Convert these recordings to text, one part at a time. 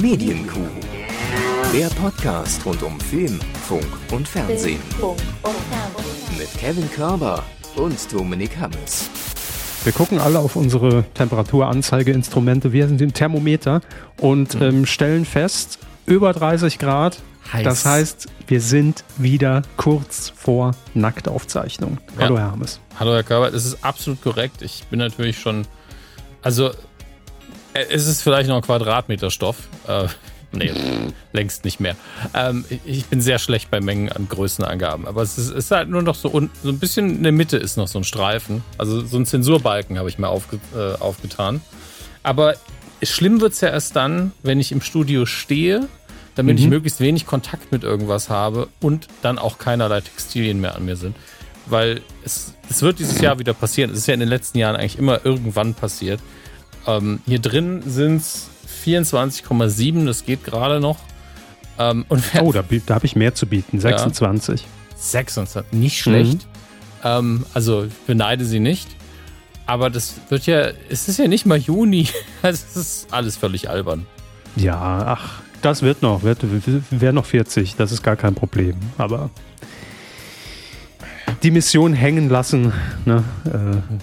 Medienkuh. Der Podcast rund um Film, Funk und Fernsehen. Mit Kevin Körber und Dominik Hammes. Wir gucken alle auf unsere Temperaturanzeigeinstrumente, wir sind im Thermometer und Mhm. ähm, stellen fest, über 30 Grad. Heiß. Das heißt, wir sind wieder kurz vor Nacktaufzeichnung. Ja. Hallo Herr Hammes. Hallo Herr Körber, das ist absolut korrekt. Ich bin natürlich schon, also es ist vielleicht noch ein Quadratmeter Stoff. Äh, nee, längst nicht mehr. Ähm, ich- bin sehr schlecht bei Mengen an Größenangaben, aber es ist, ist halt nur noch so, un, so ein bisschen in der Mitte ist noch so ein Streifen. Also so ein Zensurbalken habe ich mir aufge, äh, aufgetan. Aber schlimm wird es ja erst dann, wenn ich im Studio stehe, damit ich möglichst wenig Kontakt mit irgendwas habe und dann auch keinerlei Textilien mehr an mir sind. Weil es, es wird dieses Jahr wieder passieren. Es ist ja in den letzten Jahren eigentlich immer irgendwann passiert. Ähm, hier drin sind es 24,7, das geht gerade noch. Ähm, und Oh, da, da habe ich mehr zu bieten. 26. 26, nicht schlecht. Ähm, also ich beneide sie nicht. Aber das wird ja, es ist ja nicht mal Juni. Es ist alles völlig albern. Ja, ach, das wird noch. Wird, wäre noch 40. Das ist gar kein Problem. Aber die Mission hängen lassen, ne, äh,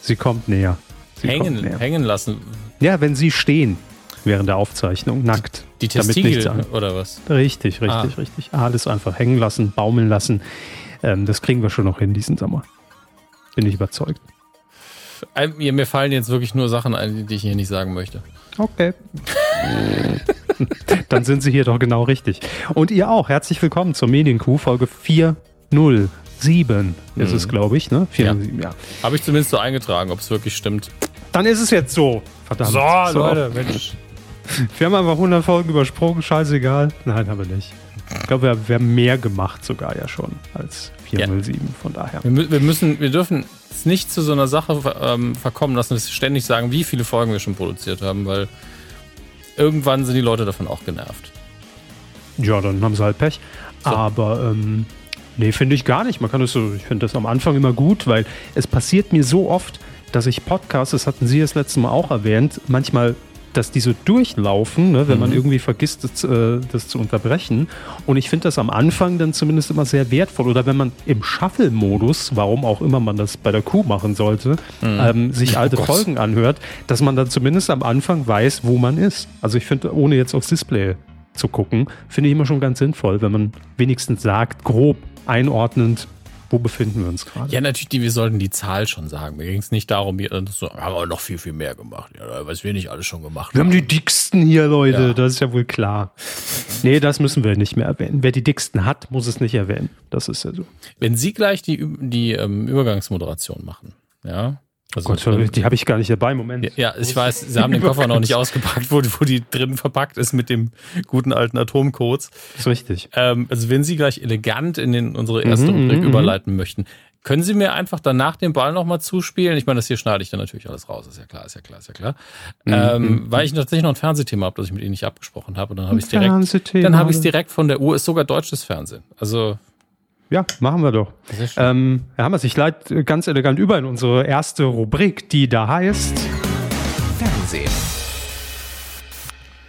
sie kommt näher. Sie Hängen, hängen lassen. Ja, wenn sie stehen während der Aufzeichnung, nackt. Die damit Testikel nichts an- oder was? Richtig, richtig, Ah. richtig. Alles einfach hängen lassen, baumeln lassen. Ähm, das kriegen wir schon noch hin diesen Sommer. Bin ich überzeugt. Ähm, Mir, mir fallen jetzt wirklich nur Sachen ein, die ich hier nicht sagen möchte. Okay. Dann sind Sie hier doch genau richtig. Und ihr auch. Herzlich willkommen zur Medienkuh, Folge 407 ist es, glaube ich, ne? 407, ja. Habe ich zumindest so eingetragen, ob es wirklich stimmt. Dann ist es jetzt so. Verdammt. Mensch. Wir haben einfach 100 Folgen übersprungen, scheißegal. Nein, haben wir nicht. Ich glaube, wir, wir haben mehr gemacht sogar ja schon als 407, von daher. Wir, wir müssen, wir dürfen es nicht zu so einer Sache ähm, verkommen lassen, dass wir ständig sagen, wie viele Folgen wir schon produziert haben, weil irgendwann sind die Leute davon auch genervt. Ja, dann haben sie halt Pech. Aber ähm, nee, finde ich gar nicht. Man kann das so, ich finde das am Anfang immer gut, weil es passiert mir so oft, dass ich Podcasts, das hatten Sie das letzte Mal auch erwähnt, manchmal, dass die so durchlaufen, ne, wenn man irgendwie vergisst, das, äh, das zu unterbrechen. Und ich finde das am Anfang dann zumindest immer sehr wertvoll. Oder wenn man im Shuffle-Modus, warum auch immer man das bei der Kuh machen sollte, ähm, sich alte Gott. Folgen anhört, dass man dann zumindest am Anfang weiß, wo man ist. Also ich finde, ohne jetzt aufs Display zu gucken, finde ich immer schon ganz sinnvoll, wenn man wenigstens sagt, grob einordnend, wo befinden wir uns gerade. Ja, natürlich, die, wir sollten die Zahl schon sagen. Mir ging es nicht darum, wir so, haben wir noch viel, viel mehr gemacht. Ja, was wir nicht alles schon gemacht Wir haben haben. die dicksten hier, Leute, Ja. das ist ja wohl klar. Nee, das müssen wir nicht mehr erwähnen. Wer die dicksten hat, muss es nicht erwähnen. Das ist ja so. Wenn Sie gleich die, die ähm, Übergangsmoderation machen, ja. Also, Gott, die habe ich gar nicht dabei. Moment. Ja, ich weiß, Sie haben den Koffer noch nicht ausgepackt, wo, wo die drin verpackt ist mit dem guten alten Atomcodes. ist richtig. Ähm, also wenn Sie gleich elegant in den, unsere erste Mhm, Rubrik mhm, überleiten möchten, können Sie mir einfach danach den Ball nochmal zuspielen? Ich meine, das hier schneide ich dann natürlich alles raus, ist ja klar, ist ja klar, ist ja klar. Mhm, ähm, weil ich tatsächlich noch ein Fernsehthema habe, das ich mit Ihnen nicht abgesprochen habe. Und dann habe ich direkt, Fernsehthema, dann habe ich es direkt von der Uhr, ist sogar deutsches Fernsehen. Also Ja, machen wir doch. Ähm, Herr Hammers, ich leite ganz elegant über in unsere erste Rubrik, die da heißt. Fernsehen.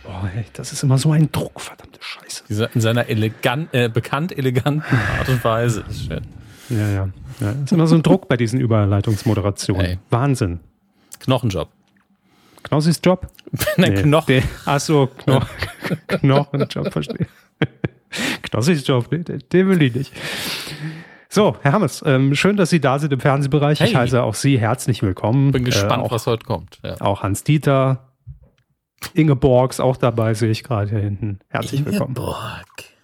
Boah, ey, das ist immer so ein Druck, verdammte Scheiße. dieser, in seiner elegant, äh, bekannt eleganten Art und Weise. Das ist schön. Ja, ja. ja ist immer so ein Druck bei diesen Überleitungsmoderationen. Ey. Wahnsinn. Knochenjob. Knossis Job? Nein, Nee, Knochen. Der, ach so, Kno Knochenjob, verstehe. Knossis Job, nee, den, will ich nicht. So, Herr Hammers, ähm, schön, dass Sie da sind im Fernsehbereich. Ich Hey. heiße auch Sie herzlich willkommen. Bin gespannt, äh, auch, was heute kommt. Ja. auch Hans Dieter, Ingeborgs auch dabei, sehe ich gerade hier hinten. Herzlich willkommen.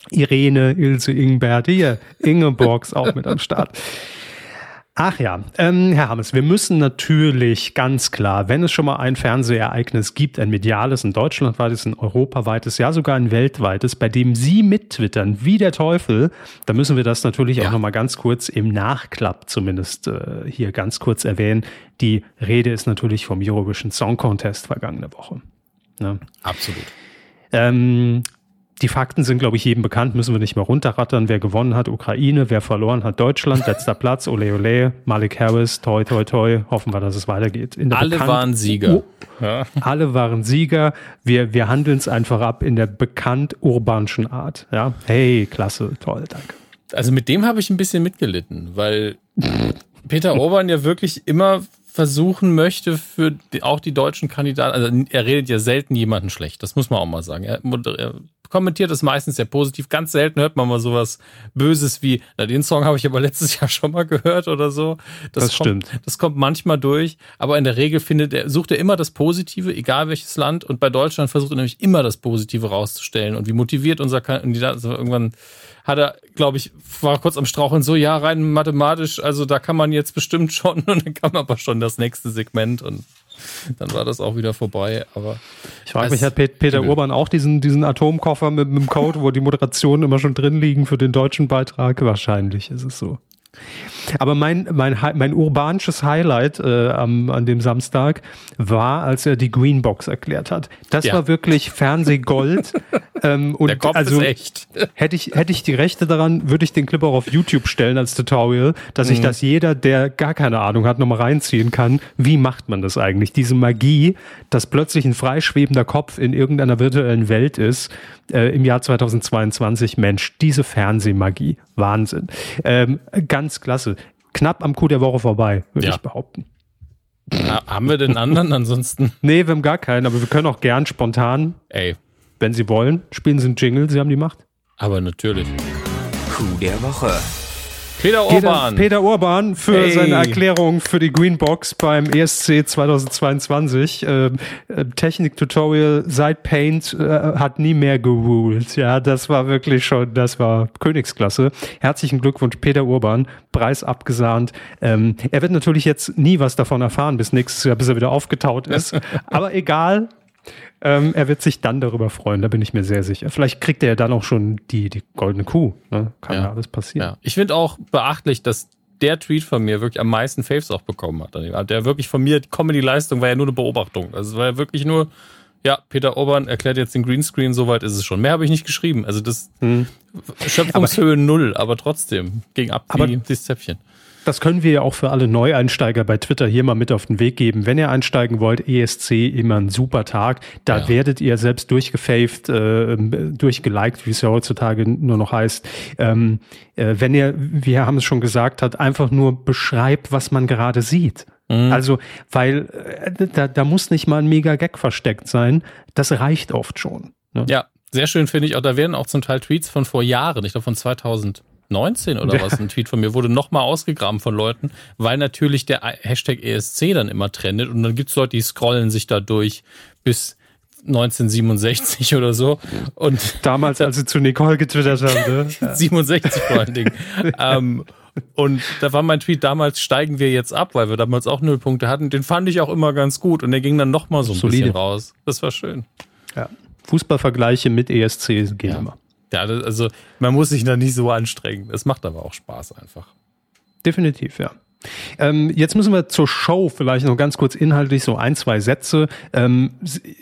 Irene, Ilse, Ingbert, hier, Ingeborgs auch mit am Start. Ach ja, ähm, Herr Hammes, wir müssen natürlich ganz klar, wenn es schon mal ein Fernsehereignis gibt, ein mediales, ein deutschlandweites, ein europaweites, ja sogar ein weltweites, bei dem Sie mittwittern wie der Teufel, dann müssen wir das natürlich auch Ja. noch mal ganz kurz im Nachklapp zumindest äh, hier ganz kurz erwähnen. Die Rede ist natürlich vom Eurovision Song Contest vergangene Woche. Ne? Absolut. Ähm, die Fakten sind, glaube ich, jedem bekannt, müssen wir nicht mehr runterrattern. Wer gewonnen hat, Ukraine, wer verloren hat, Deutschland, letzter Platz, ole ole, Malik Harris, toi toi toi, hoffen wir, dass es weitergeht. alle waren Sieger. Ja. Alle waren Sieger. Wir, wir handeln es einfach ab in der bekannt urbanischen Art. Ja, hey, klasse, toll, danke. Also mit dem habe ich ein bisschen mitgelitten, weil Peter Orban ja wirklich immer versuchen möchte für die, auch die deutschen Kandidaten, also er redet ja selten jemanden schlecht, das muss man auch mal sagen. Er, er kommentiert es meistens sehr positiv. Ganz selten hört man mal sowas Böses wie, na, den Song habe ich aber letztes Jahr schon mal gehört oder so. Das, das kommt, stimmt. Das kommt manchmal durch, aber in der Regel findet er, sucht er immer das Positive, egal welches Land. Und bei Deutschland versucht er nämlich immer das Positive rauszustellen und wie motiviert unser Kandidat, also irgendwann hat er, glaube ich, war kurz am Straucheln so, ja, rein mathematisch, also da kann man jetzt bestimmt schon und dann kam aber schon das nächste Segment und dann war das auch wieder vorbei. Aber ich frage mich, hat Peter Urban auch diesen, diesen Atomkoffer mit, mit dem Code, wo die Moderationen immer schon drin liegen für den deutschen Beitrag? Wahrscheinlich ist es so. Aber mein, mein, mein urbanisches Highlight äh, am, an dem Samstag war, als er die Greenbox erklärt hat. Das ja. war wirklich Fernsehgold. ähm, und Der Kopf also, ist echt. hätte ich, hätte ich die Rechte daran, würde ich den Clip auch auf YouTube stellen als Tutorial, dass mhm. ich das jeder, der gar keine Ahnung hat, nochmal reinziehen kann. Wie macht man das eigentlich? Diese Magie, dass plötzlich ein freischwebender Kopf in irgendeiner virtuellen Welt ist, äh, im Jahr 2022. Mensch, diese Fernsehmagie. Wahnsinn. Ähm, ganz klasse. Knapp am Coup der Woche vorbei, würde ja. ich behaupten. Na, haben wir den anderen ansonsten? Nee, wir haben gar keinen, aber wir können auch gern spontan. Ey. Wenn Sie wollen, spielen Sie einen Jingle, Sie haben die Macht. Aber natürlich. Coup der Woche. Peter Urban. Peter Urban für hey. seine Erklärung für die Greenbox beim ESC 2022. Ähm, äh, Technik-Tutorial seit Paint äh, hat nie mehr geruled. Ja, das war wirklich schon, das war Königsklasse. Herzlichen Glückwunsch, Peter Urban. Preis abgesahnt. Ähm, er wird natürlich jetzt nie was davon erfahren bis nächstes Jahr, bis er wieder aufgetaut ist. Aber egal, ähm, er wird sich dann darüber freuen, da bin ich mir sehr sicher. Vielleicht kriegt er ja dann auch schon die, die goldene Kuh. Ne? Kann ja, ja alles passieren. Ja. Ich finde auch beachtlich, dass der Tweet von mir wirklich am meisten Faves auch bekommen hat. Der wirklich von mir, die Comedy-Leistung war ja nur eine Beobachtung. Also es war ja wirklich nur, ja, Peter Obern erklärt jetzt den Greenscreen, soweit ist es schon. Mehr habe ich nicht geschrieben. Also das hm. Schöpfungshöhe aber, null, aber trotzdem ging ab wie das Zäpfchen. Das können wir ja auch für alle Neueinsteiger bei Twitter hier mal mit auf den Weg geben. Wenn ihr einsteigen wollt, ESC immer ein super Tag. Da ja. werdet ihr selbst durchgefaved, äh, durchgeliked, wie es ja heutzutage nur noch heißt. Ähm, äh, wenn ihr, wir haben es schon gesagt hat, einfach nur beschreibt, was man gerade sieht. Mhm. Also, weil äh, da, da muss nicht mal ein mega Gag versteckt sein. Das reicht oft schon. Ne? Ja, sehr schön finde ich auch. Da werden auch zum Teil Tweets von vor Jahren, ich glaube von 2000 19 oder ja. was, ein Tweet von mir, wurde nochmal ausgegraben von Leuten, weil natürlich der Hashtag ESC dann immer trendet und dann gibt's Leute, die scrollen sich da durch bis 1967 oder so. Und damals, als sie zu Nicole getwittert haben, ne? 67 vor allen Dingen. ähm, und da war mein Tweet damals, steigen wir jetzt ab, weil wir damals auch null Punkte hatten. Den fand ich auch immer ganz gut und der ging dann nochmal so ein Solide. bisschen raus. Das war schön. Ja. Fußballvergleiche mit ESC gehen ja. immer. Ja, also man muss sich da nicht so anstrengen. Es macht aber auch Spaß einfach. Definitiv, ja. Ähm, jetzt müssen wir zur Show vielleicht noch ganz kurz inhaltlich so ein, zwei Sätze. Ähm,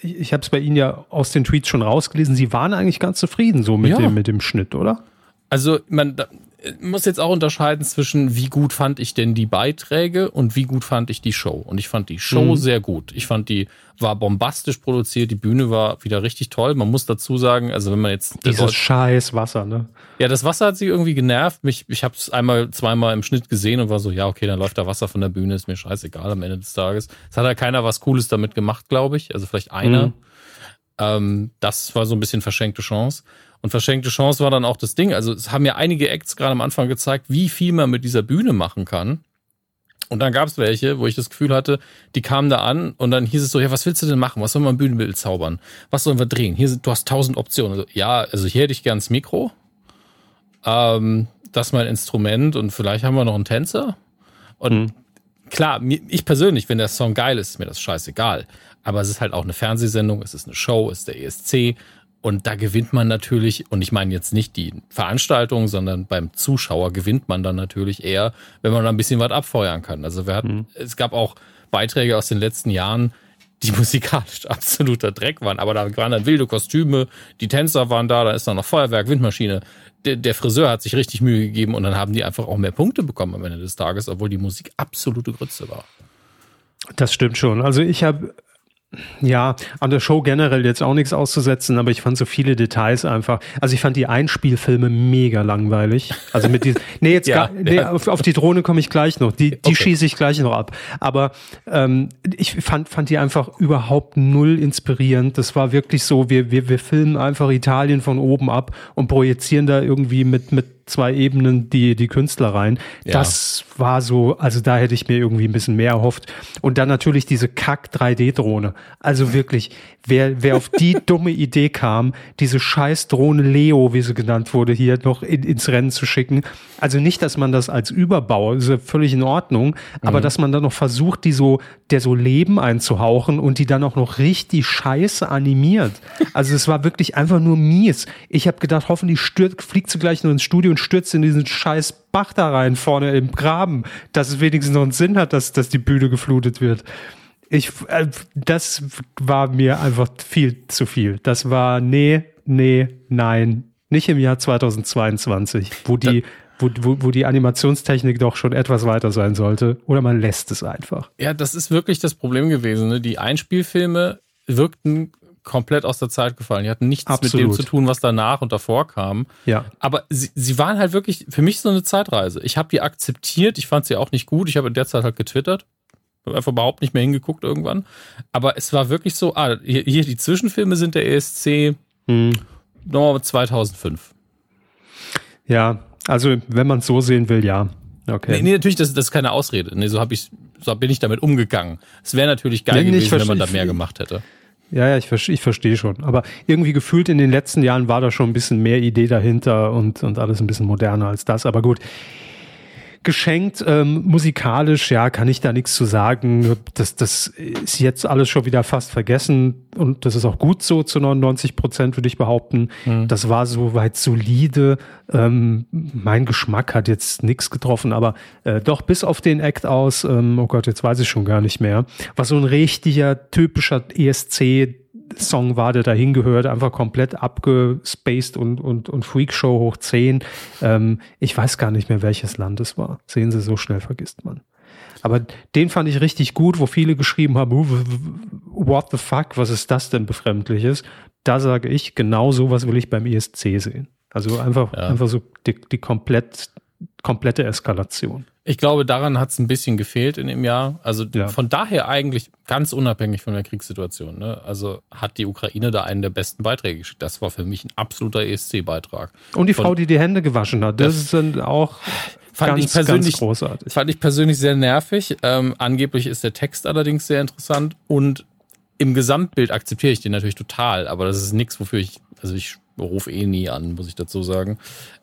ich habe es bei Ihnen ja aus den Tweets schon rausgelesen. Sie waren eigentlich ganz zufrieden so mit, ja. dem, mit dem Schnitt, oder? Also man, muss jetzt auch unterscheiden zwischen, wie gut fand ich denn die Beiträge und wie gut fand ich die Show. Und ich fand die Show mhm. sehr gut. Ich fand die war bombastisch produziert, die Bühne war wieder richtig toll. Man muss dazu sagen, also wenn man jetzt dieses scheiß Wasser, ne? Ja, das Wasser hat sie irgendwie genervt. Mich, ich habe es einmal, zweimal im Schnitt gesehen und war so, ja okay, dann läuft da Wasser von der Bühne, ist mir scheißegal am Ende des Tages. Es hat ja keiner was Cooles damit gemacht, glaube ich. Also vielleicht einer. Mhm. Ähm, das war so ein bisschen verschenkte Chance. Und verschenkte Chance war dann auch das Ding. Also es haben ja einige Acts gerade am Anfang gezeigt, wie viel man mit dieser Bühne machen kann. Und dann gab es welche, wo ich das Gefühl hatte, die kamen da an und dann hieß es so, ja, was willst du denn machen? Was soll man Bühnenbild zaubern? Was sollen wir drehen? Hier sind, du hast tausend Optionen. Also, ja, also hier hätte ich gern das Mikro. Ähm, das ist mein Instrument und vielleicht haben wir noch einen Tänzer. Und mhm. klar, ich persönlich, wenn der Song geil ist, ist mir das scheißegal. Aber es ist halt auch eine Fernsehsendung, es ist eine Show, es ist der ESC und da gewinnt man natürlich, und ich meine jetzt nicht die Veranstaltung, sondern beim Zuschauer gewinnt man dann natürlich eher, wenn man da ein bisschen was abfeuern kann. Also wir hatten, mhm. es gab auch Beiträge aus den letzten Jahren, die musikalisch absoluter Dreck waren. Aber da waren dann wilde Kostüme, die Tänzer waren da, da ist dann noch Feuerwerk, Windmaschine. Der, der Friseur hat sich richtig Mühe gegeben und dann haben die einfach auch mehr Punkte bekommen am Ende des Tages, obwohl die Musik absolute Grütze war. Das stimmt schon. Also ich habe ja, an der Show generell jetzt auch nichts auszusetzen, aber ich fand so viele Details einfach. Also ich fand die Einspielfilme mega langweilig. Also mit diesen, nee, jetzt ja, gar, nee, ja. auf, auf, die Drohne komme ich gleich noch. Die, die okay. schieße ich gleich noch ab. Aber ähm, ich fand, fand die einfach überhaupt null inspirierend. Das war wirklich so, wir, wir, wir filmen einfach Italien von oben ab und projizieren da irgendwie mit, mit zwei Ebenen die, die Künstler rein. Ja. Das war so, also da hätte ich mir irgendwie ein bisschen mehr erhofft. Und dann natürlich diese Kack 3D-Drohne. Also wirklich, wer, wer auf die dumme Idee kam, diese scheiß Drohne Leo, wie sie genannt wurde, hier noch in, ins Rennen zu schicken. Also nicht, dass man das als Überbau, ist ja völlig in Ordnung, aber mhm. dass man dann noch versucht, die so, der so Leben einzuhauchen und die dann auch noch richtig scheiße animiert. Also es war wirklich einfach nur mies. Ich habe gedacht, hoffentlich stürzt, fliegt sie gleich nur ins Studio und stürzt in diesen scheiß Bach da rein vorne im Graben, dass es wenigstens noch einen Sinn hat, dass, dass die Bühne geflutet wird. Ich, äh, das war mir einfach viel zu viel. Das war, nee, nee, nein, nicht im Jahr 2022, wo die, wo, wo, wo die Animationstechnik doch schon etwas weiter sein sollte. Oder man lässt es einfach. Ja, das ist wirklich das Problem gewesen. Ne? Die Einspielfilme wirkten komplett aus der Zeit gefallen. Die hatten nichts Absolut. mit dem zu tun, was danach und davor kam. Ja. Aber sie, sie waren halt wirklich für mich so eine Zeitreise. Ich habe die akzeptiert. Ich fand sie auch nicht gut. Ich habe in der Zeit halt getwittert. Habe einfach überhaupt nicht mehr hingeguckt irgendwann. Aber es war wirklich so, ah, hier, hier die Zwischenfilme sind der ESC hm. 2005. Ja, also wenn man es so sehen will, ja. Okay. Nee, nee natürlich, das, das ist keine Ausrede. Nee, so, hab ich, so bin ich damit umgegangen. Es wäre natürlich geil nee, gewesen, wenn man da mehr gemacht hätte. Ja, ja, ich, ich verstehe schon. Aber irgendwie gefühlt in den letzten Jahren war da schon ein bisschen mehr Idee dahinter und, und alles ein bisschen moderner als das. Aber gut, geschenkt. Ähm, musikalisch, ja, kann ich da nichts zu sagen. Das, das ist jetzt alles schon wieder fast vergessen und das ist auch gut so zu 99 Prozent, würde ich behaupten. Mhm. Das war soweit solide. Ähm, mein Geschmack hat jetzt nichts getroffen, aber äh, doch bis auf den Act aus, ähm, oh Gott, jetzt weiß ich schon gar nicht mehr, was so ein richtiger, typischer ESC Song war, der dahin gehört, einfach komplett abgespaced und, und, und Freakshow hoch 10. Ähm, ich weiß gar nicht mehr, welches Land es war. Sehen Sie, so schnell vergisst man. Aber den fand ich richtig gut, wo viele geschrieben haben, what the fuck, was ist das denn befremdliches? Da sage ich, genau sowas will ich beim ESC sehen. Also einfach, ja. einfach so die, die komplett, komplette Eskalation. Ich glaube, daran hat es ein bisschen gefehlt in dem Jahr. Also ja. von daher eigentlich ganz unabhängig von der Kriegssituation. Ne? Also hat die Ukraine da einen der besten Beiträge geschickt. Das war für mich ein absoluter ESC-Beitrag. Und die von, Frau, die die Hände gewaschen hat, das, das sind auch fand ganz, ich persönlich großartig. Fand ich persönlich sehr nervig. Ähm, angeblich ist der Text allerdings sehr interessant und im Gesamtbild akzeptiere ich den natürlich total, aber das ist nichts, wofür ich, also ich rufe eh nie an, muss ich dazu sagen.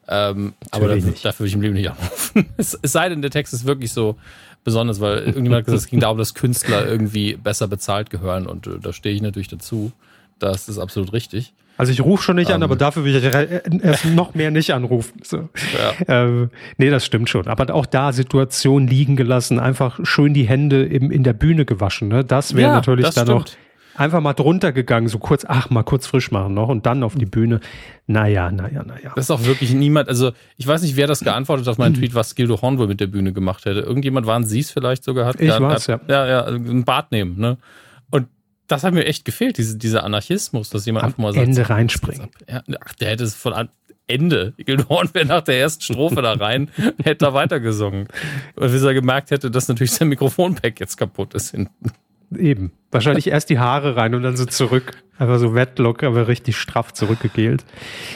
Ähm, aber dafür, dafür will ich im Leben nicht anrufen. es, es, sei denn, der Text ist wirklich so besonders, weil irgendjemand hat gesagt, es ging darum, dass Künstler irgendwie besser bezahlt gehören und äh, da stehe ich natürlich dazu. Das ist absolut richtig. Also ich rufe schon nicht um, an, ähm. aber dafür will ich erst noch mehr nicht anrufen. So. Ja. Ähm, nee, das stimmt schon. Aber auch da Situation liegen gelassen, einfach schön die Hände im, in der Bühne gewaschen. Ne? Das wäre ja, natürlich dann noch einfach mal drunter gegangen, so kurz, ach, mal kurz frisch machen noch und dann auf die Bühne. Naja, naja, naja. Das ist auch wirklich niemand, also ich weiß nicht, wer das geantwortet auf meinen Tweet, was Gildo Horn wohl mit der Bühne gemacht hätte. Irgendjemand waren sie es vielleicht sogar, hat ich war's, ja. ja, ja, ein Bad nehmen, ne? Und das hat mir echt gefehlt, diese, dieser Anarchismus, dass jemand Am einfach mal sagt. Ende reinspringen. Ja, ach, der hätte es von an, Ende. Gildo Horn wäre nach der ersten Strophe da rein, hätte da weitergesungen. Und bis er gemerkt hätte, dass natürlich sein Mikrofonpack jetzt kaputt ist hinten. Eben. Wahrscheinlich erst die Haare rein und dann so zurück. Einfach so Wetlock, aber richtig straff zurückgegelt.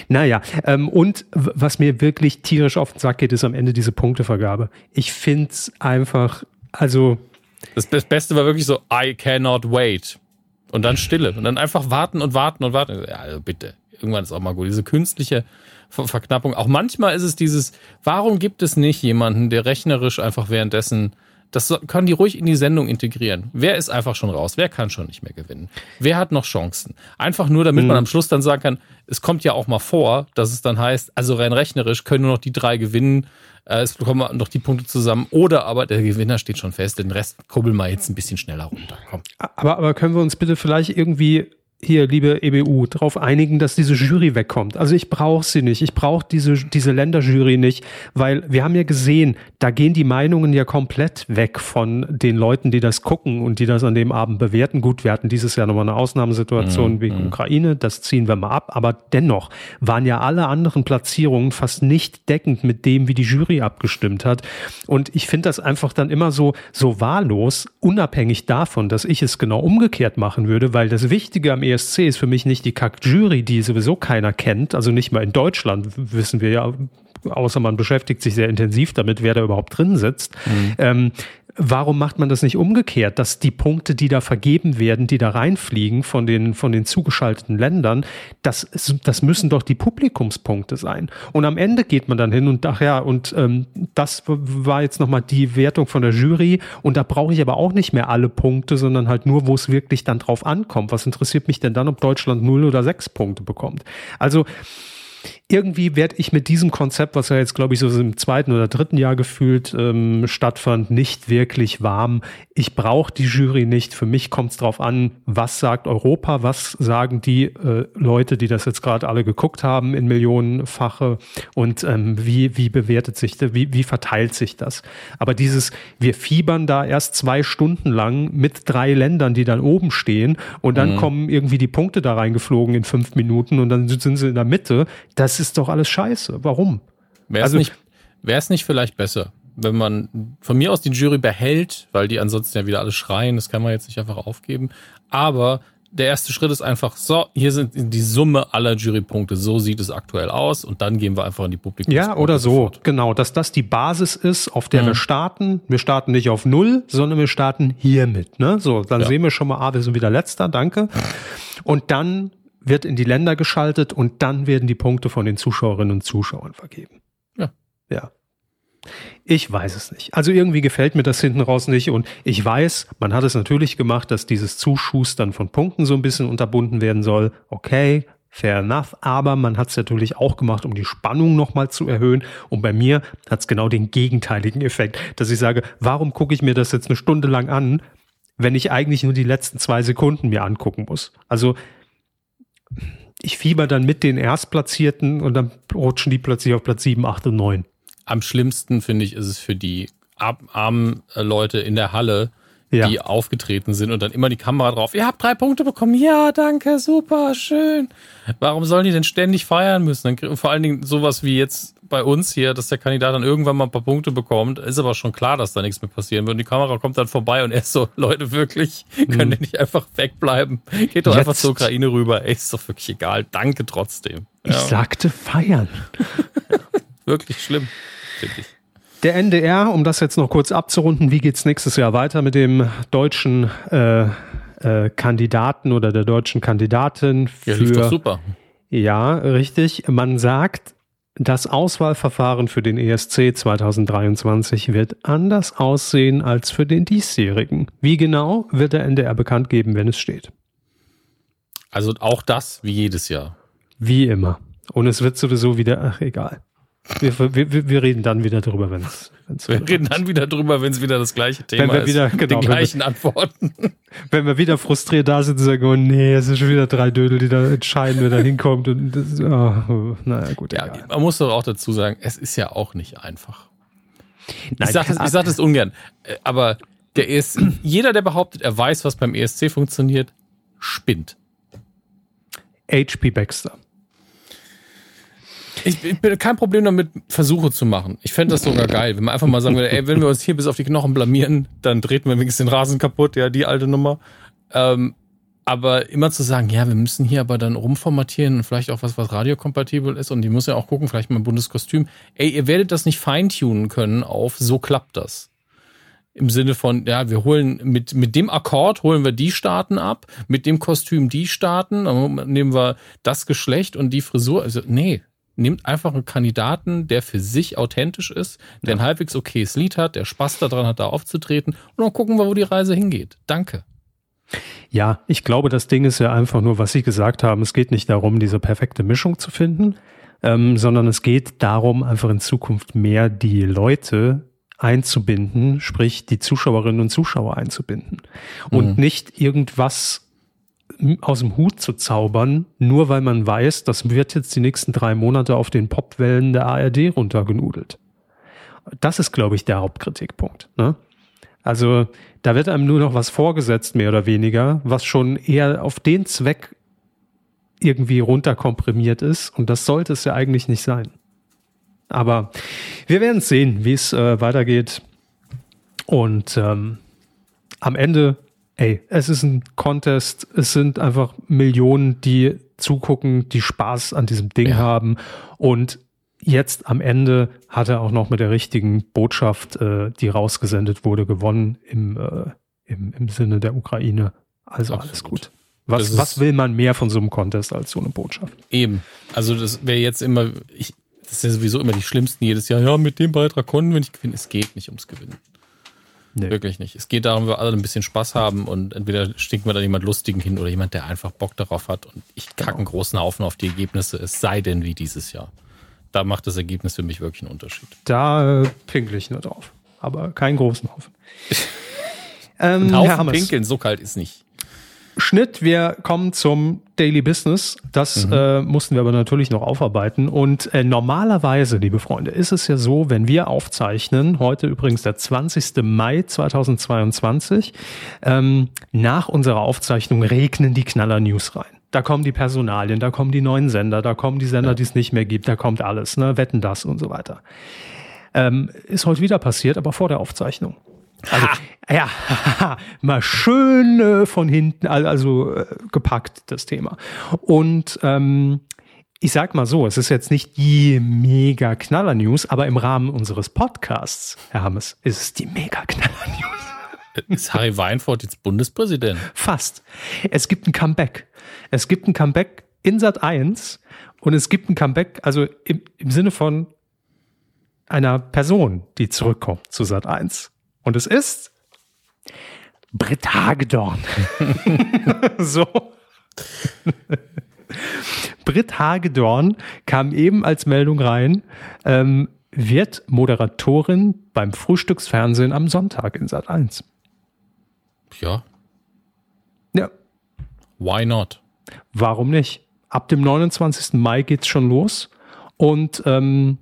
Naja, ähm, und was mir wirklich tierisch auf den Sack geht, ist am Ende diese Punktevergabe. Ich find's einfach, also. Das, das Beste war wirklich so, I cannot wait. Und dann Stille. Und dann einfach warten und warten und warten. Ja, also bitte. Irgendwann ist auch mal gut. Diese künstliche Verknappung. Auch manchmal ist es dieses, warum gibt es nicht jemanden, der rechnerisch einfach währenddessen Das können die ruhig in die Sendung integrieren. Wer ist einfach schon raus? Wer kann schon nicht mehr gewinnen? Wer hat noch Chancen? Einfach nur, damit mhm. man am Schluss dann sagen kann, es kommt ja auch mal vor, dass es dann heißt, also rein rechnerisch können nur noch die drei gewinnen, äh, es bekommen noch die Punkte zusammen. Oder aber der Gewinner steht schon fest, den Rest kurbeln wir jetzt ein bisschen schneller runter. Komm. Aber, aber können wir uns bitte vielleicht irgendwie hier, liebe EBU, darauf einigen, dass diese Jury wegkommt. Also ich brauche sie nicht. Ich brauche diese, diese Länderjury nicht, weil wir haben ja gesehen, da gehen die Meinungen ja komplett weg von den Leuten, die das gucken und die das an dem Abend bewerten. Gut, wir hatten dieses Jahr nochmal eine Ausnahmesituation mhm. wegen mhm. Ukraine, das ziehen wir mal ab, aber dennoch waren ja alle anderen Platzierungen fast nicht deckend mit dem, wie die Jury abgestimmt hat. Und ich finde das einfach dann immer so, so wahllos, unabhängig davon, dass ich es genau umgekehrt machen würde, weil das Wichtige am ESC ist für mich nicht die Kack-Jury, die sowieso keiner kennt. Also nicht mal in Deutschland wissen wir ja, außer man beschäftigt sich sehr intensiv damit, wer da überhaupt drin sitzt. Mhm. Ähm, Warum macht man das nicht umgekehrt, dass die Punkte, die da vergeben werden, die da reinfliegen von den, von den zugeschalteten Ländern, das, das müssen doch die Publikumspunkte sein. Und am Ende geht man dann hin und ach ja, und ähm, das war jetzt nochmal die Wertung von der Jury und da brauche ich aber auch nicht mehr alle Punkte, sondern halt nur, wo es wirklich dann drauf ankommt. Was interessiert mich denn dann, ob Deutschland null oder sechs Punkte bekommt? Also, irgendwie werde ich mit diesem Konzept, was ja jetzt, glaube ich, so im zweiten oder dritten Jahr gefühlt ähm, stattfand, nicht wirklich warm. Ich brauche die Jury nicht. Für mich kommt es darauf an, was sagt Europa, was sagen die äh, Leute, die das jetzt gerade alle geguckt haben in Millionenfache und ähm, wie, wie bewertet sich das, wie, wie verteilt sich das. Aber dieses, wir fiebern da erst zwei Stunden lang mit drei Ländern, die dann oben stehen und dann mhm. kommen irgendwie die Punkte da reingeflogen in fünf Minuten und dann sind sie in der Mitte. Das ist doch alles scheiße. Warum? Wäre es also, nicht, nicht vielleicht besser, wenn man von mir aus die Jury behält, weil die ansonsten ja wieder alle schreien, das kann man jetzt nicht einfach aufgeben, aber der erste Schritt ist einfach, so, hier sind die Summe aller Jurypunkte, so sieht es aktuell aus und dann gehen wir einfach in die Publikum. Ja, oder so, sofort. genau, dass das die Basis ist, auf der mhm. wir starten. Wir starten nicht auf Null, sondern wir starten hiermit, ne? So, dann ja. sehen wir schon mal, ah, wir sind wieder letzter, danke. Und dann wird in die Länder geschaltet und dann werden die Punkte von den Zuschauerinnen und Zuschauern vergeben. Ja. Ja. Ich weiß es nicht. Also irgendwie gefällt mir das hinten raus nicht und ich weiß, man hat es natürlich gemacht, dass dieses Zuschustern von Punkten so ein bisschen unterbunden werden soll. Okay, fair enough, aber man hat es natürlich auch gemacht, um die Spannung nochmal zu erhöhen und bei mir hat es genau den gegenteiligen Effekt, dass ich sage, warum gucke ich mir das jetzt eine Stunde lang an, wenn ich eigentlich nur die letzten zwei Sekunden mir angucken muss? Also ich fieber dann mit den Erstplatzierten und dann rutschen die plötzlich auf Platz 7, 8 und 9. Am schlimmsten finde ich ist es für die armen äh, Leute in der Halle, ja. die aufgetreten sind und dann immer die Kamera drauf. Ihr habt drei Punkte bekommen. Ja, danke, super, schön. Warum sollen die denn ständig feiern müssen? Dann, vor allen Dingen sowas wie jetzt bei uns hier, dass der Kandidat dann irgendwann mal ein paar Punkte bekommt, ist aber schon klar, dass da nichts mehr passieren wird. Und die Kamera kommt dann vorbei und er ist so, Leute, wirklich, können mhm. nicht einfach wegbleiben? Geht doch jetzt. einfach zur Ukraine rüber. Ey, ist doch wirklich egal. Danke trotzdem. Ich ja. sagte feiern. wirklich schlimm, finde ich. Der NDR, um das jetzt noch kurz abzurunden, wie geht's nächstes Jahr weiter mit dem deutschen äh, äh, Kandidaten oder der deutschen Kandidatin für. Ja, lief doch super. Ja, richtig. Man sagt, das Auswahlverfahren für den ESC 2023 wird anders aussehen als für den diesjährigen. Wie genau wird der NDR bekannt geben, wenn es steht? Also auch das wie jedes Jahr. Wie immer. Und es wird sowieso wieder, ach egal. Wir, wir, wir reden dann wieder drüber, wenn es. Wir reden dann wieder drüber, wenn es wieder das gleiche Thema wenn wir wieder, ist. Genau, die gleichen wir, Antworten. Wenn wir wieder frustriert da sind und sagen, oh nee, es sind schon wieder drei Dödel, die da entscheiden, wer da hinkommt. Und das, oh, naja, gut. Ja, egal. man muss doch auch dazu sagen, es ist ja auch nicht einfach. Nein, ich sage das, sag das ungern, äh, aber der ESC, jeder, der behauptet, er weiß, was beim ESC funktioniert, spinnt. HP Baxter. Ich, ich bin kein Problem damit, Versuche zu machen. Ich fände das sogar geil, wenn man einfach mal sagen würde, ey, wenn wir uns hier bis auf die Knochen blamieren, dann treten wir wenigstens den Rasen kaputt, ja, die alte Nummer. Ähm, aber immer zu sagen, ja, wir müssen hier aber dann rumformatieren und vielleicht auch was, was radiokompatibel ist und die muss ja auch gucken, vielleicht mal ein Bundeskostüm. Ey, ihr werdet das nicht feintunen können auf, so klappt das. Im Sinne von, ja, wir holen mit, mit dem Akkord holen wir die Staaten ab, mit dem Kostüm die Staaten, dann nehmen wir das Geschlecht und die Frisur. Also, nee, nehmt einfach einen Kandidaten, der für sich authentisch ist, der ein halbwegs okayes Lied hat, der Spaß daran hat, da aufzutreten und dann gucken wir, wo die Reise hingeht. Danke. Ja, ich glaube, das Ding ist ja einfach nur, was Sie gesagt haben. Es geht nicht darum, diese perfekte Mischung zu finden, ähm, sondern es geht darum, einfach in Zukunft mehr die Leute einzubinden, sprich die Zuschauerinnen und Zuschauer einzubinden und mhm. nicht irgendwas aus dem Hut zu zaubern, nur weil man weiß, das wird jetzt die nächsten drei Monate auf den Popwellen der ARD runtergenudelt. Das ist, glaube ich, der Hauptkritikpunkt. Ne? Also da wird einem nur noch was vorgesetzt, mehr oder weniger, was schon eher auf den Zweck irgendwie runterkomprimiert ist. Und das sollte es ja eigentlich nicht sein. Aber wir werden sehen, wie es äh, weitergeht. Und ähm, am Ende, ey, es ist ein Contest. Es sind einfach Millionen, die zugucken, die Spaß an diesem Ding ja. haben. Und jetzt am Ende hat er auch noch mit der richtigen Botschaft, äh, die rausgesendet wurde, gewonnen im, äh, im, im Sinne der Ukraine. Also Absolut. alles gut. Was, was will man mehr von so einem Contest als so eine Botschaft? Eben. Also das wäre jetzt immer, ich, das ist ja sowieso immer die schlimmsten jedes Jahr. Ja, mit dem Beitrag konnten wir nicht gewinnen. Es geht nicht ums Gewinnen. Nee. Wirklich nicht. Es geht darum, wir alle ein bisschen Spaß haben und entweder stinken wir da jemand Lustigen hin oder jemand, der einfach Bock darauf hat und ich kacke genau. einen großen Haufen auf die Ergebnisse, es sei denn wie dieses Jahr. Da macht das Ergebnis für mich wirklich einen Unterschied. Da äh, pinkle ich nur drauf. Aber keinen großen Haufen. ähm, Haufen pinkeln, so kalt ist nicht. Schnitt, wir kommen zum Daily Business. Das mhm. äh, mussten wir aber natürlich noch aufarbeiten. Und äh, normalerweise, liebe Freunde, ist es ja so, wenn wir aufzeichnen, heute übrigens der 20. Mai 2022, ähm, nach unserer Aufzeichnung regnen die Knaller News rein. Da kommen die Personalien, da kommen die neuen Sender, da kommen die Sender, ja. die es nicht mehr gibt, da kommt alles, ne? Wetten das und so weiter. Ähm, ist heute wieder passiert, aber vor der Aufzeichnung. Also, ja, mal schön äh, von hinten, also äh, gepackt, das Thema. Und ähm, ich sag mal so, es ist jetzt nicht die mega Knaller News, aber im Rahmen unseres Podcasts, Herr Hammes, ist es die mega Knaller News. Ist Harry Weinfurt jetzt Bundespräsident? Fast. Es gibt ein Comeback. Es gibt ein Comeback in Sat 1 und es gibt ein Comeback, also im, im Sinne von einer Person, die zurückkommt zu Sat 1. Und es ist Britt Hagedorn. so. Britt Hagedorn kam eben als Meldung rein, ähm, wird Moderatorin beim Frühstücksfernsehen am Sonntag in Sat 1. Ja. Ja. Why not? Warum nicht? Ab dem 29. Mai geht's schon los. Und ähm,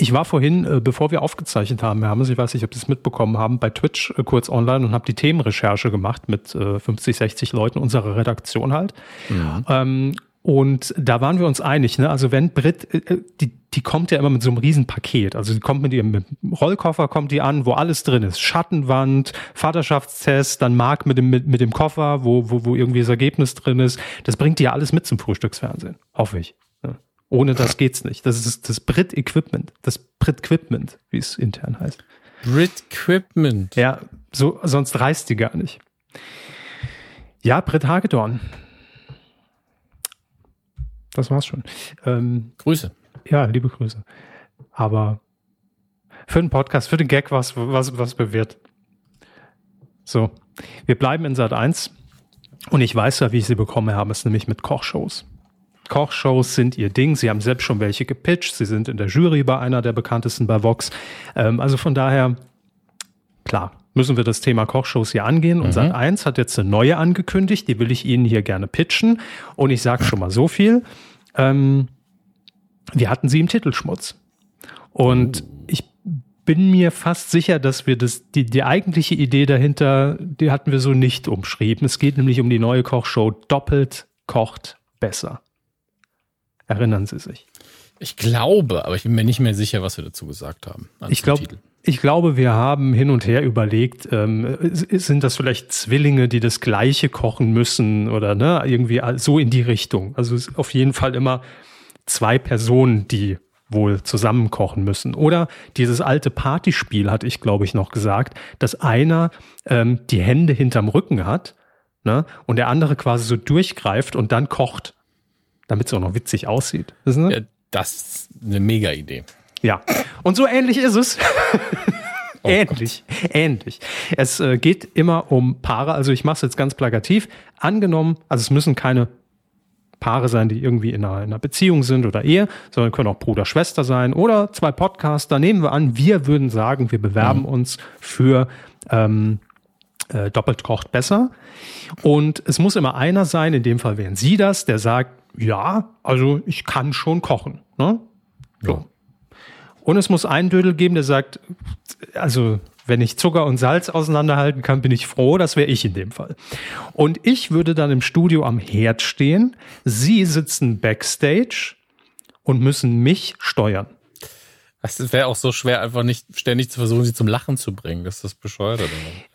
ich war vorhin, äh, bevor wir aufgezeichnet haben, Hermes, ich weiß nicht, ob Sie es mitbekommen haben, bei Twitch äh, kurz online und habe die Themenrecherche gemacht mit äh, 50, 60 Leuten unserer Redaktion halt. Ja. Ähm, und da waren wir uns einig, ne? Also wenn Brit, äh, äh, die, die kommt ja immer mit so einem Riesenpaket. Also die kommt mit ihrem Rollkoffer, kommt die an, wo alles drin ist. Schattenwand, Vaterschaftstest, dann Mark mit dem, mit, mit dem Koffer, wo, wo, wo irgendwie das Ergebnis drin ist. Das bringt die ja alles mit zum Frühstücksfernsehen. Hoffe ich. Ohne das geht's nicht. Das ist das Brit-Equipment. Das Brit-Equipment, wie es intern heißt. Brit-Equipment. Ja, so, sonst reist die gar nicht. Ja, Brit Hagedorn. Das war's schon. Ähm, Grüße. Ja, liebe Grüße. Aber für den Podcast, für den Gag was, was, was bewährt. So, wir bleiben in Sat 1. Und ich weiß ja, wie ich sie bekommen habe, ist nämlich mit Kochshows. Kochshows sind ihr Ding. Sie haben selbst schon welche gepitcht. Sie sind in der Jury bei einer der bekanntesten bei Vox. Ähm, also von daher, klar, müssen wir das Thema Kochshows hier angehen. Und mhm. Sat 1 hat jetzt eine neue angekündigt. Die will ich Ihnen hier gerne pitchen. Und ich sage schon mal so viel. Ähm, wir hatten sie im Titelschmutz. Und ich bin mir fast sicher, dass wir das, die, die eigentliche Idee dahinter, die hatten wir so nicht umschrieben. Es geht nämlich um die neue Kochshow Doppelt kocht besser. Erinnern Sie sich? Ich glaube, aber ich bin mir nicht mehr sicher, was wir dazu gesagt haben. Ich glaube, ich glaube, wir haben hin und her überlegt, ähm, sind das vielleicht Zwillinge, die das Gleiche kochen müssen oder ne, irgendwie so in die Richtung. Also es ist auf jeden Fall immer zwei Personen, die wohl zusammen kochen müssen. Oder dieses alte Partyspiel hatte ich, glaube ich, noch gesagt, dass einer ähm, die Hände hinterm Rücken hat ne, und der andere quasi so durchgreift und dann kocht damit es auch noch witzig aussieht. Ja, Das ist eine mega Idee. Ja, und so ähnlich ist es. Oh ähnlich, Gott. ähnlich. Es äh, geht immer um Paare, also ich mache es jetzt ganz plakativ. Angenommen, also es müssen keine Paare sein, die irgendwie in einer, in einer Beziehung sind oder Ehe, sondern können auch Bruder, Schwester sein oder zwei Podcaster. Nehmen wir an, wir würden sagen, wir bewerben mhm. uns für ähm, äh, doppelt kocht besser. Und es muss immer einer sein, in dem Fall wären Sie das, der sagt, ja, also ich kann schon kochen. Ne? So. Ja. Und es muss einen Dödel geben, der sagt, also wenn ich Zucker und Salz auseinanderhalten kann, bin ich froh, das wäre ich in dem Fall. Und ich würde dann im Studio am Herd stehen, Sie sitzen backstage und müssen mich steuern. Es wäre auch so schwer, einfach nicht ständig zu versuchen, sie zum Lachen zu bringen. Das ist das Bescheuerte.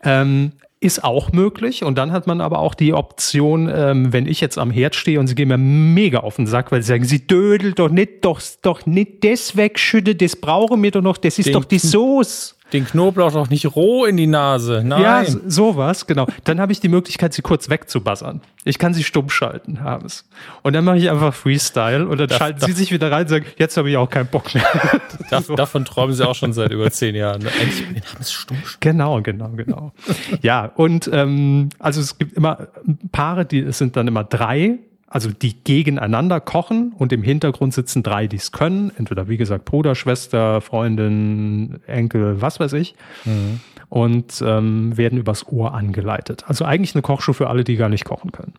Ähm, ist auch möglich. Und dann hat man aber auch die Option, ähm, wenn ich jetzt am Herd stehe und sie gehen mir mega auf den Sack, weil sie sagen, sie dödelt doch nicht, doch, doch nicht das wegschütte, das brauchen wir doch noch, das ist Den, doch die Soße den Knoblauch doch nicht roh in die Nase. Nein. Ja, sowas, genau. Dann habe ich die Möglichkeit, sie kurz wegzubassern. Ich kann sie stumm schalten, haben es. Und dann mache ich einfach Freestyle und dann das, schalten das, sie sich wieder rein und sagen, jetzt habe ich auch keinen Bock mehr. Das, so. Davon träumen sie auch schon seit über zehn Jahren. Ne? Eigentlich den haben es stumm. Genau, genau, genau. ja, und ähm, also es gibt immer Paare, die es sind dann immer drei also die gegeneinander kochen und im Hintergrund sitzen drei, die es können. Entweder, wie gesagt, Bruder, Schwester, Freundin, Enkel, was weiß ich. Mhm. Und ähm, werden übers Ohr angeleitet. Also eigentlich eine Kochshow für alle, die gar nicht kochen können.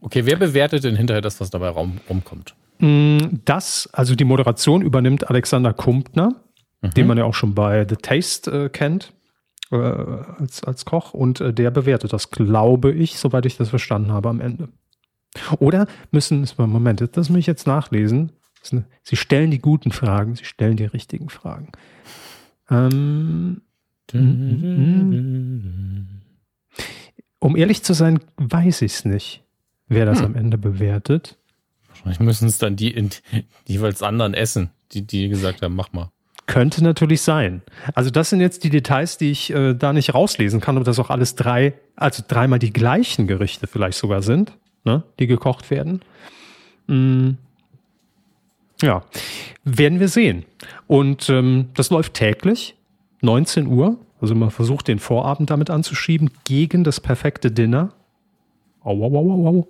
Okay, wer bewertet denn hinterher das, was dabei rum, rumkommt? Mm, das, also die Moderation übernimmt Alexander Kumpner, mhm. den man ja auch schon bei The Taste äh, kennt. Äh, als, als Koch und äh, der bewertet das, glaube ich, soweit ich das verstanden habe, am Ende. Oder müssen, Moment, das muss ich jetzt nachlesen. Sie stellen die guten Fragen, sie stellen die richtigen Fragen. Ähm, um ehrlich zu sein, weiß ich es nicht, wer das hm. am Ende bewertet. Wahrscheinlich müssen es dann die, in, die jeweils anderen essen, die, die gesagt haben, mach mal. Könnte natürlich sein. Also das sind jetzt die Details, die ich äh, da nicht rauslesen kann, ob das auch alles drei, also dreimal die gleichen Gerichte vielleicht sogar sind ne, die gekocht werden. Mm, ja, werden wir sehen. Und ähm, das läuft täglich, 19 Uhr. Also man versucht den Vorabend damit anzuschieben gegen das perfekte Dinner. Au, au, au, au.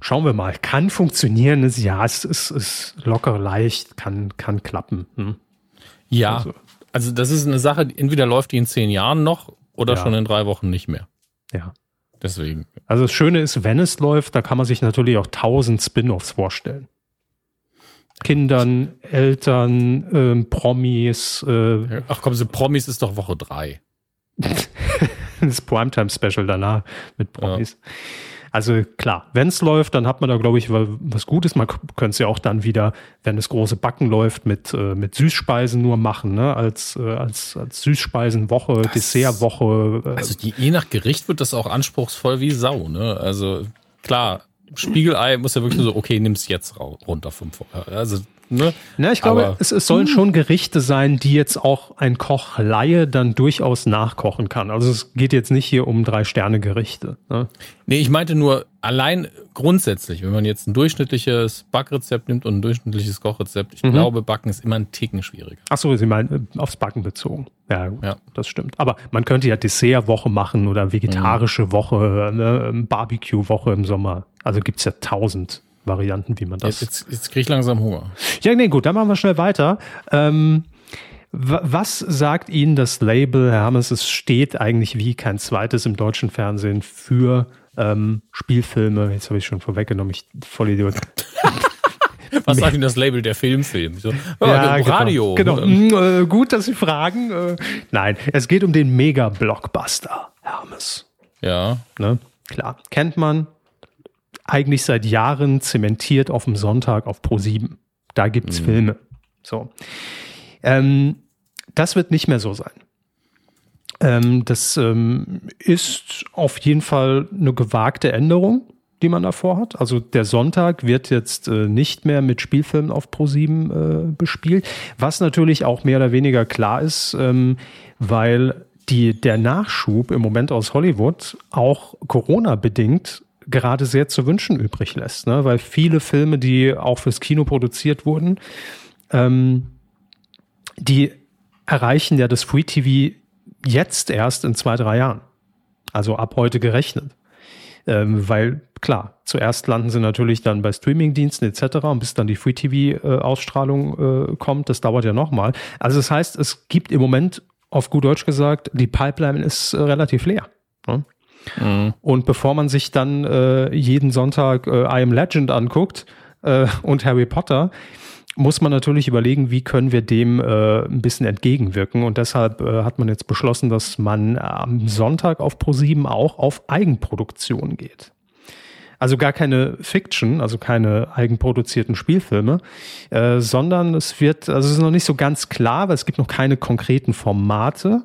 Schauen wir mal. Kann funktionieren. Ja, es ist, ist locker leicht, kann, kann klappen. Hm. Ja, also. also. das ist eine Sache, entweder läuft die in zehn Jahren noch oder ja. schon in drei Wochen nicht mehr. Ja. Deswegen. Also das Schöne ist, wenn es läuft, da kann man sich natürlich auch tausend Spin-offs vorstellen. Kindern, Eltern, ähm, Promis. Äh, Ach komm, so Promis ist doch Woche drei. das Primetime-Special danach mit Promis. Ja. Also klar, wenn es läuft, dann hat man da, glaube ich, was Gutes. Man könnte es ja auch dann wieder, wenn das große Backen läuft, mit, äh, mit Süßspeisen nur machen, ne? als, äh, als, als Süßspeisenwoche, das, Dessertwoche. Äh. Also die, je nach Gericht wird das auch anspruchsvoll wie Sau. Ne? Also klar, Spiegelei muss ja wirklich so, okay, nimm's jetzt runter vom Vorher. Also Ne? Na, ich glaube, es, es, sollen schon Gerichte sein, die jetzt auch ein Kochleihe dann durchaus nachkochen kann. Also es geht jetzt nicht hier um Drei-Sterne-Gerichte. Ne? Nee, ich meinte nur allein grundsätzlich, wenn man jetzt ein durchschnittliches Backrezept nimmt und ein durchschnittliches Kochrezept, ich mhm. glaube, Backen ist immer ein Ticken schwieriger. Ach so, Sie meinen äh, aufs Backen bezogen. Ja, gut, ja. das stimmt. Aber man könnte ja Dessertwoche machen oder vegetarische mhm. Woche, ne, Barbecue-Woche im Sommer. Also gibt's ja tausend Varianten, wie man das. Jetzt, jetzt, jetzt kriege ich langsam Hunger. Ja, nee, gut, dann machen wir schnell weiter. Ähm, was sagt Ihnen das Label, Herr Hammes? Es steht eigentlich wie kein zweites im deutschen Fernsehen für ähm, Spielfilme. Jetzt habe ich schon vorweggenommen, ich voll Idiot. Was sagt Ihnen das Label der Filmfilm? So, oh, ja, genau. Radio. Genau. genau. Äh, gut, dass Sie fragen. Äh, nein, es geht um den Mega-Blockbuster, Hermes. Ja. Ne? Klar, kennt man, eigentlich seit Jahren zementiert auf dem Sonntag auf Pro 7. Da gibt's mhm. Filme. So. Ähm, das wird nicht mehr so sein. Ähm, das ähm, ist auf jeden Fall eine gewagte Änderung, die man davor hat. Also der Sonntag wird jetzt äh, nicht mehr mit Spielfilmen auf Pro7 äh, bespielt, was natürlich auch mehr oder weniger klar ist, ähm, weil die, der Nachschub im Moment aus Hollywood auch Corona bedingt gerade sehr zu wünschen übrig lässt, ne? weil viele Filme, die auch fürs Kino produziert wurden, ähm, die erreichen ja das Free TV jetzt erst in zwei, drei Jahren. Also ab heute gerechnet. Ähm, weil klar, zuerst landen sie natürlich dann bei Streamingdiensten etc. und bis dann die Free TV-Ausstrahlung äh, kommt, das dauert ja nochmal. Also das heißt, es gibt im Moment, auf gut Deutsch gesagt, die Pipeline ist äh, relativ leer. Ne? Mhm. Und bevor man sich dann äh, jeden Sonntag äh, I Am Legend anguckt äh, und Harry Potter, muss man natürlich überlegen, wie können wir dem äh, ein bisschen entgegenwirken. Und deshalb äh, hat man jetzt beschlossen, dass man am Sonntag auf Pro7 auch auf Eigenproduktion geht. Also gar keine Fiction, also keine eigenproduzierten Spielfilme, äh, sondern es wird, also es ist noch nicht so ganz klar, weil es gibt noch keine konkreten Formate.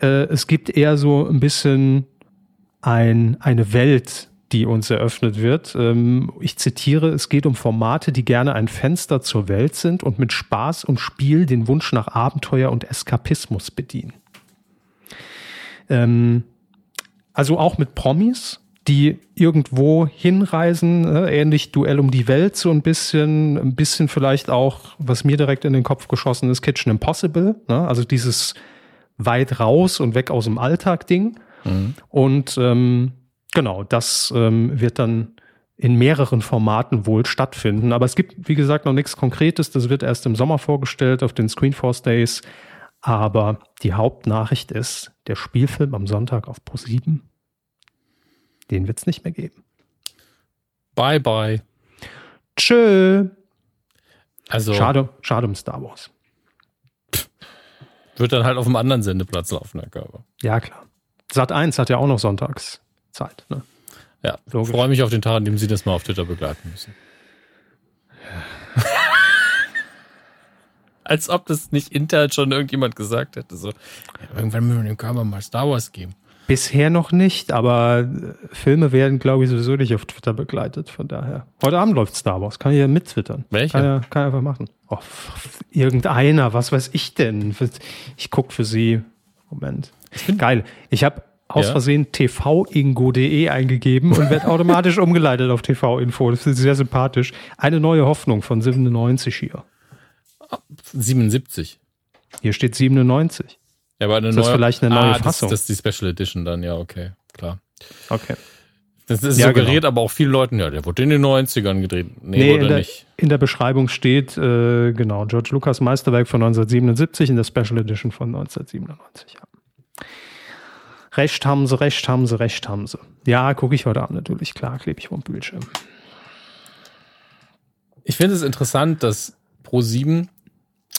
Äh, es gibt eher so ein bisschen ein, eine Welt, die uns eröffnet wird. Ähm, ich zitiere, es geht um Formate, die gerne ein Fenster zur Welt sind und mit Spaß und Spiel den Wunsch nach Abenteuer und Eskapismus bedienen. Ähm, also auch mit Promis, die irgendwo hinreisen, äh, ähnlich Duell um die Welt, so ein bisschen, ein bisschen vielleicht auch, was mir direkt in den Kopf geschossen ist, Kitchen Impossible, ne? also dieses weit raus und weg aus dem Alltag Ding. Mhm. Und ähm, Genau, das ähm, wird dann in mehreren Formaten wohl stattfinden. Aber es gibt, wie gesagt, noch nichts Konkretes. Das wird erst im Sommer vorgestellt auf den Screenforce Days. Aber die Hauptnachricht ist, der Spielfilm am Sonntag auf Pro7, den wird es nicht mehr geben. Bye, bye. Tschö. Also, schade, schade um Star Wars. Wird dann halt auf einem anderen Sendeplatz laufen, Herr Körper. Ja, klar. Sat 1 hat ja auch noch sonntags Zeit. Ne? Ja, ich freue mich auf den Tag, an dem Sie das mal auf Twitter begleiten müssen. Als ob das nicht intern schon irgendjemand gesagt hätte. So, ja, irgendwann müssen wir dem Körper mal Star Wars geben. Bisher noch nicht, aber äh, Filme werden, glaube ich, sowieso nicht auf Twitter begleitet. Von daher. Heute Abend läuft Star Wars. Kann ich ja mittwittern. Welcher? Kann, ja, kann ich einfach machen. Oh, irgendeiner, was weiß ich denn? Ich gucke für Sie. Moment. Geil. Ich habe aus ja. Versehen tvingo.de eingegeben und wird automatisch umgeleitet auf TV-Info. Das ist sehr sympathisch. Eine neue Hoffnung von 97 hier. 77. Hier steht 97. Ja, aber eine ist neue, das vielleicht eine neue ah, Fassung? Das, das ist die Special Edition dann, ja, okay, klar. Okay. Das ist ja, suggeriert genau. aber auch vielen Leuten, ja, der wurde in den 90ern gedreht. Nee, nee in, der, nicht. in der Beschreibung steht, äh, genau, George Lucas Meisterwerk von 1977 in der Special Edition von 1997, ja. Recht haben sie, recht haben sie, recht haben sie. Ja, gucke ich heute Abend natürlich, klar, klebe ich vom Bildschirm. Ich finde es interessant, dass Pro7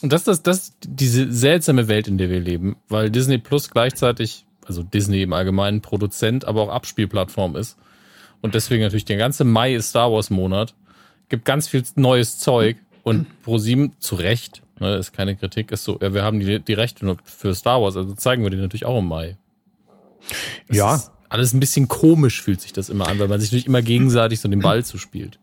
und das ist das, diese seltsame Welt, in der wir leben, weil Disney Plus gleichzeitig, also Disney im Allgemeinen Produzent, aber auch Abspielplattform ist. Und deswegen natürlich der ganze Mai ist Star Wars Monat. Gibt ganz viel neues Zeug und Pro7 zu Recht, ne, ist keine Kritik, ist so, ja, wir haben die, die Rechte für Star Wars, also zeigen wir die natürlich auch im Mai. Das ja. alles ein bisschen komisch fühlt sich das immer an, weil man sich nicht immer gegenseitig so den Ball zuspielt.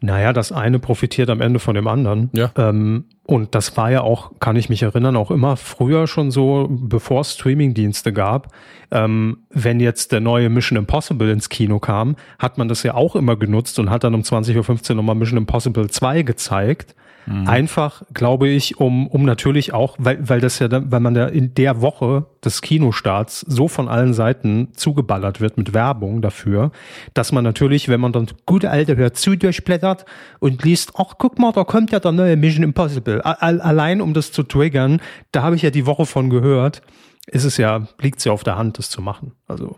Naja, das eine profitiert am Ende von dem anderen. Ja. Ähm, und das war ja auch, kann ich mich erinnern, auch immer früher schon so, bevor es Streamingdienste gab. Ähm, wenn jetzt der neue Mission Impossible ins Kino kam, hat man das ja auch immer genutzt und hat dann um 20.15 Uhr nochmal Mission Impossible 2 gezeigt. Mhm. Einfach, glaube ich, um, um natürlich auch, weil, weil das ja dann, weil man da in der Woche des Kinostarts so von allen Seiten zugeballert wird mit Werbung dafür, dass man natürlich, wenn man dann gute alte hört zu durchblättert und liest, ach guck mal, da kommt ja der neue Mission Impossible. Allein um das zu triggern, da habe ich ja die Woche von gehört, ist es ja, liegt es ja auf der Hand, das zu machen. Also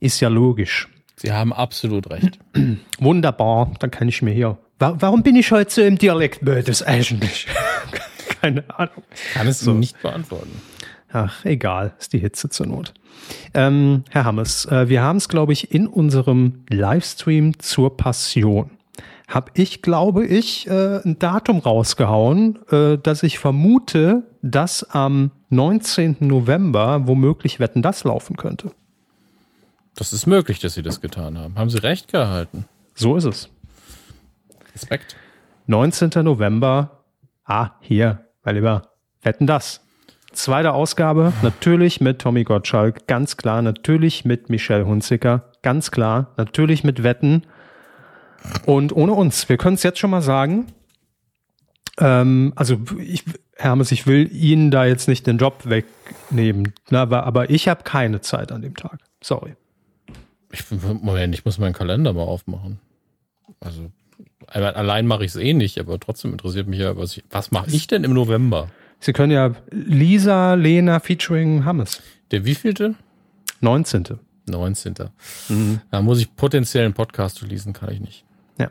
ist ja logisch. Sie haben absolut recht. Wunderbar, dann kann ich mir hier Warum bin ich heute so im Dialektmodus eigentlich? Keine Ahnung. Kann es so nicht beantworten. Ach, egal, ist die Hitze zur Not. Ähm, Herr Hammes, äh, wir haben es, glaube ich, in unserem Livestream zur Passion. Habe ich, glaube ich, äh, ein Datum rausgehauen, äh, dass ich vermute, dass am 19. November womöglich Wetten das laufen könnte. Das ist möglich, dass Sie das getan haben. Haben Sie recht gehalten? So ist es. Respekt. 19. November. Ah, hier, mein Lieber. Wetten das. Zweite Ausgabe, natürlich mit Tommy Gottschalk, ganz klar, natürlich mit Michelle Hunziker, ganz klar, natürlich mit Wetten und ohne uns. Wir können es jetzt schon mal sagen. Ähm, also ich, Hermes, ich will Ihnen da jetzt nicht den Job wegnehmen, na, aber, aber ich habe keine Zeit an dem Tag. Sorry. Ich, Moment, ich muss meinen Kalender mal aufmachen. Also allein mache ich es eh nicht, aber trotzdem interessiert mich ja, was, was mache ich denn im November? Sie können ja Lisa, Lena featuring Hammes. Der wievielte? 19. 19. Mhm. Da muss ich potenziell einen Podcast lesen, kann ich nicht. Ja.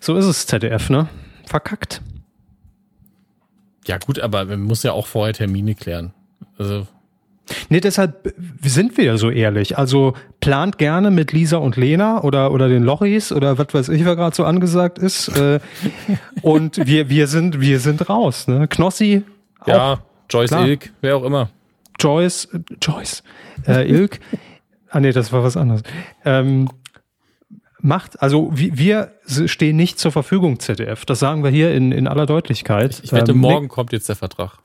So ist es, ZDF, ne? Verkackt. Ja, gut, aber man muss ja auch vorher Termine klären. Also Nee, deshalb sind wir ja so ehrlich. Also plant gerne mit Lisa und Lena oder, oder den Lochis oder was weiß ich, wer gerade so angesagt ist. Äh, und wir, wir sind, wir sind raus, ne? Knossi. Ja, Joyce klar. Ilk, wer auch immer. Joyce, äh, Joyce, äh, Ilk. ah nee, das war was anderes. Ähm, macht, also wir stehen nicht zur Verfügung, ZDF. Das sagen wir hier in, in aller Deutlichkeit. Ich, ich wette, ähm, morgen kommt jetzt der Vertrag.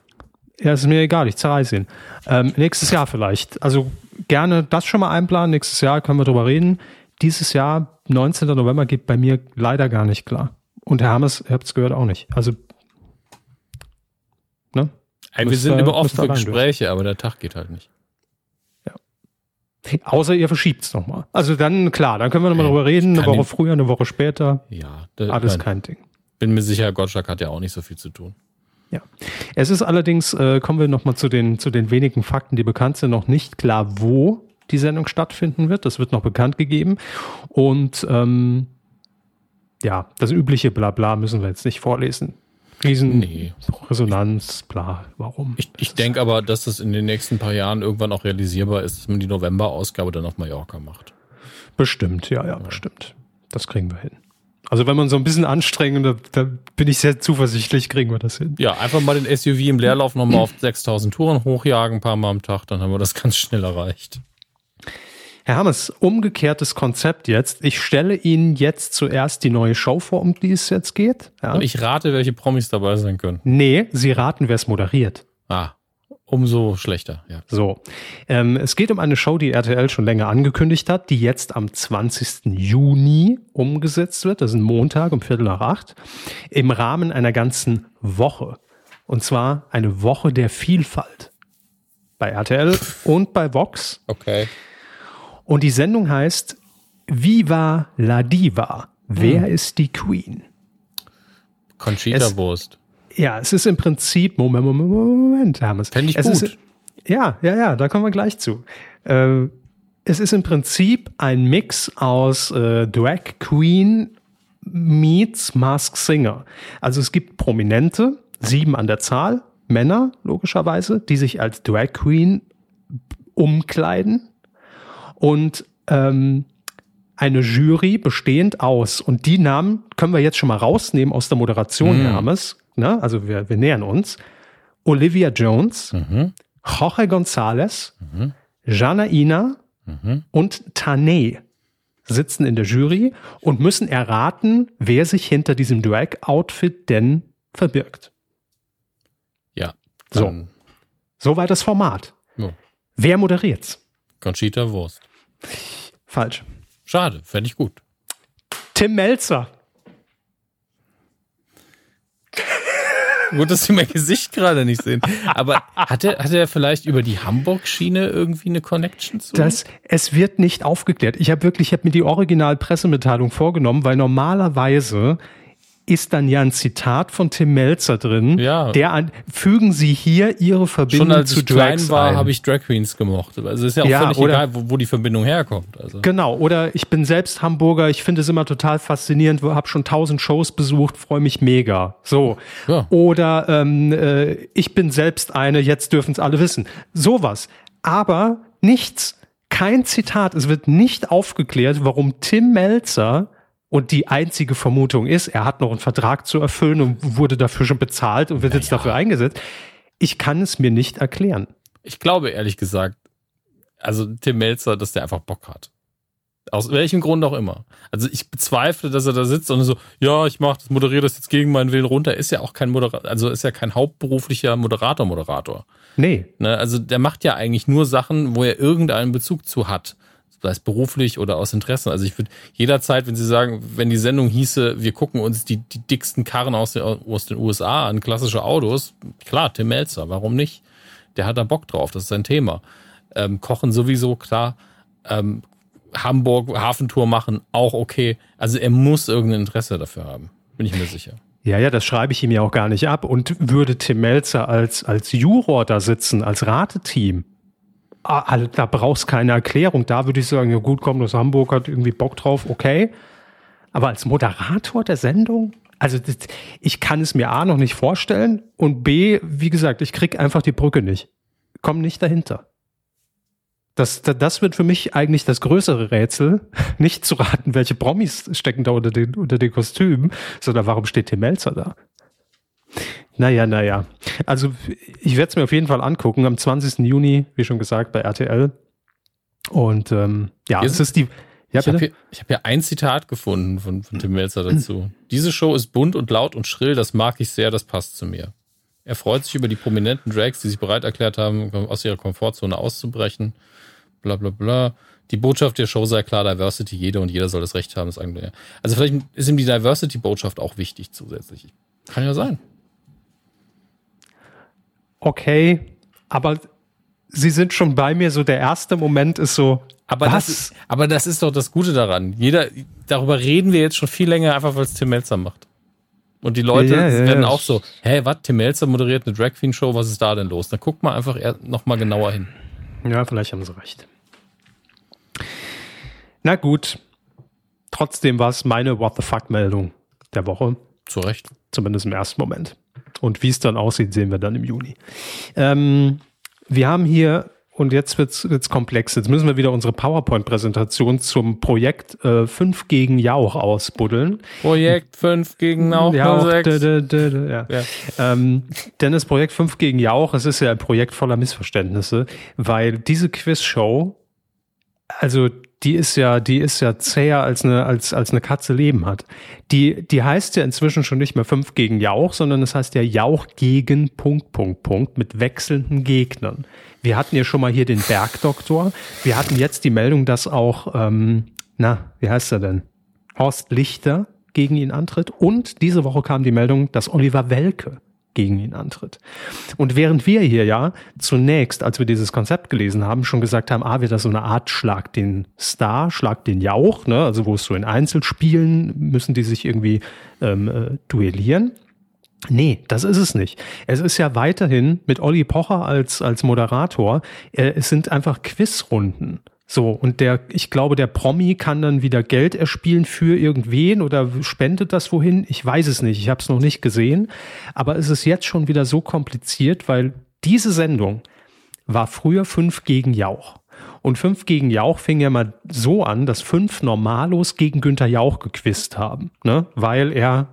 Ja, ist mir egal, ich zerreiße ihn. Ähm, nächstes Jahr vielleicht. Also gerne das schon mal einplanen. Nächstes Jahr können wir drüber reden. Dieses Jahr, 19. November, geht bei mir leider gar nicht klar. Und Herr Hammes, ihr habt es gehört, auch nicht. Also, ne? Ey, wir sind immer offen für Gespräche, durch. aber der Tag geht halt nicht. Ja. Außer ihr verschiebt es nochmal. Also dann, klar, dann können wir nochmal äh, drüber reden. Eine Woche früher, eine Woche später. Ja. Alles kein Ding. Bin mir sicher, Gottschalk hat ja auch nicht so viel zu tun. Ja. Es ist allerdings, äh, kommen wir nochmal zu den, zu den wenigen Fakten, die bekannt sind, noch nicht klar, wo die Sendung stattfinden wird. Das wird noch bekannt gegeben. Und ähm, ja, das übliche Blabla müssen wir jetzt nicht vorlesen. Riesen nee. Resonanz, bla, warum? Ich, ich denke aber, dass das in den nächsten paar Jahren irgendwann auch realisierbar ist, dass man die November-Ausgabe dann auf Mallorca macht. Bestimmt, ja, ja, ja, bestimmt. Das kriegen wir hin. Also wenn man so ein bisschen anstrengt, da, da bin ich sehr zuversichtlich, kriegen wir das hin. Ja, einfach mal den SUV im Leerlauf nochmal auf 6000 Touren hochjagen, ein paar Mal am Tag, dann haben wir das ganz schnell erreicht. Herr Hammes, umgekehrtes Konzept jetzt. Ich stelle Ihnen jetzt zuerst die neue Show vor, um die es jetzt geht. Ja. Und ich rate, welche Promis dabei sein können. Nee, Sie raten, wer es moderiert. Ah. Umso schlechter, ja. So. Ähm, es geht um eine Show, die RTL schon länger angekündigt hat, die jetzt am 20. Juni umgesetzt wird. Das ist ein Montag um Viertel nach acht. Im Rahmen einer ganzen Woche. Und zwar eine Woche der Vielfalt. Bei RTL und bei Vox. Okay. Und die Sendung heißt Viva la Diva. Wer hm. ist die Queen? Conchita Wurst. Ja, es ist im Prinzip, Moment, Moment, Moment, Hermes. Fände ich es gut. Ist, ja, ja, ja, da kommen wir gleich zu. Äh, es ist im Prinzip ein Mix aus äh, Drag Queen meets Mask Singer. Also es gibt Prominente, sieben an der Zahl, Männer logischerweise, die sich als Drag Queen umkleiden und ähm, eine Jury bestehend aus, und die Namen können wir jetzt schon mal rausnehmen aus der Moderation, mm. Hermes, ne? also wir, wir nähern uns, Olivia Jones, mhm. Jorge González, mhm. Jana Ina mhm. und Tane sitzen in der Jury und müssen erraten, wer sich hinter diesem Drag-Outfit denn verbirgt. Ja. So. Soweit das Format. Oh. Wer moderiert's? Conchita Wurst. Falsch. Schade, fände ich gut. Tim Melzer. Gut, dass Sie mein Gesicht gerade nicht sehen. Aber hat er, hat er vielleicht über die Hamburg-Schiene irgendwie eine Connection zu? Das, es wird nicht aufgeklärt. Ich habe wirklich, ich habe mir die Original-Pressemitteilung vorgenommen, weil normalerweise ist dann ja ein Zitat von Tim Melzer drin. Ja. Der an, fügen Sie hier Ihre Verbindung Schon als zu ich klein war, habe ich Drag Queens gemocht. Also ist ja auch ja, völlig oder, egal, wo, wo, die Verbindung herkommt. Also. Genau. Oder ich bin selbst Hamburger. Ich finde es immer total faszinierend. Habe schon tausend Shows besucht, freue mich mega. So. Ja. Oder ähm, äh, ich bin selbst eine. Jetzt dürfen es alle wissen. Sowas. Aber nichts. Kein Zitat. Es wird nicht aufgeklärt, warum Tim Melzer und die einzige Vermutung ist, er hat noch einen Vertrag zu erfüllen und wurde dafür schon bezahlt und wird naja. jetzt dafür eingesetzt. Ich kann es mir nicht erklären. Ich glaube ehrlich gesagt, also Tim Melzer, dass der einfach Bock hat. Aus welchem Grund auch immer. Also ich bezweifle, dass er da sitzt und so, ja, ich mach das, moderiere das jetzt gegen meinen Willen runter. Ist ja auch kein Moderator, also ist ja kein hauptberuflicher Moderator, Moderator. Nee. Ne, also der macht ja eigentlich nur Sachen, wo er irgendeinen Bezug zu hat. Sei es beruflich oder aus Interessen. Also ich würde jederzeit, wenn Sie sagen, wenn die Sendung hieße, wir gucken uns die, die dicksten Karren aus den, aus den USA an, klassische Autos, klar, Tim Melzer, warum nicht? Der hat da Bock drauf, das ist sein Thema. Ähm, Kochen sowieso, klar. Ähm, Hamburg Hafentour machen, auch okay. Also er muss irgendein Interesse dafür haben, bin ich mir sicher. Ja, ja, das schreibe ich ihm ja auch gar nicht ab. Und würde Tim Melzer als, als Juror da sitzen, als Rateteam, ah, da brauchst keine Erklärung. Da würde ich sagen, ja gut, komm, das Hamburg hat irgendwie Bock drauf, okay. Aber als Moderator der Sendung? Also ich kann es mir A noch nicht vorstellen und B, wie gesagt, ich krieg einfach die Brücke nicht. Komm nicht dahinter. Das, das wird für mich eigentlich das größere Rätsel, nicht zu raten, welche Promis stecken da unter den, unter den Kostümen, sondern warum steht Tim Melzer da? Naja, naja. Also ich werde es mir auf jeden Fall angucken am 20. Juni, wie schon gesagt, bei RTL. Und ähm, ja, es ist die. Ja, ich habe hier, hab hier ein Zitat gefunden von, von Tim Melzer dazu. Diese Show ist bunt und laut und schrill, das mag ich sehr, das passt zu mir. Er freut sich über die prominenten Drags, die sich bereit erklärt haben, aus ihrer Komfortzone auszubrechen bla bla bla. Die Botschaft der Show sei klar, Diversity, jeder und jeder soll das Recht haben. Das also vielleicht ist ihm die Diversity-Botschaft auch wichtig zusätzlich. Kann ja sein. Okay, aber sie sind schon bei mir, so der erste Moment ist so, aber was? Das ist, aber das ist doch das Gute daran. Jeder, darüber reden wir jetzt schon viel länger, einfach weil es Tim Melzer macht. Und die Leute ja, ja, werden ja. auch so, hä, was, Tim Melzer moderiert eine Drag Queen Show, was ist da denn los? Dann guckt mal einfach noch mal genauer hin. Ja, vielleicht haben sie recht. Na gut. Trotzdem war es meine What the fuck-Meldung der Woche. Zu Recht. Zumindest im ersten Moment. Und wie es dann aussieht, sehen wir dann im Juni. Ähm, wir haben hier, und jetzt wird es komplex, jetzt müssen wir wieder unsere PowerPoint-Präsentation zum Projekt äh, 5 gegen Jauch ausbuddeln. Projekt 5 gegen Jauch, Jauch 6. D, d, d, ja. ja. Ähm, denn das Projekt 5 gegen Jauch, es ist ja ein Projekt voller Missverständnisse, weil diese Quizshow, also die ist ja, die ist ja zäher als eine, als, als eine Katze Leben hat. Die, die heißt ja inzwischen schon nicht mehr fünf gegen Jauch, sondern es heißt ja Jauch gegen Punkt, Punkt, Punkt mit wechselnden Gegnern. Wir hatten ja schon mal hier den Bergdoktor. Wir hatten jetzt die Meldung, dass auch, ähm, na, wie heißt er denn? Horst Lichter gegen ihn antritt. Und diese Woche kam die Meldung, dass Oliver Welke gegen ihn antritt. Und während wir hier ja zunächst, als wir dieses Konzept gelesen haben, schon gesagt haben, ah, wird das so eine Art Schlag den Star, Schlag den Jauch, ne? also wo es so in Einzelspielen müssen die sich irgendwie ähm, äh, duellieren. Nee, das ist es nicht. Es ist ja weiterhin mit Olli Pocher als, als Moderator, äh, es sind einfach Quizrunden. So, und der, ich glaube, der Promi kann dann wieder Geld erspielen für irgendwen oder spendet das wohin? Ich weiß es nicht, ich habe es noch nicht gesehen. Aber es ist jetzt schon wieder so kompliziert, weil diese Sendung war früher fünf gegen Jauch. Und fünf gegen Jauch fing ja mal so an, dass fünf Normalos gegen Günther Jauch gequizt haben, ne? weil er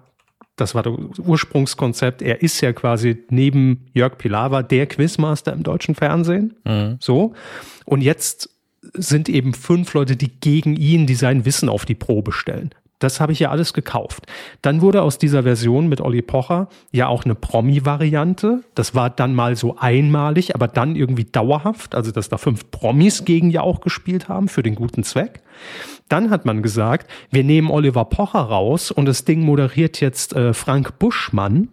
das war das Ursprungskonzept. Er ist ja quasi neben Jörg Pilawa der Quizmaster im deutschen Fernsehen. Mhm. So. Und jetzt sind eben fünf Leute, die gegen ihn, die sein Wissen auf die Probe stellen. Das habe ich ja alles gekauft. Dann wurde aus dieser Version mit Olli Pocher ja auch eine Promi-Variante. Das war dann mal so einmalig, aber dann irgendwie dauerhaft. Also, dass da fünf Promis gegen ja auch gespielt haben für den guten Zweck. Dann hat man gesagt, wir nehmen Oliver Pocher raus und das Ding moderiert jetzt äh, Frank Buschmann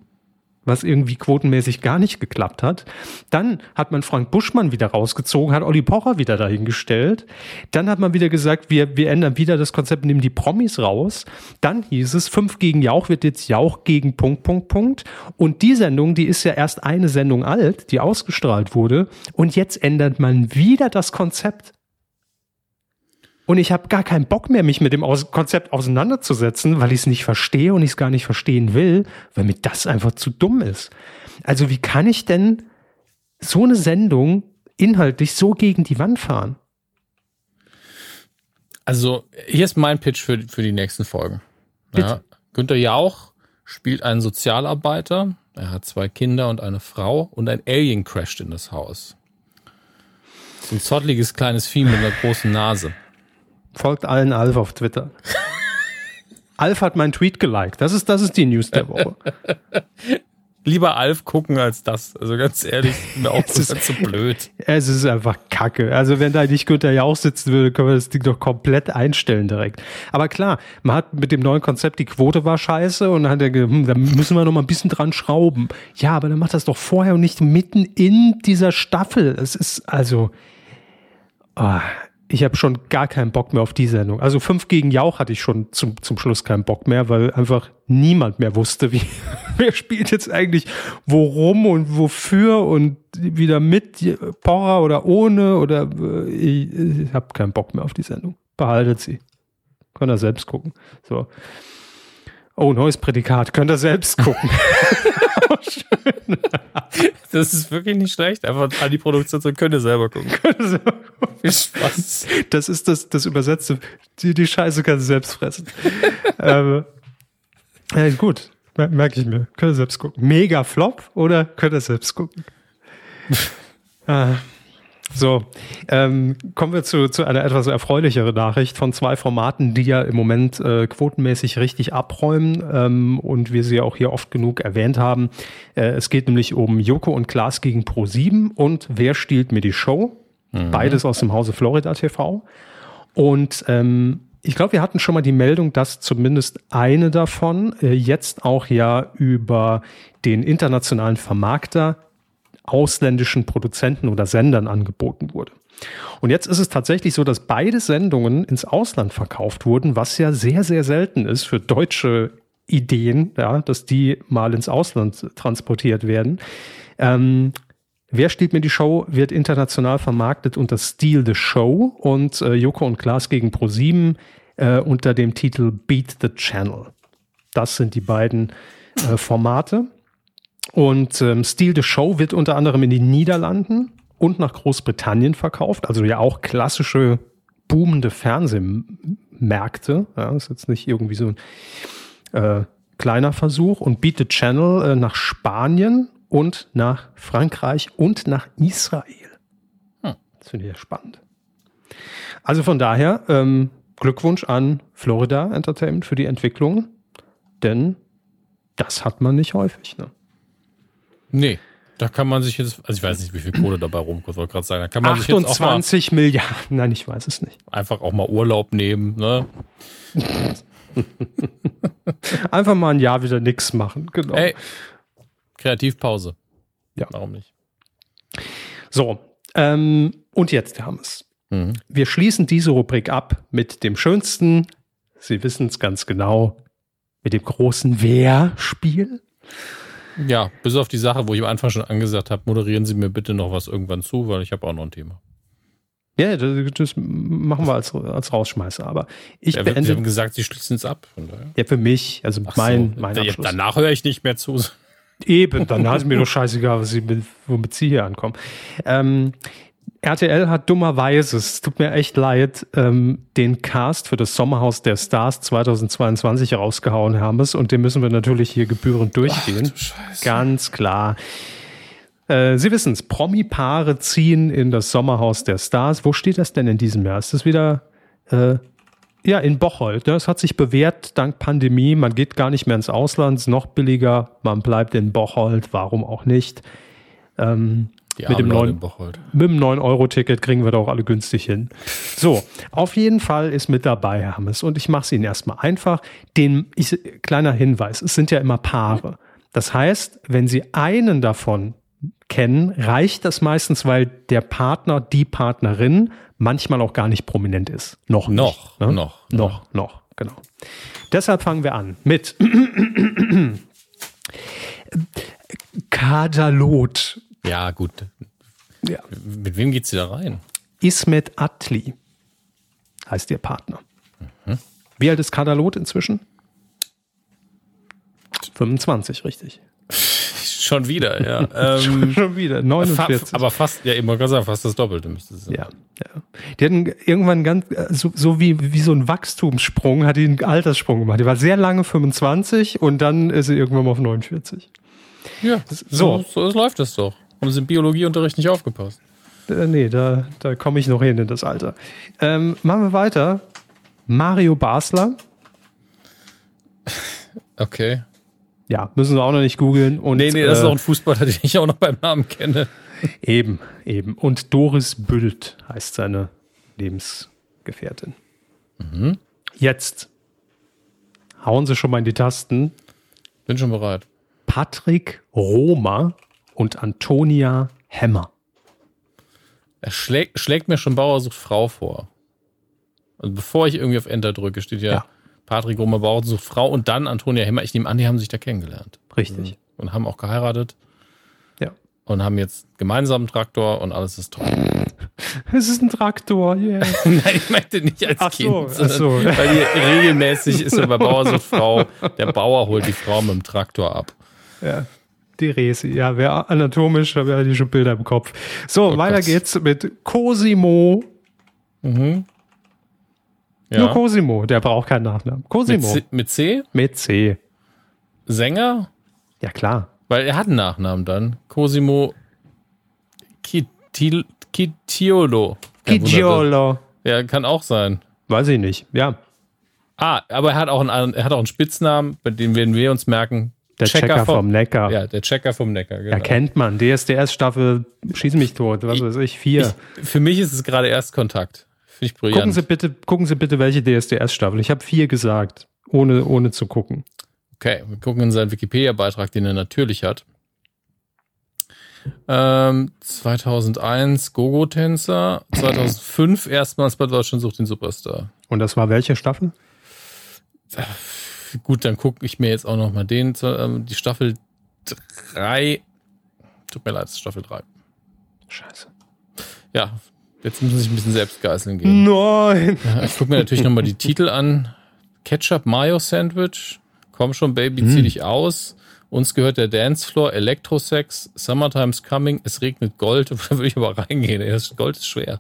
was irgendwie quotenmäßig gar nicht geklappt hat. Dann hat man Frank Buschmann wieder rausgezogen, hat Olli Pocher wieder dahingestellt. Dann hat man wieder gesagt, wir, wir ändern wieder das Konzept, nehmen die Promis raus. Dann hieß es, fünf gegen Jauch wird jetzt Jauch gegen Punkt, Punkt, Punkt. Und die Sendung, die ist ja erst eine Sendung alt, die ausgestrahlt wurde. Und jetzt ändert man wieder das Konzept. Und ich habe gar keinen Bock mehr, mich mit dem Konzept auseinanderzusetzen, weil ich es nicht verstehe und ich es gar nicht verstehen will, weil mir das einfach zu dumm ist. Also wie kann ich denn so eine Sendung inhaltlich so gegen die Wand fahren? Also hier ist mein Pitch für, für die nächsten Folgen. Ja, Günther Jauch spielt einen Sozialarbeiter. Er hat zwei Kinder und eine Frau und ein Alien crasht in das Haus. So ein zottliges kleines Vieh mit einer großen Nase. Folgt allen Alf auf Twitter. Alf hat meinen Tweet geliked. Das ist, das ist die News der Woche. Lieber Alf gucken als das. Also ganz ehrlich, mir auch ist- so blöd. Es ist einfach kacke. Also wenn da nicht Günther Jauch sitzen würde, können wir das Ding doch komplett einstellen direkt. Aber klar, man hat mit dem neuen Konzept, die Quote war scheiße und dann hat er gesagt, hm, da müssen wir noch mal ein bisschen dran schrauben. Ja, aber dann macht das doch vorher und nicht mitten in dieser Staffel. Es ist also, ah, ich habe schon gar keinen Bock mehr auf die Sendung. Also fünf gegen Jauch hatte ich schon zum, zum Schluss keinen Bock mehr, weil einfach niemand mehr wusste, wie, wer spielt jetzt eigentlich worum und wofür und wieder mit Porra oder ohne oder äh, ich, ich habe keinen Bock mehr auf die Sendung. Behaltet sie. Könnt ihr selbst gucken. So. Oh, neues Prädikat. Könnt ihr selbst gucken. Das ist wirklich nicht schlecht. Einfach an die Produktion zu können, selber gucken. Viel Spaß. Das ist das, das Übersetzte. Die, die Scheiße kann sie selbst fressen. ähm, ja, gut, mer- merke ich mir. Könnt ihr selbst gucken. Mega Flop oder könnt ihr selbst gucken? ah. So, ähm, kommen wir zu, zu einer etwas erfreulicheren Nachricht von zwei Formaten, die ja im Moment äh, quotenmäßig richtig abräumen ähm, und wir sie ja auch hier oft genug erwähnt haben. Äh, es geht nämlich um Joko und Klaas gegen Pro7 und Wer stiehlt mir die Show? Beides aus dem Hause Florida TV. Und ähm, ich glaube, wir hatten schon mal die Meldung, dass zumindest eine davon äh, jetzt auch ja über den internationalen Vermarkter ausländischen Produzenten oder Sendern angeboten wurde. Und jetzt ist es tatsächlich so, dass beide Sendungen ins Ausland verkauft wurden, was ja sehr, sehr selten ist für deutsche Ideen, ja, dass die mal ins Ausland transportiert werden. Ähm, Wer steht mir die Show? Wird international vermarktet unter Steal the Show und äh, Joko und Klaas gegen Pro7 äh, unter dem Titel Beat the Channel. Das sind die beiden äh, Formate. Und ähm, Steal the Show wird unter anderem in den Niederlanden und nach Großbritannien verkauft. Also ja auch klassische boomende Fernsehmärkte. Ja, ist jetzt nicht irgendwie so ein äh, kleiner Versuch. Und Beat the Channel äh, nach Spanien und nach Frankreich und nach Israel. Hm. Das finde ich ja spannend. Also von daher ähm, Glückwunsch an Florida Entertainment für die Entwicklung, denn das hat man nicht häufig. Ne? Nee, da kann man sich jetzt, also ich weiß nicht, wie viel Kohle dabei rumkommt, wollte gerade sagen, da kann man sich jetzt auch mal 28 Milliarden, nein, ich weiß es nicht. einfach auch mal Urlaub nehmen, ne? Einfach mal ein Jahr wieder nichts machen. Genau. Ey, Kreativpause. Ja. Warum nicht? So, ähm, und jetzt, Herr Hammes. Mhm. Wir schließen diese Rubrik ab mit dem schönsten, Sie wissen es ganz genau, mit dem großen Wer-Spiel. Ja, bis auf die Sache, wo ich am Anfang schon angesagt habe, moderieren Sie mir bitte noch was irgendwann zu, weil ich habe auch noch ein Thema. Ja, das, das machen wir als, als Rausschmeißer. Aber ich Ja, wir, beende Sie haben gesagt, Sie schließen es ab. Ja für mich, also Ach mein, so, mein ja, danach höre ich nicht mehr zu. Eben, dann ist mir doch scheißegal, was sie mit, womit sie hier ankommen. Ähm, RTL hat dummerweise, es tut mir echt leid, ähm, den Cast für das Sommerhaus der Stars 2022 rausgehauen, Hermes, und den müssen wir natürlich hier gebührend durchgehen. Scheiße. Ganz klar. Äh, Sie wissen es, Promi-Paare ziehen in das Sommerhaus der Stars. Wo steht das denn in diesem Jahr? Ist das wieder äh, ja, in Bocholt. Das hat sich bewährt dank Pandemie. Man geht gar nicht mehr ins Ausland, ist noch billiger. Man bleibt in Bocholt. Warum auch nicht? Ähm, Die mit, dem armen Leute neuen, in Bocholt. mit dem 9-Euro-Ticket kriegen wir doch alle günstig hin. So, auf jeden Fall ist mit dabei Hermes. Und ich mache es Ihnen erstmal einfach. Den, ich, kleiner Hinweis, es sind ja immer Paare. Das heißt, wenn Sie einen davon kennen, reicht das meistens, weil der Partner, die Partnerin manchmal auch gar nicht prominent ist. Noch nicht. Noch, ne? noch, Noch, noch, genau. Deshalb fangen wir an mit Kadalot. Ja, gut. Ja. Mit wem geht sie da rein? Ismet Atli heißt ihr Partner. Wie alt ist Kadalot inzwischen? 25, richtig. Schon wieder, ja. ähm, Schon wieder, fa 49. aber fast, ja, immer gesagt, fast das Doppelte müsste es sein. Ja, ja. Die hatten irgendwann ganz, äh, so, so wie, wie so ein Wachstumssprung, hat die einen Alterssprung gemacht. Die war sehr lange 25 und dann ist sie irgendwann mal auf 49. Ja, so, so, so läuft das doch. Haben Sie im Biologieunterricht nicht aufgepasst? Äh, nee, da, da komme ich noch hin in das Alter. Ähm, machen wir weiter Mario Basler. Okay. Ja, müssen wir auch noch nicht googeln. Und, nee, nee, das äh, ist auch ein Fußballer, den ich auch noch beim Namen kenne. Eben, eben. Und Doris Bült heißt seine Lebensgefährtin. Mhm. Jetzt hauen Sie schon mal in die Tasten. Bin schon bereit. Patrick Roma und Antonia Hemmer. Er schlägt, schlägt mir schon Bauer sucht Frau vor. Also bevor ich irgendwie auf Enter drücke, steht ja, ja. Patrick Roma Bauer sucht Frau und dann Antonia Hemmer. Ich nehme an, die haben sich da kennengelernt. Richtig. Mhm. Und haben auch geheiratet. Ja. Und haben jetzt gemeinsam einen Traktor und alles ist toll. Es ist ein Traktor, yeah. Nein, ich meinte nicht als ach Kind. So, so. Weil die regelmäßig ist ja bei Bauer sucht Frau, der Bauer holt die Frau mit dem Traktor ab. Ja. Die Resi, ja, wer anatomisch, da wäre die schon Bilder im Kopf. So, oh weiter Gott. geht's mit Cosimo. Mhm. Ja. Nur Cosimo, der braucht keinen Nachnamen. Cosimo. Mit C? Mit C. Sänger? Ja, klar. Weil er hat einen Nachnamen dann. Cosimo Kitil, Kitiolo. Kitiolo. Ja, kann auch sein. Weiß ich nicht, ja. Ah, aber er hat auch einen, er hat auch einen Spitznamen, bei dem werden wir uns merken. Der Checker, Checker vom, vom, Neckar. Ja, der Checker vom Neckar, genau. Erkennt man. DSDS-Staffel Schieß mich tot, was weiß ich, vier. Ich, für mich ist es gerade Erstkontakt. Finde ich brillant. Gucken Sie bitte, gucken Sie bitte, welche DSDS-Staffel. Ich habe vier gesagt, ohne, ohne zu gucken. Okay, wir gucken in seinen Wikipedia-Beitrag, den er natürlich hat. Ähm, 2001 Gogo-Tänzer, 2005 erstmals bei Deutschland sucht den Superstar. Und das war welche Staffel? Gut, dann gucke ich mir jetzt auch noch mal den, ähm, die Staffel 3. Tut mir leid, Staffel 3. Scheiße. Ja, jetzt muss ich ein bisschen selbst geißeln gehen. Nein! Ja, ich gucke mir natürlich noch mal die Titel an. Ketchup Mayo Sandwich. Komm schon, Baby, zieh hm. dich aus. Uns gehört der Dancefloor, Elektrosex, Summertime's Coming, es regnet Gold. Da würde ich aber reingehen. Das Gold ist schwer.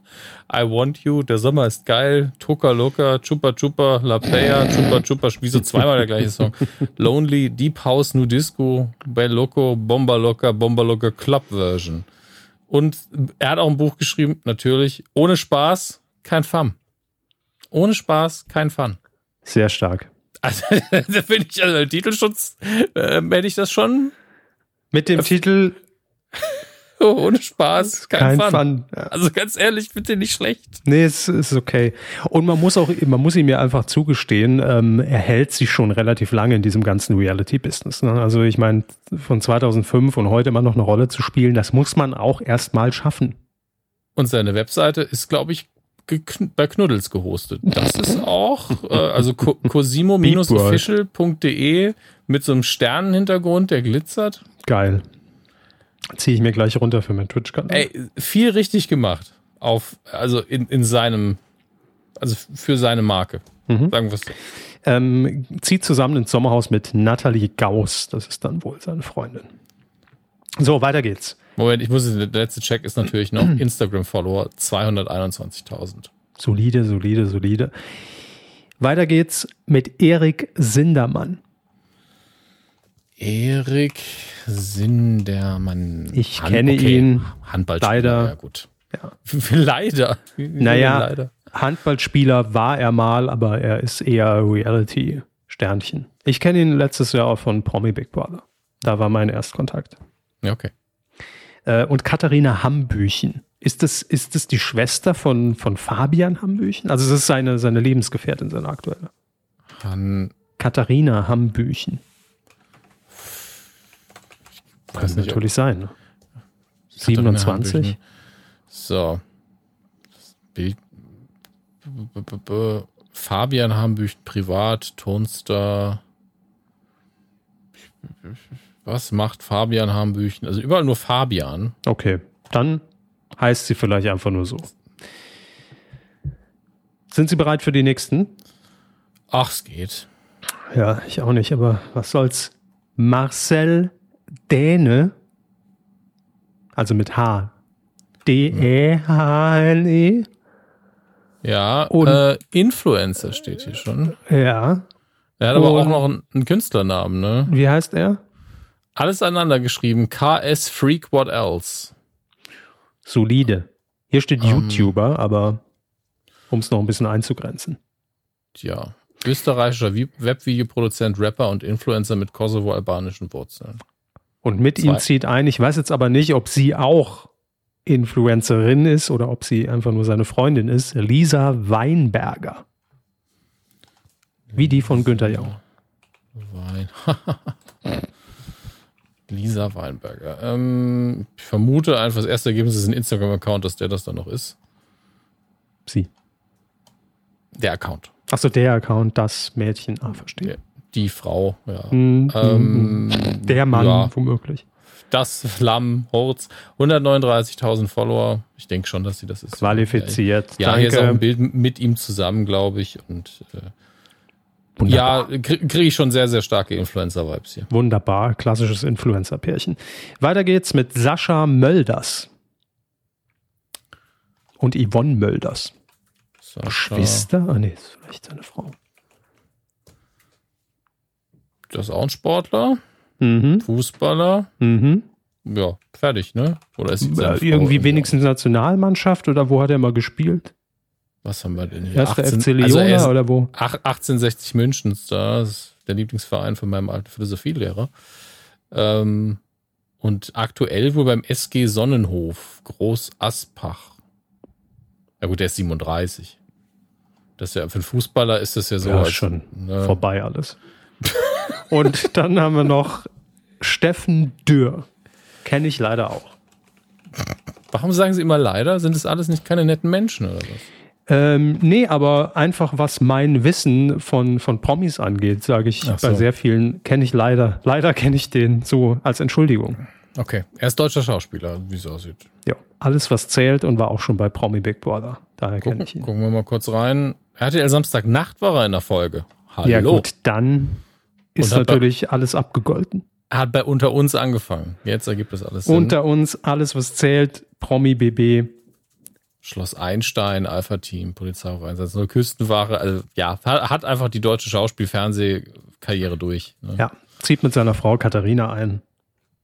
I Want You, der Sommer ist geil. Tuka Loka, Chupa Chupa, La Playa, Chupa Chupa, wie so zweimal der gleiche Song. Lonely, Deep House, New Disco, Bel Loco, Bomba Loca, Bomba Loca Club Version. Und er hat auch ein Buch geschrieben, natürlich. Ohne Spaß, kein Fun. Ohne Spaß, kein Fun. Sehr stark. Also, da finde ich, also Titelschutz, äh, hätte ich das schon. Mit dem äh, Titel. Oh, ohne Spaß, kein, kein Fun. Fun. Ja. Also ganz ehrlich, bitte nicht schlecht. Nee, es ist okay. Und man muss auch, man muss ihm ja einfach zugestehen, ähm, er hält sich schon relativ lange in diesem ganzen Reality-Business. Ne? Also ich meine, von 2005 und heute immer noch eine Rolle zu spielen, das muss man auch erstmal schaffen. Und seine Webseite ist, glaube ich, bei Knuddels gehostet. Das ist auch, äh, also cosimo-official.de mit so einem Sternenhintergrund, der glitzert. Geil. Ziehe ich mir gleich runter für meinen Twitch-Kanal. Ey, viel richtig gemacht. Auf, also in, in seinem, also für seine Marke. Mhm. Sagen wir es so. Ähm, zieht zusammen ins Sommerhaus mit Nathalie Gauss. Das ist dann wohl seine Freundin. So, weiter geht's. Moment, ich muss, der letzte Check ist natürlich noch Instagram-Follower 221.000. Solide, solide, solide. Weiter geht's mit Erik Sindermann. Erik Sindermann. Ich Hand, kenne okay. ihn. Handballspieler. Leider. Ja, gut. Ja. leider. Naja, leider? Handballspieler war er mal, aber er ist eher Reality-Sternchen. Ich kenne ihn letztes Jahr auch von Promi Big Brother. Da war mein Erstkontakt. Ja, okay. Äh, und Katharina Hambüchen. Ist das, ist das die Schwester von, von Fabian Hambüchen? Also es ist seine, seine Lebensgefährtin, seine aktuelle. Han Katharina Hambüchen. Kann natürlich sein. Ne? 27. So. Bild. Fabian Hambüchen, privat, Tonstar. Was macht Fabian Hambüchen? Also überall nur Fabian. Okay, dann heißt sie vielleicht einfach nur so. Sind Sie bereit für die nächsten? Ach, es geht. Ja, ich auch nicht, aber was soll's? Marcel Däne, also mit H. D-E-H-N-E. Ja, Und, äh, Influencer steht hier schon. Ja. Er hat aber auch noch einen, einen Künstlernamen, ne? Wie heißt er? Alles aneinander geschrieben. KS Freak What Else. Solide. Hier steht um, YouTuber, aber um es noch ein bisschen einzugrenzen. Tja, österreichischer Webvideoproduzent, Rapper und Influencer mit kosovo-albanischen Wurzeln. Und mit Zwei. ihm zieht ein, ich weiß jetzt aber nicht, ob sie auch Influencerin ist oder ob sie einfach nur seine Freundin ist, Lisa Weinberger. Wie die von Günther Jauch. Wein. Lisa Weinberger. Ähm, ich vermute einfach, das erste Ergebnis ist ein Instagram-Account, dass der das dann noch ist. Sie. Der Account. Achso, der Account, das Mädchen. Ah, verstehe. Die Frau, ja. Mm, ähm, der Mann, ja. womöglich. Das Lamm, Horz, 139.000 Follower. Ich denke schon, dass sie das ist. Qualifiziert. Ja, Danke. hier ist auch ein Bild mit ihm zusammen, glaube ich. Und äh, Wunderbar. Ja, kriege krieg ich schon sehr, sehr starke Influencer-Vibes hier. Wunderbar, klassisches Influencer-Pärchen. Weiter geht's mit Sascha Mölders und Yvonne Mölders. Sascha. Schwester? Ah, nee, ist vielleicht seine Frau. Das ist auch ein Sportler. Mhm. Fußballer. Mhm. Ja, fertig, ne? Oder ist ja, irgendwie wenigstens Nationalmannschaft oder wo hat er mal gespielt? Was haben wir denn hier? Erste 18, FC Leona also oder wo? 1860 München, das ist der Lieblingsverein von meinem alten Philosophielehrer. Ähm, und aktuell wohl beim SG Sonnenhof, Groß Aspach. Ja gut, der ist 37. Das ist ja, für einen Fußballer ist das ja so. Ja, als, schon ne? vorbei alles. und dann haben wir noch Steffen Dürr. Kenne ich leider auch. Warum sagen Sie immer leider? Sind das alles nicht keine netten Menschen oder was? Ähm, nee, aber einfach was mein Wissen von, von Promis angeht, sage ich so. bei sehr vielen, kenne ich leider, leider kenne ich den so als Entschuldigung. Okay, er ist deutscher Schauspieler, wie es aussieht. Ja, alles was zählt und war auch schon bei Promi Big Brother. Daher kenne ich ihn. Gucken wir mal kurz rein. RTL Samstagnacht war er in der Folge. Hallo. Ja gut, dann ist natürlich bei, alles abgegolten. Er hat bei Unter uns angefangen. Jetzt ergibt es alles Sinn. Unter uns, alles was zählt, Promi BB, Schloss Einstein, Alpha-Team, Polizei auf Einsatz, nur Küstenware. Also ja, hat einfach die deutsche Schauspiel-Fernsehkarriere durch. Ne? Ja, zieht mit seiner Frau Katharina ein.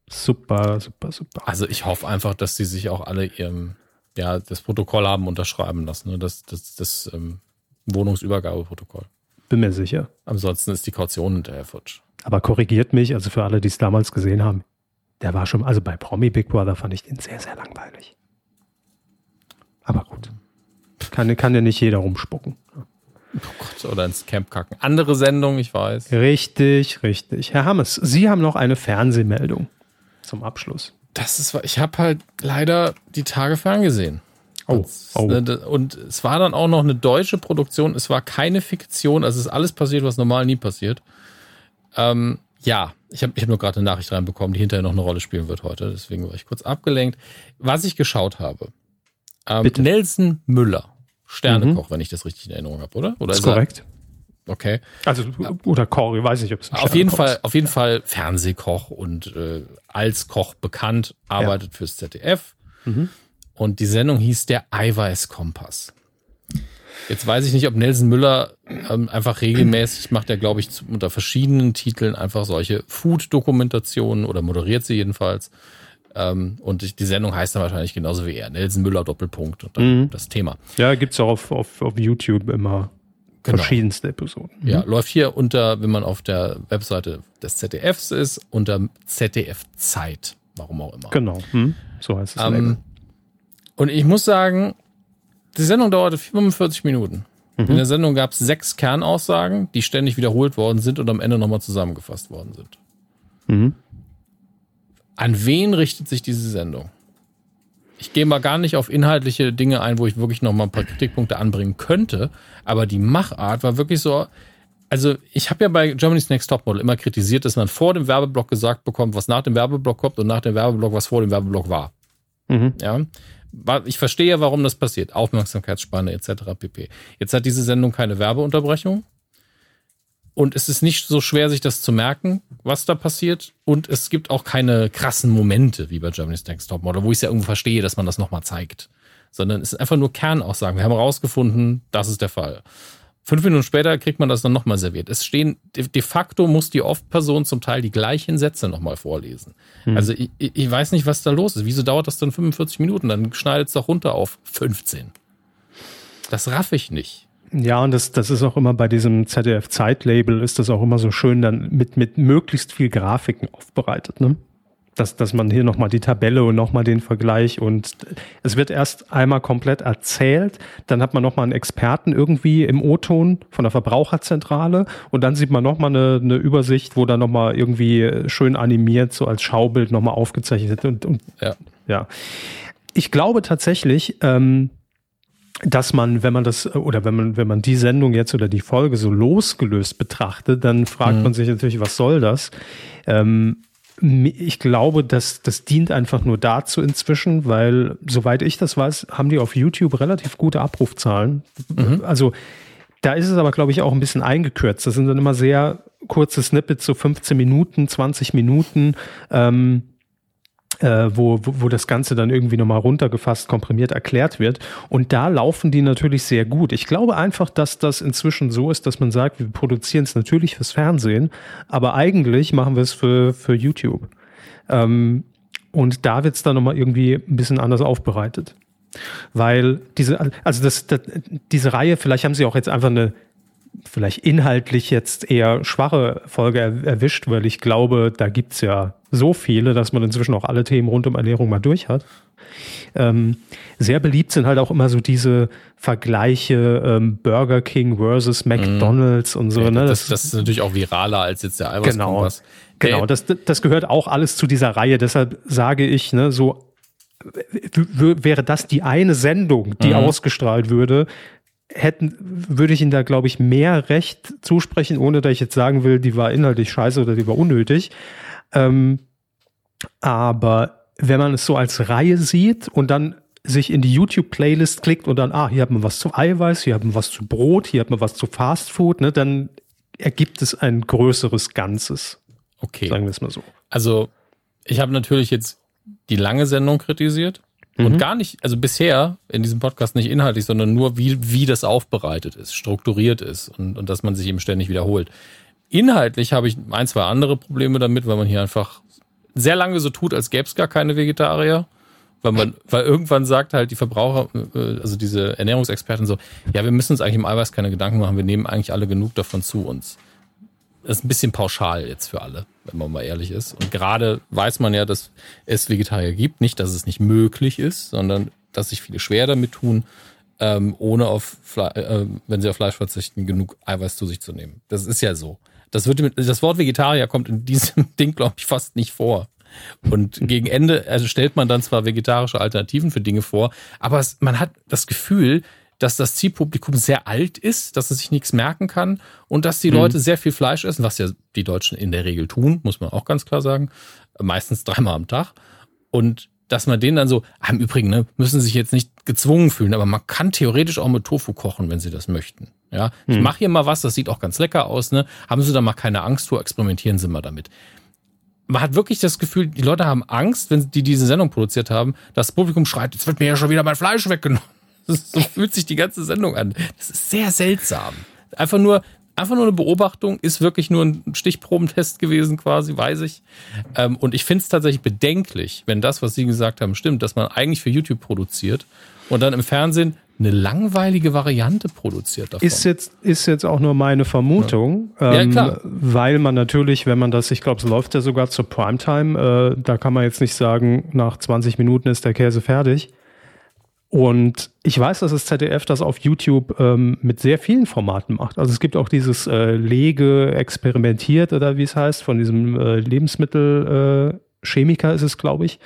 Super, super, super. Also ich hoffe einfach, dass sie sich auch alle ihrem, ja, das Protokoll haben unterschreiben lassen, ne? das, das, das ähm, Wohnungsübergabeprotokoll. Bin mir sicher. Ansonsten ist die Kaution hinterher futsch. Aber korrigiert mich, also für alle, die es damals gesehen haben, der war schon, also bei Promi Big Brother fand ich den sehr, sehr langweilig. Aber gut. Kann, kann ja nicht jeder rumspucken. Oh Gott, oder ins Camp kacken. Andere Sendung, ich weiß. Richtig, richtig. Herr Hammes, Sie haben noch eine Fernsehmeldung zum Abschluss. Das ist, ich habe halt leider die Tage ferngesehen. Oh, oh. Und es war dann auch noch eine deutsche Produktion. Es war keine Fiktion. Also es ist alles passiert, was normal nie passiert. Ähm, ja, ich habe ich hab nur gerade eine Nachricht reinbekommen, die hinterher noch eine Rolle spielen wird heute. Deswegen war ich kurz abgelenkt. Was ich geschaut habe, ähm, Nelson Müller, Sternekoch, mhm. wenn ich das richtig in Erinnerung habe, oder? Oder ist, ist korrekt. Okay. Also oder Koch, ich weiß nicht, ob es auf jeden Fall, ist. auf jeden Fall Fernsehkoch und äh, als Koch bekannt, arbeitet ja. fürs ZDF. Mhm. Und die Sendung hieß der Eiweißkompass. Jetzt weiß ich nicht, ob Nelson Müller ähm, einfach regelmäßig macht er, glaube ich, unter verschiedenen Titeln einfach solche Food-Dokumentationen oder moderiert sie jedenfalls. Ähm, und die Sendung heißt dann wahrscheinlich genauso wie er. Nelson Müller Doppelpunkt und dann mhm. das Thema. Ja, gibt es auch auf, auf, auf YouTube immer genau. verschiedenste Episoden. Mhm. Ja, läuft hier unter, wenn man auf der Webseite des ZDFs ist, unter ZDF Zeit. Warum auch immer. Genau, mhm. so heißt es. Ähm, und ich muss sagen, die Sendung dauerte 45 Minuten. Mhm. In der Sendung gab es sechs Kernaussagen, die ständig wiederholt worden sind und am Ende nochmal zusammengefasst worden sind. Mhm. An wen richtet sich diese Sendung? Ich gehe mal gar nicht auf inhaltliche Dinge ein, wo ich wirklich noch mal ein paar Kritikpunkte anbringen könnte, aber die Machart war wirklich so. Also, ich habe ja bei Germany's Next Topmodel immer kritisiert, dass man vor dem Werbeblock gesagt bekommt, was nach dem Werbeblock kommt und nach dem Werbeblock, was vor dem Werbeblock war. Mhm. Ja. Ich verstehe, warum das passiert. Aufmerksamkeitsspanne etc. pp. Jetzt hat diese Sendung keine Werbeunterbrechung. Und es ist nicht so schwer, sich das zu merken, was da passiert. Und es gibt auch keine krassen Momente, wie bei Germany's Next Topmodel, wo ich es ja irgendwo verstehe, dass man das nochmal zeigt. Sondern es sind einfach nur Kernaussagen. Wir haben herausgefunden, das ist der Fall. Fünf Minuten später kriegt man das dann nochmal serviert. Es stehen, de facto muss die Oft-Person zum Teil die gleichen Sätze nochmal vorlesen. Hm. Also ich, ich weiß nicht, was da los ist. Wieso dauert das dann 45 Minuten? Dann schneidet es doch runter auf 15. Das raff ich nicht. Ja, und das, das ist auch immer bei diesem ZDF-Zeitlabel ist das auch immer so schön dann mit, mit möglichst viel Grafiken aufbereitet, ne? Dass, dass man hier nochmal die Tabelle und nochmal den Vergleich und es wird erst einmal komplett erzählt, dann hat man nochmal einen Experten irgendwie im O-Ton von der Verbraucherzentrale und dann sieht man nochmal eine, eine Übersicht, wo dann nochmal irgendwie schön animiert, so als Schaubild nochmal aufgezeichnet und, und ja. ja. Ich glaube tatsächlich, ähm, dass man, wenn man das, oder wenn man, wenn man die Sendung jetzt oder die Folge so losgelöst betrachtet, dann fragt mhm. man sich natürlich, was soll das? Ähm, ich glaube, dass das dient einfach nur dazu inzwischen, weil, soweit ich das weiß, haben die auf YouTube relativ gute Abrufzahlen. Mhm. Also, da ist es aber, glaube ich, auch ein bisschen eingekürzt. Das sind dann immer sehr kurze Snippets, so 15 Minuten, 20 Minuten. Ähm, äh, wo, wo, das Ganze dann irgendwie nochmal runtergefasst, komprimiert erklärt wird. Und da laufen die natürlich sehr gut. Ich glaube einfach, dass das inzwischen so ist, dass man sagt, wir produzieren es natürlich fürs Fernsehen, aber eigentlich machen wir es für, für YouTube. Ähm, und da wird es dann nochmal irgendwie ein bisschen anders aufbereitet. Weil diese, also das, das, diese Reihe, vielleicht haben sie auch jetzt einfach eine vielleicht inhaltlich jetzt eher schwache Folge er, erwischt, weil ich glaube, da gibt's ja so viele, dass man inzwischen auch alle Themen rund um Ernährung mal durch hat. Ähm, sehr beliebt sind halt auch immer so diese Vergleiche ähm, Burger King versus McDonalds mm. und so. Ja, ne? Das, das, ist natürlich auch viraler als jetzt der Eiweiß. Genau, genau das, das gehört auch alles zu dieser Reihe. Deshalb sage ich, ne, so wäre das die eine Sendung, die mhm. ausgestrahlt würde, hätten, würde ich Ihnen da, glaube ich, mehr Recht zusprechen, ohne dass ich jetzt sagen will, die war inhaltlich scheiße oder die war unnötig. Ähm, aber wenn man es so als Reihe sieht und dann sich in die YouTube-Playlist klickt und dann, ah, hier hat man was zu Eiweiß, hier hat man was zu Brot, hier hat man was zu Fastfood, ne, dann ergibt es ein größeres Ganzes. Okay. Sagen wir es mal so. Also, ich habe natürlich jetzt die lange Sendung kritisiert. Mhm. Und gar nicht, also bisher in diesem Podcast nicht inhaltlich, sondern nur wie, wie das aufbereitet ist, strukturiert ist und, und dass man sich eben ständig wiederholt. Inhaltlich habe ich ein, zwei andere Probleme damit, weil man hier einfach sehr lange so tut, als gäbe es gar keine Vegetarier. Weil man, weil irgendwann sagt halt die Verbraucher, äh, also diese Ernährungsexperten so, ja, wir müssen uns eigentlich im Eiweiß keine Gedanken machen, wir nehmen eigentlich alle genug davon zu uns. Das ist ein bisschen pauschal jetzt für alle wenn man mal ehrlich ist. Und gerade weiß man ja, dass es Vegetarier gibt. Nicht, dass es nicht möglich ist, sondern dass sich viele schwer damit tun, ähm, ohne auf, Fle äh, wenn sie auf Fleisch verzichten, genug Eiweiß zu sich zu nehmen. Das ist ja so. Das, wird das Wort Vegetarier kommt in diesem Ding, glaube ich, fast nicht vor. Und gegen Ende also stellt man dann zwar vegetarische Alternativen für Dinge vor, aber es, man hat das Gefühl, dass das Zielpublikum sehr alt ist, dass es sich nichts merken kann und dass die mhm. Leute sehr viel Fleisch essen, was ja die Deutschen in der Regel tun, muss man auch ganz klar sagen. Meistens dreimal am Tag. Und dass man denen dann so, ah, im Übrigen, ne, müssen sich jetzt nicht gezwungen fühlen, aber man kann theoretisch auch mit Tofu kochen, wenn sie das möchten. Ja, ich mhm. mache hier mal was, das sieht auch ganz lecker aus, ne? Haben Sie da mal keine Angst vor, experimentieren Sie mal damit. Man hat wirklich das Gefühl, die Leute haben Angst, wenn die diese Sendung produziert haben, das Publikum schreit, jetzt wird mir ja schon wieder mein Fleisch weggenommen. So fühlt sich die ganze Sendung an. Das ist sehr seltsam. Einfach nur, einfach nur eine Beobachtung, ist wirklich nur ein Stichprobentest gewesen, quasi, weiß ich. Ähm, und ich finde es tatsächlich bedenklich, wenn das, was Sie gesagt haben, stimmt, dass man eigentlich für YouTube produziert und dann im Fernsehen eine langweilige Variante produziert davon. Ist jetzt, ist jetzt auch nur meine Vermutung, ja. Ähm, ja, weil man natürlich, wenn man das, ich glaube, es läuft ja sogar zur Primetime, äh, da kann man jetzt nicht sagen, nach 20 Minuten ist der Käse fertig. Und ich weiß, dass das ZDF das auf YouTube ähm, mit sehr vielen Formaten macht. Also es gibt auch dieses äh, Lege experimentiert oder wie es heißt, von diesem äh, Lebensmittel. Äh, Chemiker ist es, glaube ich,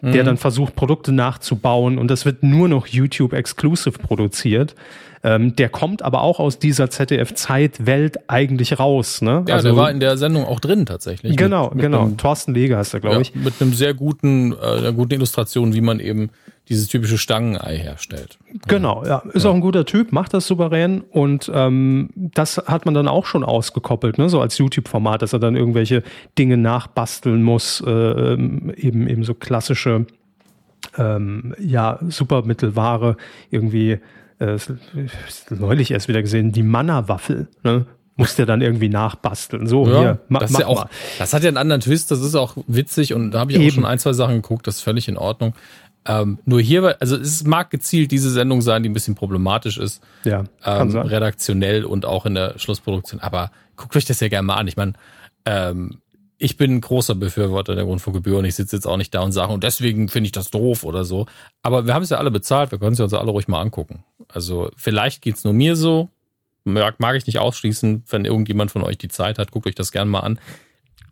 mhm. der dann versucht, Produkte nachzubauen und das wird nur noch YouTube-exclusive produziert. Ähm, der kommt aber auch aus dieser ZDF-Zeitwelt eigentlich raus. Ne? Ja, also, der war in der Sendung auch drin tatsächlich. Genau, mit, mit genau. Einem, Thorsten Leger heißt er, glaube ja, ich. Mit einem sehr guten, äh, einer guten Illustration, wie man eben dieses typische Stangenei herstellt. Genau, ja. Ist ja. auch ein guter Typ, macht das souverän und ähm, das hat man dann auch schon ausgekoppelt, ne? so als YouTube-Format, dass er dann irgendwelche Dinge nachbasteln muss, äh, eben, eben so klassische ähm, ja, Supermittelware, irgendwie äh, neulich erst wieder gesehen, die Manna-Waffel, ne? muss der dann irgendwie nachbasteln. So, ja, hier, ma, das ja auch. Das hat ja einen anderen Twist, das ist auch witzig und da habe ich Eben. auch schon ein, zwei Sachen geguckt, das ist völlig in Ordnung. Ähm, nur hier, also es mag gezielt diese Sendung sein, die ein bisschen problematisch ist. Ja, ähm, redaktionell und auch in der Schlussproduktion. Aber guckt euch das ja gerne mal an. Ich meine, ähm, ich bin ein großer Befürworter der Rundfunkgebühr und ich sitze jetzt auch nicht da und sage, und deswegen finde ich das doof oder so. Aber wir haben es ja alle bezahlt, wir können es ja uns alle ruhig mal angucken. Also vielleicht geht's nur mir so. Mag, mag ich nicht ausschließen, wenn irgendjemand von euch die Zeit hat, guckt euch das gerne mal an.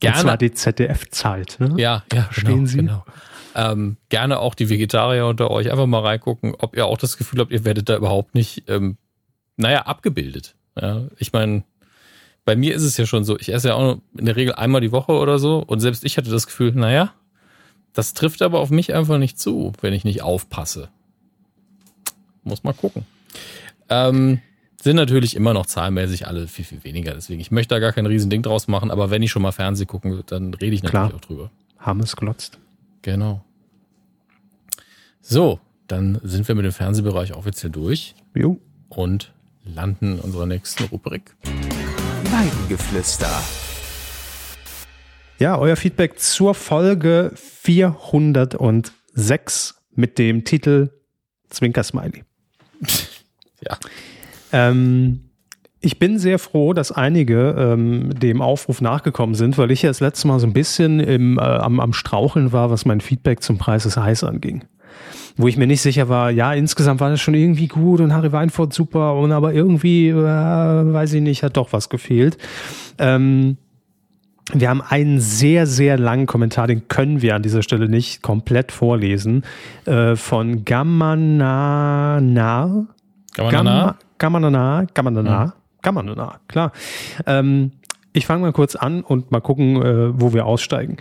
Gerne. Und zwar die ZDF-Zeit, ne? Ja, ja, genau, Sie? Genau. Ähm, gerne auch die Vegetarier unter euch einfach mal reingucken, ob ihr auch das Gefühl habt, ihr werdet da überhaupt nicht, ähm, naja, abgebildet. Ja, ich meine, bei mir ist es ja schon so, ich esse ja auch in der Regel einmal die Woche oder so und selbst ich hatte das Gefühl, naja, das trifft aber auf mich einfach nicht zu, wenn ich nicht aufpasse. Muss mal gucken. Ähm, sind natürlich immer noch zahlenmäßig alle viel, viel weniger. Deswegen, ich möchte da gar kein Riesending draus machen, aber wenn ich schon mal Fernsehen gucken würde, dann rede ich natürlich Klar. auch drüber. Haben es glotzt. Genau. So, dann sind wir mit dem Fernsehbereich offiziell durch. Jo. Und landen in unserer nächsten Rubrik. Weidengeflüster. Ja, euer Feedback zur Folge 406 mit dem Titel Zwinker-Smiley. ja. Ähm, ich bin sehr froh, dass einige ähm, dem Aufruf nachgekommen sind, weil ich ja das letzte Mal so ein bisschen im, äh, am, am Straucheln war, was mein Feedback zum Preis des Heiß anging wo ich mir nicht sicher war, ja, insgesamt war das schon irgendwie gut und Harry Weinfurt super und aber irgendwie, äh, weiß ich nicht, hat doch was gefehlt. Ähm, wir haben einen sehr, sehr langen Kommentar, den können wir an dieser Stelle nicht komplett vorlesen, äh, von Gamanana. Gamanana? Gamanana, Gamanana, Gamanana, klar. Ähm, ich fange mal kurz an und mal gucken, äh, wo wir aussteigen.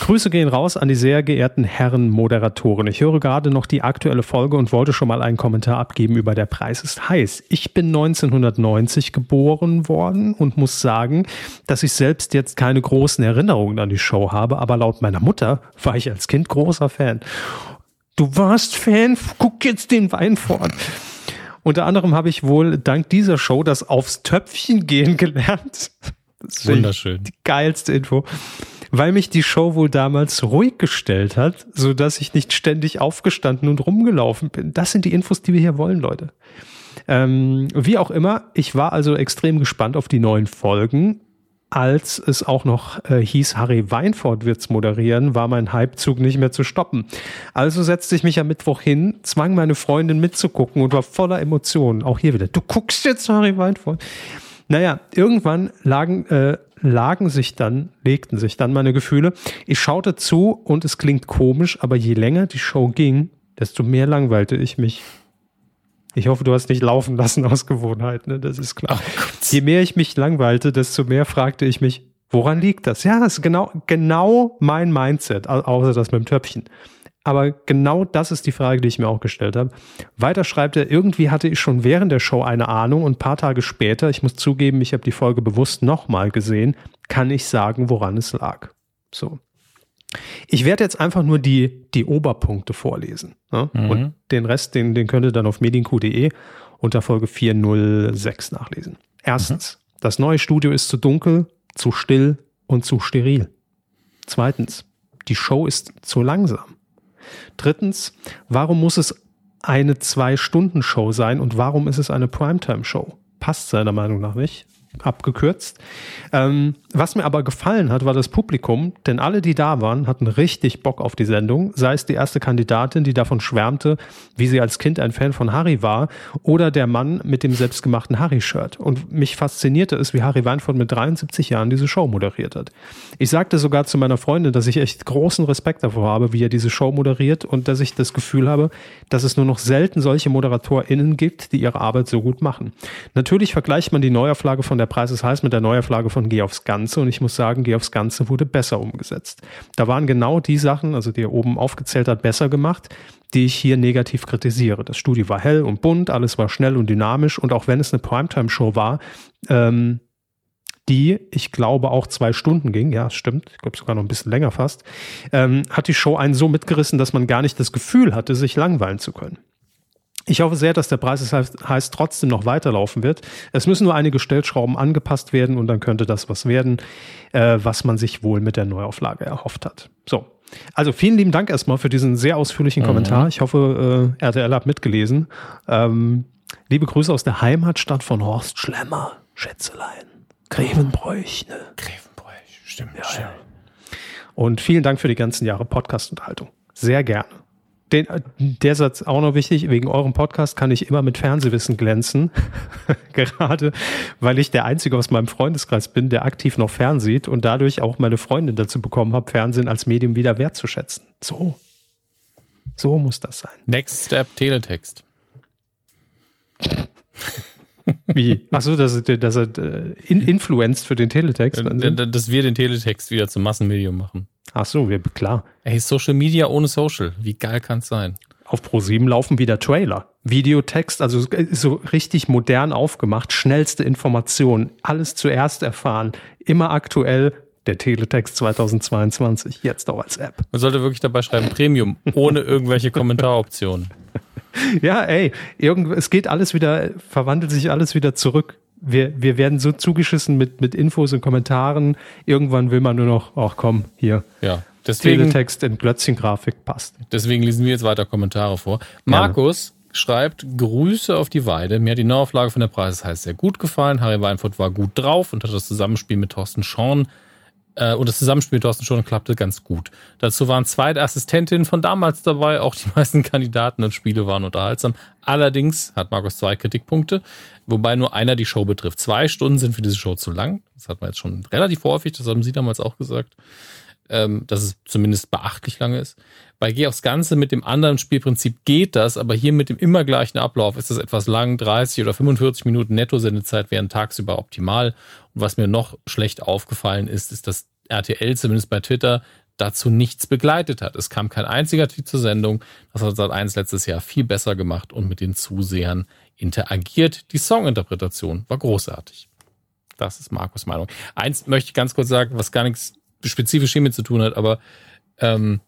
Grüße gehen raus an die sehr geehrten Herren Moderatoren. Ich höre gerade noch die aktuelle Folge und wollte schon mal einen Kommentar abgeben über Der Preis ist heiß. Ich bin 1990 geboren worden und muss sagen, dass ich selbst jetzt keine großen Erinnerungen an die Show habe, aber laut meiner Mutter war ich als Kind großer Fan. Du warst Fan? Guck jetzt den Wein fort. Unter anderem habe ich wohl dank dieser Show das aufs Töpfchen gehen gelernt. Wunderschön. Die geilste Info. Weil mich die Show wohl damals ruhig gestellt hat, so dass ich nicht ständig aufgestanden und rumgelaufen bin. Das sind die Infos, die wir hier wollen, Leute. Ähm, wie auch immer, ich war also extrem gespannt auf die neuen Folgen. Als es auch noch äh, hieß, Harry Weinfurt wird's moderieren, war mein Hypezug nicht mehr zu stoppen. Also setzte ich mich am Mittwoch hin, zwang meine Freundin mitzugucken und war voller Emotionen. Auch hier wieder, du guckst jetzt Harry Weinfurt. Naja, irgendwann lagen, äh, lagen sich dann, legten sich dann meine Gefühle. Ich schaute zu und es klingt komisch, aber je länger die Show ging, desto mehr langweilte ich mich. Ich hoffe, du hast nicht laufen lassen aus Gewohnheit, ne? Das ist klar. Oh je mehr ich mich langweilte, desto mehr fragte ich mich, woran liegt das? Ja, das ist genau, genau mein Mindset, außer das mit dem Töpfchen. Aber genau das ist die Frage, die ich mir auch gestellt habe. Weiter schreibt er, irgendwie hatte ich schon während der Show eine Ahnung und ein paar Tage später, ich muss zugeben, ich habe die Folge bewusst nochmal gesehen, kann ich sagen, woran es lag. So. Ich werde jetzt einfach nur die, die Oberpunkte vorlesen. Ne? Mhm. Und den Rest, den, den könnt ihr dann auf medienq.de unter Folge 406 nachlesen. Erstens, mhm. das neue Studio ist zu dunkel, zu still und zu steril. Zweitens, die Show ist zu langsam. Drittens, warum muss es eine Zwei-Stunden-Show sein und warum ist es eine Primetime-Show? Passt seiner Meinung nach nicht abgekürzt. Ähm, was mir aber gefallen hat, war das Publikum, denn alle, die da waren, hatten richtig Bock auf die Sendung. Sei es die erste Kandidatin, die davon schwärmte, wie sie als Kind ein Fan von Harry war, oder der Mann mit dem selbstgemachten Harry-Shirt. Und mich faszinierte es, wie Harry Weinfurt mit 73 Jahren diese Show moderiert hat. Ich sagte sogar zu meiner Freundin, dass ich echt großen Respekt davor habe, wie er diese Show moderiert und dass ich das Gefühl habe, dass es nur noch selten solche ModeratorInnen gibt, die ihre Arbeit so gut machen. Natürlich vergleicht man die Neuauflage von der der Preis ist heiß mit der Neuauflage von Geh aufs Ganze und ich muss sagen, Geh aufs Ganze wurde besser umgesetzt. Da waren genau die Sachen, also die er oben aufgezählt hat, besser gemacht, die ich hier negativ kritisiere. Das Studio war hell und bunt, alles war schnell und dynamisch und auch wenn es eine Primetime-Show war, ähm, die, ich glaube, auch zwei Stunden ging, ja, stimmt, ich glaube sogar noch ein bisschen länger fast, ähm, hat die Show einen so mitgerissen, dass man gar nicht das Gefühl hatte, sich langweilen zu können. Ich hoffe sehr, dass der Preis es heißt, heißt, trotzdem noch weiterlaufen wird. Es müssen nur einige Stellschrauben angepasst werden und dann könnte das was werden, äh, was man sich wohl mit der Neuauflage erhofft hat. So. Also vielen lieben Dank erstmal für diesen sehr ausführlichen mhm. Kommentar. Ich hoffe, äh, RTL hat mitgelesen. Ähm, liebe Grüße aus der Heimatstadt von Horst Schlemmer, Schätzelein. Grevenbräuch, ne? Grevenbräuch, stimmt. Ja, stimmt. Ja. Und vielen Dank für die ganzen Jahre Podcast-Unterhaltung. Sehr gerne. Den, der Satz auch noch wichtig, wegen eurem Podcast kann ich immer mit Fernsehwissen glänzen. Gerade weil ich der Einzige aus meinem Freundeskreis bin, der aktiv noch fernsieht und dadurch auch meine Freundin dazu bekommen habe, Fernsehen als Medium wieder wertzuschätzen. So. So muss das sein. Next Step Teletext. Wie? Achso, dass, dass er äh, in, influenced für den Teletext. Dass wir den Teletext wieder zum Massenmedium machen. Ach so, klar. Ey, Social Media ohne Social. Wie geil kann es sein? Auf Pro7 laufen wieder Trailer. Videotext, also so richtig modern aufgemacht, schnellste Informationen, alles zuerst erfahren, immer aktuell. Der Teletext 2022, jetzt auch als App. Man sollte wirklich dabei schreiben, Premium, ohne irgendwelche Kommentaroptionen. ja, ey, irgend, es geht alles wieder, verwandelt sich alles wieder zurück. Wir, wir werden so zugeschissen mit, mit Infos und Kommentaren. Irgendwann will man nur noch, ach komm, hier. Ja. Deswegen, Teletext in Glötzchen-Grafik passt. Deswegen lesen wir jetzt weiter Kommentare vor. Markus Gerne. schreibt, Grüße auf die Weide. Mir hat die Neuauflage von der Preis heißt sehr gut gefallen. Harry Weinfurt war gut drauf und hat das Zusammenspiel mit Thorsten Schorn äh, und das Zusammenspiel Thorsten schon klappte ganz gut. Dazu waren zwei Assistentinnen von damals dabei, auch die meisten Kandidaten und Spiele waren unterhaltsam. Allerdings hat Markus zwei Kritikpunkte, wobei nur einer die Show betrifft. Zwei Stunden sind für diese Show zu lang. Das hat man jetzt schon relativ häufig, das haben Sie damals auch gesagt, ähm, dass es zumindest beachtlich lange ist. Bei Geh aufs Ganze mit dem anderen Spielprinzip geht das, aber hier mit dem immer gleichen Ablauf ist das etwas lang. 30 oder 45 Minuten Netto-Sendezeit wären tagsüber optimal. Was mir noch schlecht aufgefallen ist, ist, dass RTL zumindest bei Twitter dazu nichts begleitet hat. Es kam kein einziger Tweet zur Sendung. Das hat Sat 1 letztes Jahr viel besser gemacht und mit den Zusehern interagiert. Die Songinterpretation war großartig. Das ist Markus Meinung. Eins möchte ich ganz kurz sagen, was gar nichts spezifisch hiermit zu tun hat, aber ähm,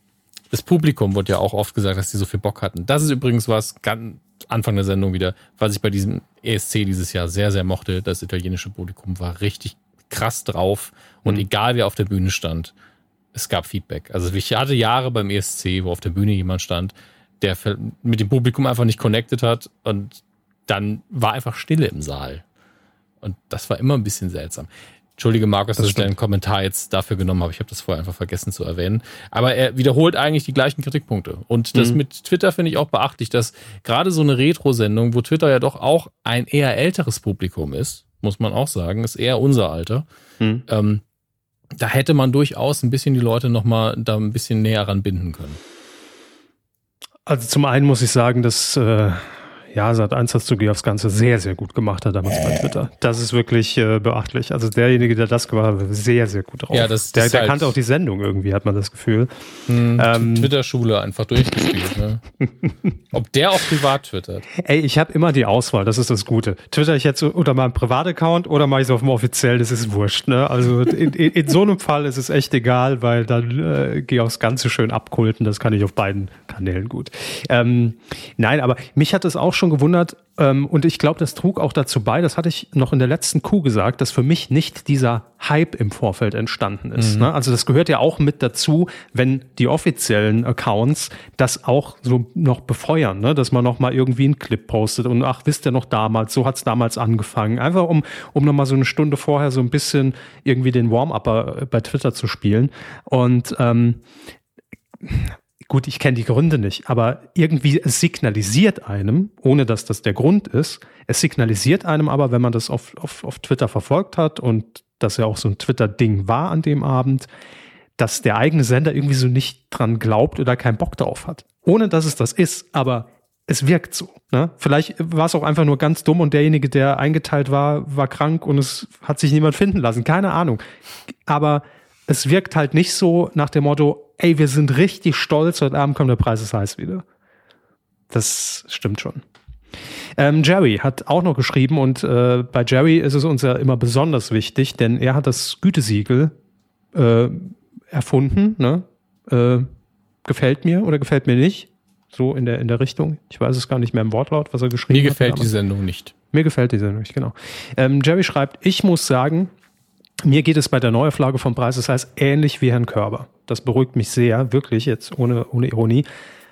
das Publikum wurde ja auch oft gesagt, dass die so viel Bock hatten. Das ist übrigens was, ganz Anfang der Sendung wieder, was ich bei diesem ESC dieses Jahr sehr, sehr mochte. Das italienische Publikum war richtig krass drauf und mhm. egal wer auf der Bühne stand, es gab Feedback. Also ich hatte Jahre beim ESC, wo auf der Bühne jemand stand, der mit dem Publikum einfach nicht connected hat und dann war einfach Stille im Saal. Und das war immer ein bisschen seltsam. Entschuldige, Markus, das dass stimmt. ich deinen Kommentar jetzt dafür genommen habe. Ich habe das vorher einfach vergessen zu erwähnen. Aber er wiederholt eigentlich die gleichen Kritikpunkte. Und das mhm. mit Twitter finde ich auch beachtlich, dass gerade so eine Retro-Sendung, wo Twitter ja doch auch ein eher älteres Publikum ist, muss man auch sagen, ist eher unser Alter. Mhm. Ähm, da hätte man durchaus ein bisschen die Leute nochmal da ein bisschen näher ranbinden können. Also zum einen muss ich sagen, dass äh, ja, Sat 1 hast du aufs Ganze sehr, sehr gut gemacht hat damals bei Twitter. Das ist wirklich äh, beachtlich. Also derjenige, der das gemacht hat, sehr, sehr gut drauf. Ja, das, der, das der halt kannte auch die Sendung irgendwie, hat man das Gefühl. Hm, ähm, Twitter-Schule einfach durchgespielt. ne? Ob der auch privat twittert? Ey, ich habe immer die Auswahl, das ist das Gute. Twitter ich jetzt unter meinem Privataccount oder mache ich es auf dem offiziell, das ist wurscht. Ne? Also in, in, in, so einem Fall ist es echt egal, weil dann äh, gehe aufs Ganze schön abkulten. Das kann ich auf beiden Kanälen gut. Ähm, nein, aber mich hat es auch schon schon gewundert, ähm, und ich glaube, das trug auch dazu bei, das hatte ich noch in der letzten Kuh gesagt, dass für mich nicht dieser Hype im Vorfeld entstanden ist. Mhm. Ne? Also das gehört ja auch mit dazu, wenn die offiziellen Accounts das auch so noch befeuern, ne? dass man noch mal irgendwie einen Clip postet und ach, wisst ihr noch damals, so hat es damals angefangen. Einfach um, um noch mal so eine Stunde vorher so ein bisschen irgendwie den Warm-Upper bei Twitter zu spielen. Und ähm, gut, ich kenne die Gründe nicht, aber irgendwie es signalisiert einem, ohne dass das der Grund ist, es signalisiert einem aber, wenn man das auf, auf, auf Twitter verfolgt hat und das ja auch so ein Twitter-Ding war an dem Abend, dass der eigene Sender irgendwie so nicht dran glaubt oder keinen Bock drauf hat. Ohne dass es das ist, aber es wirkt so. Ne? Vielleicht war es auch einfach nur ganz dumm und derjenige, der eingeteilt war, war krank und es hat sich niemand finden lassen. Keine Ahnung. Aber es wirkt halt nicht so nach dem Motto, ey, wir sind richtig stolz, heute Abend kommt der Preis ist heiß wieder. Das stimmt schon. Ähm, Jerry hat auch noch geschrieben und äh, bei Jerry ist es uns ja immer besonders wichtig, denn er hat das Gütesiegel äh, erfunden. Ne? Äh, gefällt mir oder gefällt mir nicht? So in der, in der Richtung. Ich weiß es gar nicht mehr im Wortlaut, was er geschrieben hat. Mir gefällt hat, die Sendung nicht. Mir gefällt die Sendung nicht, genau. Ähm, Jerry schreibt, ich muss sagen, mir geht es bei der Neuauflage vom Preis, das heißt ähnlich wie Herrn Körber. Das beruhigt mich sehr, wirklich jetzt ohne, ohne Ironie.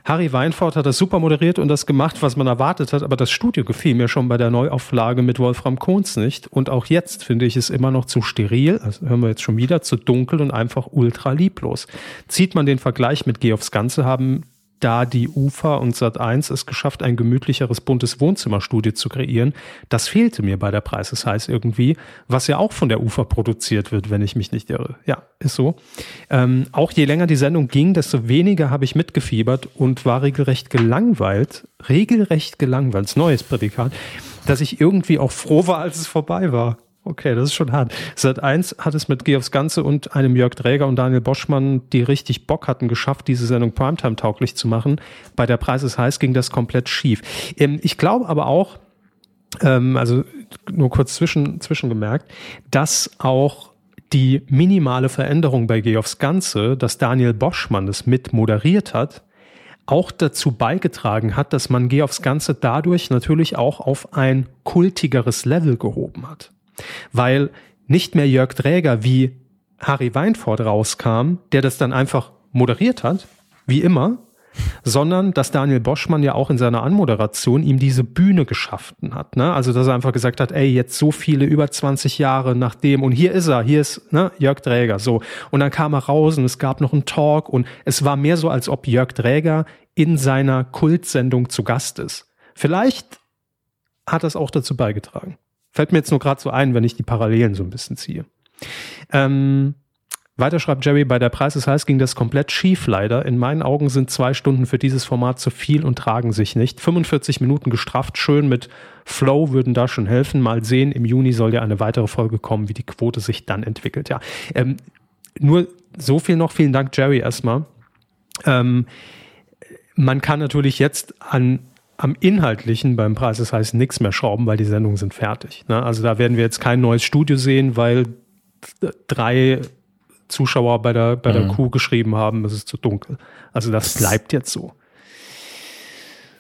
Harry Weinfurt hat das super moderiert und das gemacht, was man erwartet hat, aber das Studio gefiel mir schon bei der Neuauflage mit Wolfram Kohns nicht. Und auch jetzt finde ich es immer noch zu steril, also hören wir jetzt schon wieder, zu dunkel und einfach ultra lieblos. Zieht man den Vergleich mit Geh aufs Ganze, haben da die UFA und Sat1 es geschafft, ein gemütlicheres, buntes Wohnzimmerstudio zu kreieren. Das fehlte mir bei der Preis des Heiß irgendwie, was ja auch von der UFA produziert wird, wenn ich mich nicht irre. Ja, ist so. Ähm, auch je länger die Sendung ging, desto weniger habe ich mitgefiebert und war regelrecht gelangweilt, regelrecht gelangweilt, neues Prädikat, dass ich irgendwie auch froh war, als es vorbei war. Okay, das ist schon hart. Seit eins hat es mit Geh aufs Ganze und einem Jörg Dräger und Daniel Boschmann, die richtig Bock hatten, geschafft, diese Sendung Primetime tauglich zu machen. Bei der Preis ist heiß ging das komplett schief. Ähm, ich glaube aber auch, ähm, also nur kurz zwischen, zwischengemerkt, dass auch die minimale Veränderung bei Geh aufs Ganze, dass Daniel Boschmann das mit moderiert hat, auch dazu beigetragen hat, dass man Geh aufs Ganze dadurch natürlich auch auf ein kultigeres Level gehoben hat weil nicht mehr Jörg Dräger wie Harry Weinfurt rauskam, der das dann einfach moderiert hat, wie immer, sondern dass Daniel Boschmann ja auch in seiner Anmoderation ihm diese Bühne geschaffen hat. Ne? Also dass er einfach gesagt hat, ey, jetzt so viele, über 20 Jahre nach dem und hier ist er, hier ist ne, Jörg Dräger. So. Und dann kam er raus und es gab noch einen Talk und es war mehr so, als ob Jörg Dräger in seiner Kultsendung zu Gast ist. Vielleicht hat das auch dazu beigetragen. Fällt mir jetzt nur gerade so ein, wenn ich die Parallelen so ein bisschen ziehe. Ähm, weiter schreibt Jerry, bei der Preis ist heiß ging das komplett schief leider. In meinen Augen sind zwei Stunden für dieses Format zu viel und tragen sich nicht. 45 Minuten gestrafft, schön mit Flow würden da schon helfen. Mal sehen, im Juni soll ja eine weitere Folge kommen, wie die Quote sich dann entwickelt. Ja, ähm, nur so viel noch. Vielen Dank, Jerry, erstmal. Ähm, man kann natürlich jetzt an am Inhaltlichen beim Preis des heißt nichts mehr schrauben, weil die Sendungen sind fertig. Ne? Also da werden wir jetzt kein neues Studio sehen, weil drei Zuschauer bei der, bei der mhm. Kuh geschrieben haben, es ist zu dunkel. Also das bleibt jetzt so.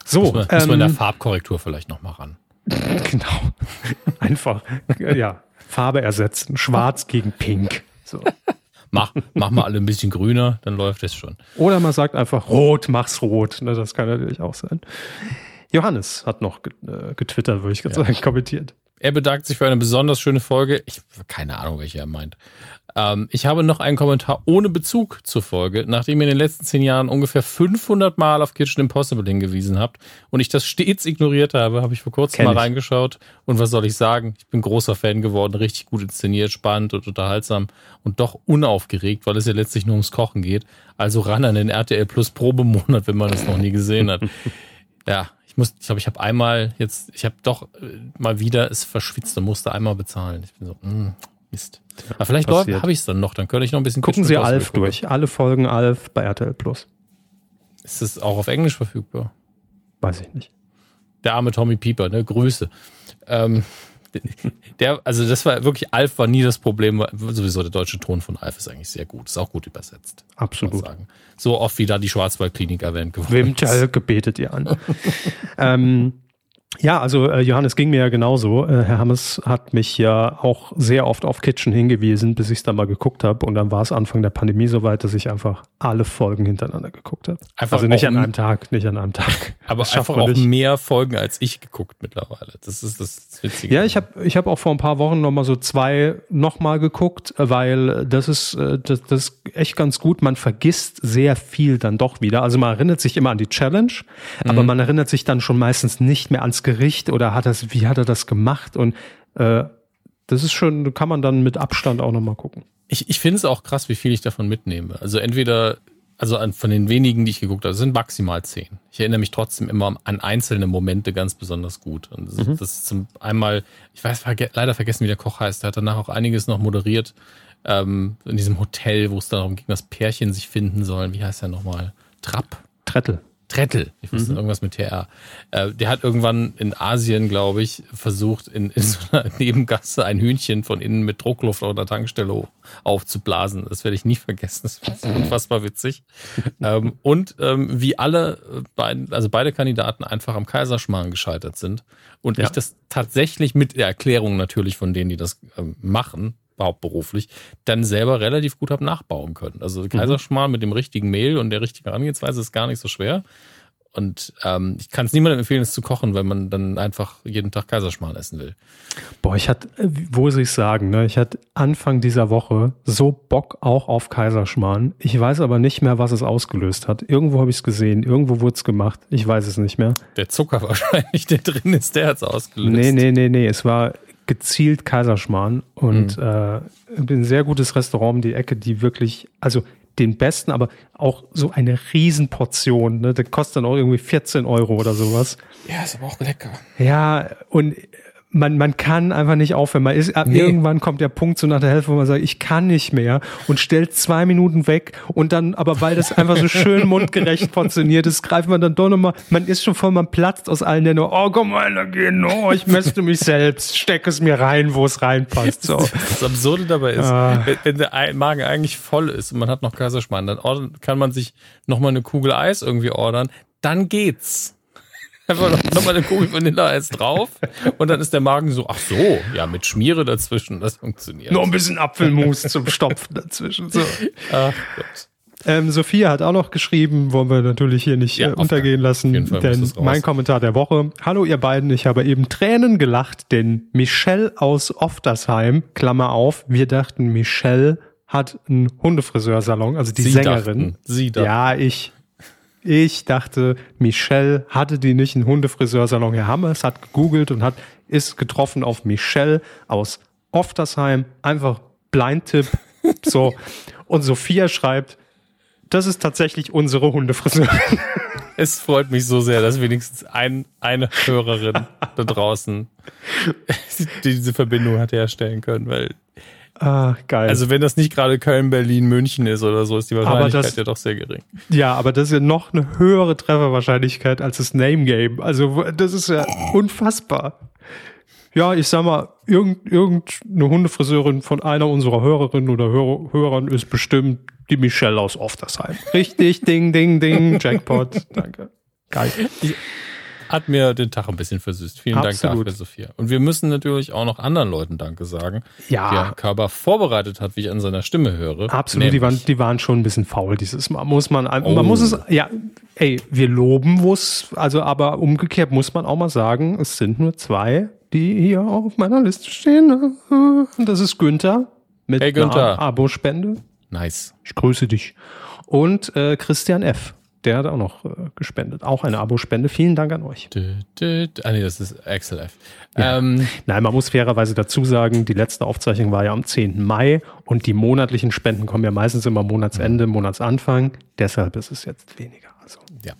So. Muss man, ähm, muss man in der ähm, Farbkorrektur vielleicht noch mal ran. genau. Einfach, ja, Farbe ersetzen. Schwarz gegen Pink. So. Mach, mach mal alle ein bisschen grüner, dann läuft es schon. Oder man sagt einfach rot, mach's rot. Ne, das kann natürlich auch sein. Johannes hat noch äh, getwittert, würde ich gerade ja. sagen, kommentiert. Er bedankt sich für eine besonders schöne Folge. Ich keine Ahnung, welche er meint. Ähm, ich habe noch einen Kommentar ohne Bezug zur Folge, nachdem ihr in den letzten zehn Jahren ungefähr 500 Mal auf Kitchen Impossible hingewiesen habt und ich das stets ignoriert habe, habe ich vor kurzem Kenn mal ich. reingeschaut und was soll ich sagen? Ich bin großer Fan geworden, richtig gut inszeniert, spannend und unterhaltsam und doch unaufgeregt, weil es ja letztlich nur ums Kochen geht. Also ran an den RTL Plus Probemonat, wenn man es noch nie gesehen hat. ja, ich muss, ich glaube, ich habe einmal jetzt, ich habe doch äh, mal wieder es verschwitzt und musste einmal bezahlen. Ich bin so, mh, hm, Mist. Aber vielleicht habe ich es dann noch, dann könnte ich noch ein bisschen Gucken Sie Alf durch. Alle Folgen Alf bei RTL Plus. Ist es auch auf Englisch verfügbar? Weiß ich nicht. Der arme Tommy Pieper, ne? Grüße. Ähm, der, also das war wirklich, Alf war nie das Problem. Sowieso der deutsche Ton von Alf ist eigentlich sehr gut. Ist auch gut übersetzt. Absolut. So oft wie da die Schwarzwaldklinik erwähnt geworden Wem gebetet ihr an. ähm, ja, also äh, Johannes ging mir ja genauso. Äh, Herr Hammes hat mich ja auch sehr oft auf Kitchen hingewiesen, bis ich es dann mal geguckt habe. Und dann war es Anfang der Pandemie so weit, dass ich einfach alle Folgen hintereinander geguckt habe. Einfach also nicht an einem Tag, nicht an einem Tag. Aber einfach auch nicht. mehr Folgen als ich geguckt mittlerweile. Das ist das Witzige. Ja, ich habe ich hab auch vor ein paar Wochen nochmal so zwei nochmal geguckt, weil das ist, äh, das, das ist echt ganz gut. Man vergisst sehr viel dann doch wieder. Also man erinnert sich immer an die Challenge, mhm. aber man erinnert sich dann schon meistens nicht mehr ans Gericht oder hat das, wie hat er das gemacht? Und äh, das ist schon, kann man dann mit Abstand auch nochmal gucken. Ich, ich finde es auch krass, wie viel ich davon mitnehme. Also entweder, also an, von den wenigen, die ich geguckt habe, sind maximal zehn. Ich erinnere mich trotzdem immer an einzelne Momente ganz besonders gut. Und das, mhm. das ist zum einmal, ich weiß verge leider vergessen, wie der Koch heißt. Der hat danach auch einiges noch moderiert. Ähm, in diesem Hotel, wo es darum ging, dass Pärchen sich finden sollen. Wie heißt der nochmal? Trapp? Trettel. Trettel, ich wusste mhm. irgendwas mit TR. Äh, der hat irgendwann in Asien, glaube ich, versucht, in, in so einer Nebengasse ein Hühnchen von innen mit Druckluft auf der Tankstelle aufzublasen. Das werde ich nie vergessen. Das ist unfassbar witzig. ähm, und ähm, wie alle äh, beiden, also beide Kandidaten einfach am Kaiserschmarrn gescheitert sind. Und ja. ich das tatsächlich mit der Erklärung natürlich von denen, die das äh, machen, hauptberuflich, dann selber relativ gut habe nachbauen können. Also Kaiserschmarrn mhm. mit dem richtigen Mehl und der richtigen Herangehensweise ist gar nicht so schwer. Und ähm, ich kann es niemandem empfehlen, es zu kochen, wenn man dann einfach jeden Tag Kaiserschmarrn essen will. Boah, ich hatte, wo soll ich sagen, ne? Ich hatte Anfang dieser Woche so Bock auch auf Kaiserschmarrn. Ich weiß aber nicht mehr, was es ausgelöst hat. Irgendwo habe ich es gesehen, irgendwo wurde es gemacht. Ich weiß es nicht mehr. Der Zucker wahrscheinlich, der drin ist, der hat es ausgelöst. Nee, nee, nee, nee. Es war gezielt Kaiserschmarrn und mhm. äh, ein sehr gutes Restaurant um die Ecke, die wirklich, also den besten, aber auch so eine Riesenportion. Ne? Der kostet dann auch irgendwie 14 Euro oder sowas. Ja, ist aber auch lecker. Ja, und man, man kann einfach nicht aufhören. Man ist, nee. Irgendwann kommt der Punkt so nach der Hälfte, wo man sagt, ich kann nicht mehr und stellt zwei Minuten weg und dann, aber weil das einfach so schön mundgerecht portioniert ist, greift man dann doch nochmal, man ist schon voll, man platzt aus allen Ländern, oh komm mal, gehen, oh, ich mäste mich selbst, stecke es mir rein, wo es reinpasst. So. Das Absurde dabei ist, ah. wenn der Magen eigentlich voll ist und man hat noch Kaiserschmarrn, dann kann man sich nochmal eine Kugel Eis irgendwie ordern, dann geht's. Einfach noch, mal eine Kugel Vanilleeis drauf und dann ist der Magen so, ach so, ja, mit Schmiere dazwischen, das funktioniert. Noch ein bisschen Apfelmus zum Stopfen dazwischen. So. Ach Gott. Ähm, Sophia hat auch noch geschrieben, wollen wir natürlich hier nicht ja, äh, untergehen lassen, denn mein Kommentar der Woche. Hallo ihr beiden, ich habe eben Tränen gelacht, denn Michelle aus Oftersheim, Klammer auf, wir dachten, Michelle hat einen Hundefriseursalon, also die Sie Sängerin. Dachten. Sie dachten. Ja, ich. Ich dachte, Michelle hatte die nicht einen Hundefriseursalon. Herr Hammers hat gegoogelt und hat, ist getroffen auf Michelle aus Oftersheim. Einfach Blindtipp. so. Und Sophia schreibt, das ist tatsächlich unsere Hundefriseurin. Es freut mich so sehr, dass wenigstens ein, eine Hörerin da draußen diese Verbindung hat herstellen können, weil Ah, geil. Also wenn das nicht gerade Köln, Berlin, München ist oder so, ist die Wahrscheinlichkeit das, ja doch sehr gering. Ja, aber das ist ja noch eine höhere Trefferwahrscheinlichkeit als das Name Game. Also das ist ja unfassbar. Ja, ich sag mal, irgend, irgendeine Hundefriseurin von einer unserer Hörerinnen oder Hör Hörern ist bestimmt die Michelle aus Oftersheim. Richtig, ding, ding, ding, Jackpot. Danke. Geil. Ich, hat mir den Tag ein bisschen versüßt. Vielen Absolut. Dank dafür, Sophia. Und wir müssen natürlich auch noch anderen Leuten Danke sagen, ja. die Herr Körber vorbereitet hat, wie ich an seiner Stimme höre. Absolut, die waren, die waren schon ein bisschen faul dieses Mal. Muss man, oh. man muss es, ja, ey, wir loben, wo es, also aber umgekehrt muss man auch mal sagen, es sind nur zwei, die hier auf meiner Liste stehen. Und das ist Günther mit hey, Günther. einer Abo-Spende. Nice. Ich grüße dich. Und äh, Christian F der hat auch noch äh, gespendet. Auch eine Abospende. Vielen Dank an euch. Dö, dö. Ah, nee, das ist XLF. Ja. Ähm, Nein, man muss fairerweise dazu sagen, die letzte Aufzeichnung war ja am 10. Mai und die monatlichen Spenden kommen ja meistens immer Monatsende, Monatsanfang. Deshalb ist es jetzt weniger. Also, ja.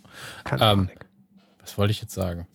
Ähm, was wollte ich jetzt sagen?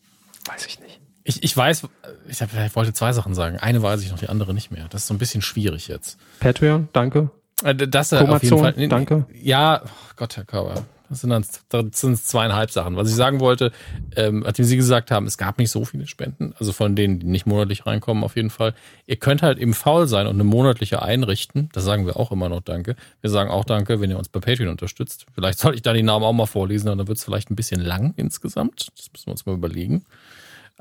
Weiß ich nicht. Ich, ich weiß, ich, hab, ich wollte zwei Sachen sagen. Eine weiß ich noch, die andere nicht mehr. Das ist so ein bisschen schwierig jetzt. Patreon, danke. Äh, das Komation, auf jeden Fall. Danke. Ja, oh Gott, Herr Körber. Das sind dann das sind zweieinhalb Sachen. Was ich sagen wollte, ähm, nachdem Sie gesagt haben, es gab nicht so viele Spenden, also von denen, die nicht monatlich reinkommen, auf jeden Fall. Ihr könnt halt eben faul sein und eine monatliche einrichten. Das sagen wir auch immer noch Danke. Wir sagen auch Danke, wenn ihr uns bei Patreon unterstützt. Vielleicht sollte ich da die Namen auch mal vorlesen, dann wird es vielleicht ein bisschen lang insgesamt. Das müssen wir uns mal überlegen.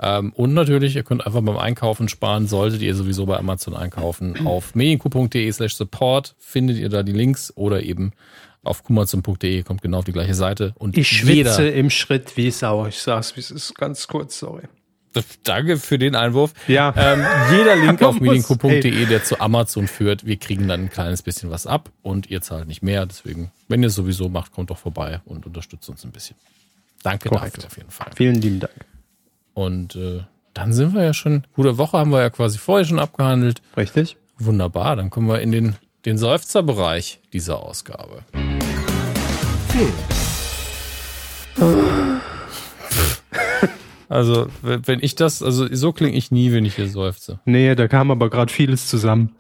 Ähm, und natürlich, ihr könnt einfach beim Einkaufen sparen, solltet ihr sowieso bei Amazon einkaufen. Auf medienku.de slash support findet ihr da die Links oder eben auf kummerzum.de kommt genau auf die gleiche Seite. Und ich schwitze jeder, im Schritt wie Sau. Ich sag's, wie es ist ganz kurz, sorry. Danke für den Einwurf. Ja. Ähm, jeder Link auf medienco.de, der zu Amazon führt, wir kriegen dann ein kleines bisschen was ab und ihr zahlt nicht mehr. Deswegen, wenn ihr es sowieso macht, kommt doch vorbei und unterstützt uns ein bisschen. Danke Korrekt. dafür auf jeden Fall. Vielen lieben Dank. Und äh, dann sind wir ja schon, gute Woche haben wir ja quasi vorher schon abgehandelt. Richtig. Wunderbar, dann kommen wir in den den Seufzerbereich dieser Ausgabe. Also, wenn ich das, also so klinge ich nie, wenn ich hier seufze. Nee, da kam aber gerade vieles zusammen.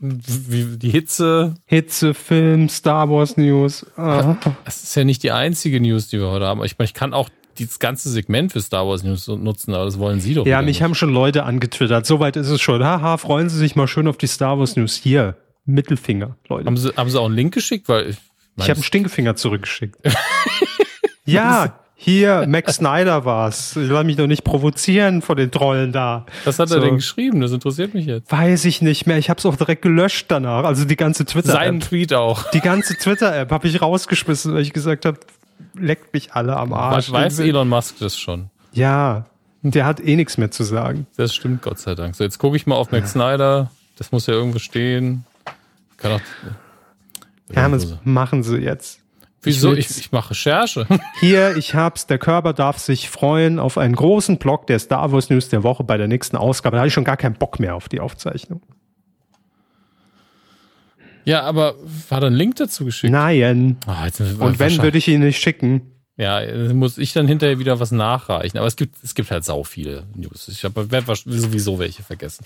Wie, die Hitze. Hitze, Film, Star Wars News. Ah. Das ist ja nicht die einzige News, die wir heute haben. Ich meine, ich kann auch dieses ganze Segment für Star Wars News nutzen, aber das wollen Sie doch. Ja, mich nicht. haben schon Leute angetwittert. Soweit ist es schon. Haha, freuen Sie sich mal schön auf die Star Wars News hier. Mittelfinger, Leute. Haben Sie, haben Sie auch einen Link geschickt? Weil ich, ich habe einen Stinkefinger zurückgeschickt. ja, Hier, Max Snyder war's. Ich lass mich doch nicht provozieren von den Trollen da. Was hat so. er denn geschrieben? Das interessiert mich jetzt. Weiß ich nicht mehr. Ich habe es auch direkt gelöscht danach. Also die ganze Twitter-App. Sein Tweet auch. Die ganze Twitter-App habe ich rausgeschmissen, weil ich gesagt habe, leckt mich alle am Arsch. Weiß Elon Musk das schon? Ja, der hat eh nichts mehr zu sagen. Das stimmt, Gott sei Dank. So, jetzt gucke ich mal auf Max Snyder. Das muss ja irgendwo stehen. Kann auch. Hermes, machen Sie jetzt. Wieso? Ich, ich, ich mache Recherche. Hier, ich hab's. Der Körper darf sich freuen auf einen großen Blog der Star Wars News der Woche bei der nächsten Ausgabe. Da habe ich schon gar keinen Bock mehr auf die Aufzeichnung. Ja, aber war da ein Link dazu geschickt? Nein. Oh, Und wenn, würde ich ihn nicht schicken. Ja, muss ich dann hinterher wieder was nachreichen. Aber es gibt, es gibt halt sau viele News. Ich werde sowieso welche vergessen.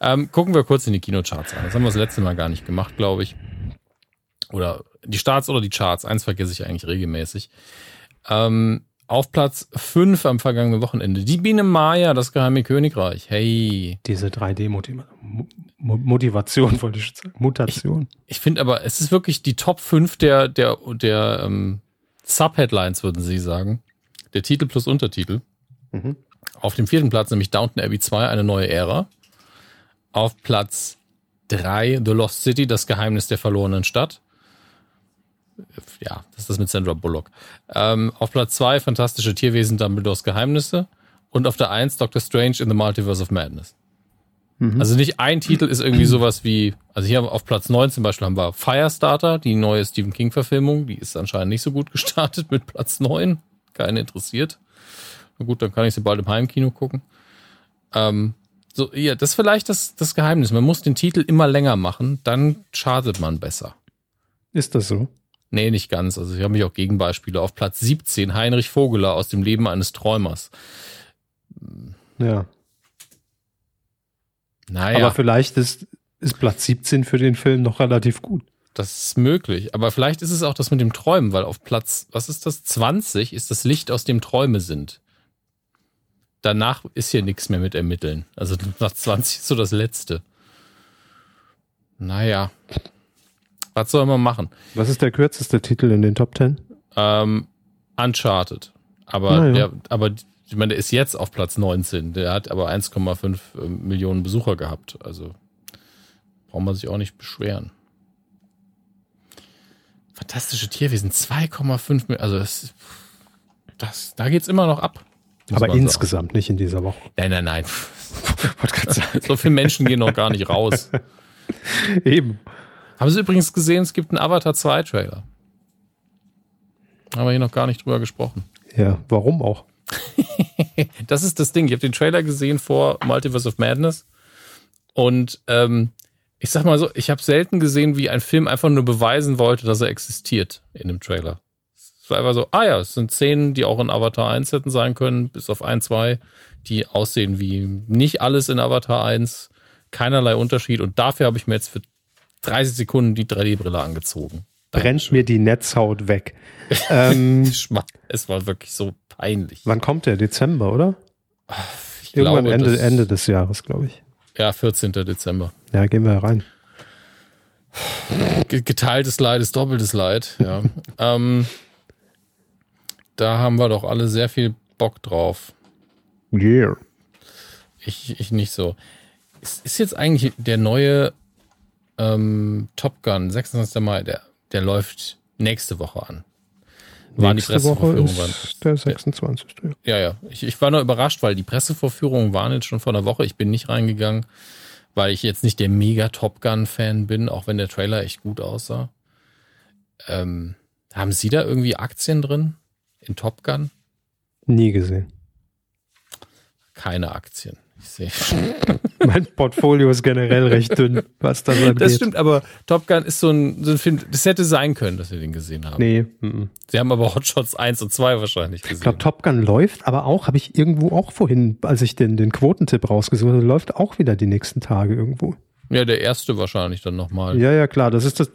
Ähm, gucken wir kurz in die Kinocharts an. Das haben wir das letzte Mal gar nicht gemacht, glaube ich. Oder die Starts oder die Charts. Eins vergesse ich eigentlich regelmäßig. Ähm, auf Platz 5 am vergangenen Wochenende. Die Biene Maya, das geheime Königreich. Hey. Diese 3D-Motivation, wollte ich sagen. Mutation. Ich, ich finde aber, es ist wirklich die Top 5 der, der, der ähm, Subheadlines, würden Sie sagen. Der Titel plus Untertitel. Mhm. Auf dem vierten Platz nämlich Downton Abbey 2, eine neue Ära. Auf Platz 3 The Lost City, das Geheimnis der verlorenen Stadt. Ja, das ist das mit Sandra Bullock. Ähm, auf Platz 2 Fantastische Tierwesen Dumbledores Geheimnisse. Und auf der 1 Doctor Strange in the Multiverse of Madness. Mhm. Also nicht ein Titel ist irgendwie sowas wie, also hier auf Platz 9 zum Beispiel haben wir Firestarter, die neue Stephen King-Verfilmung, die ist anscheinend nicht so gut gestartet mit Platz 9. Keinen interessiert. Na gut, dann kann ich sie bald im Heimkino gucken. Ähm, so, ja, das ist vielleicht das, das Geheimnis. Man muss den Titel immer länger machen, dann schadet man besser. Ist das so? Nee, nicht ganz. Also ich habe mich auch Gegenbeispiele. Auf Platz 17 Heinrich Vogeler aus dem Leben eines Träumers. Ja. Naja. Aber vielleicht ist, ist Platz 17 für den Film noch relativ gut. Das ist möglich. Aber vielleicht ist es auch das mit dem Träumen, weil auf Platz, was ist das? 20 ist das Licht, aus dem Träume sind. Danach ist hier nichts mehr mit ermitteln. Also nach 20 ist so das Letzte. Naja. Was soll man machen? Was ist der kürzeste Titel in den Top 10? Ähm, Uncharted. Aber, ja. der, aber ich meine, der ist jetzt auf Platz 19. Der hat aber 1,5 äh, Millionen Besucher gehabt. Also braucht man sich auch nicht beschweren. Fantastische Tierwesen, 2,5 Millionen. Also das, das, da geht's immer noch ab. Aber insgesamt, nicht in dieser Woche. Nein, nein, nein. so viele Menschen gehen noch gar nicht raus. Eben. Haben Sie übrigens gesehen, es gibt einen Avatar 2 Trailer. Haben wir hier noch gar nicht drüber gesprochen. Ja, warum auch? das ist das Ding. Ich habe den Trailer gesehen vor Multiverse of Madness. Und ähm, ich sag mal so, ich habe selten gesehen, wie ein Film einfach nur beweisen wollte, dass er existiert in dem Trailer. Es war einfach so, ah ja, es sind Szenen, die auch in Avatar 1 hätten sein können, bis auf ein, zwei, die aussehen wie nicht alles in Avatar 1, keinerlei Unterschied. Und dafür habe ich mir jetzt für 30 Sekunden die 3D-Brille angezogen. Brennt mir die Netzhaut weg. ähm, es war wirklich so peinlich. Wann kommt der? Dezember, oder? Ich Irgendwann glaube, Ende, Ende des Jahres, glaube ich. Ja, 14. Dezember. Ja, gehen wir rein. Geteiltes Leid ist doppeltes Leid, ja. ähm, da haben wir doch alle sehr viel Bock drauf. Yeah. Ich, ich nicht so. Ist, ist jetzt eigentlich der neue ähm, Top Gun, 26. Mai, der, der läuft nächste Woche an. Waren Nächste die Pressevorführungen Woche ist der 26. Ja, ja. Ich, ich war nur überrascht, weil die Pressevorführungen waren jetzt schon vor einer Woche. Ich bin nicht reingegangen, weil ich jetzt nicht der mega Top Gun-Fan bin, auch wenn der Trailer echt gut aussah. Ähm, haben Sie da irgendwie Aktien drin in Top Gun? Nie gesehen. Keine Aktien. Ich sehe. mein Portfolio ist generell recht dünn, was das angeht. Das stimmt, aber Top Gun ist so ein, so ein Film, das hätte sein können, dass wir den gesehen haben. Nee. M Sie haben aber Hotshots 1 und 2 wahrscheinlich gesehen. Ich glaube, Top Gun läuft, aber auch, habe ich irgendwo auch vorhin, als ich den, den Quotentipp rausgesucht habe, läuft auch wieder die nächsten Tage irgendwo. Ja, der erste wahrscheinlich dann nochmal. Ja, ja, klar, das ist das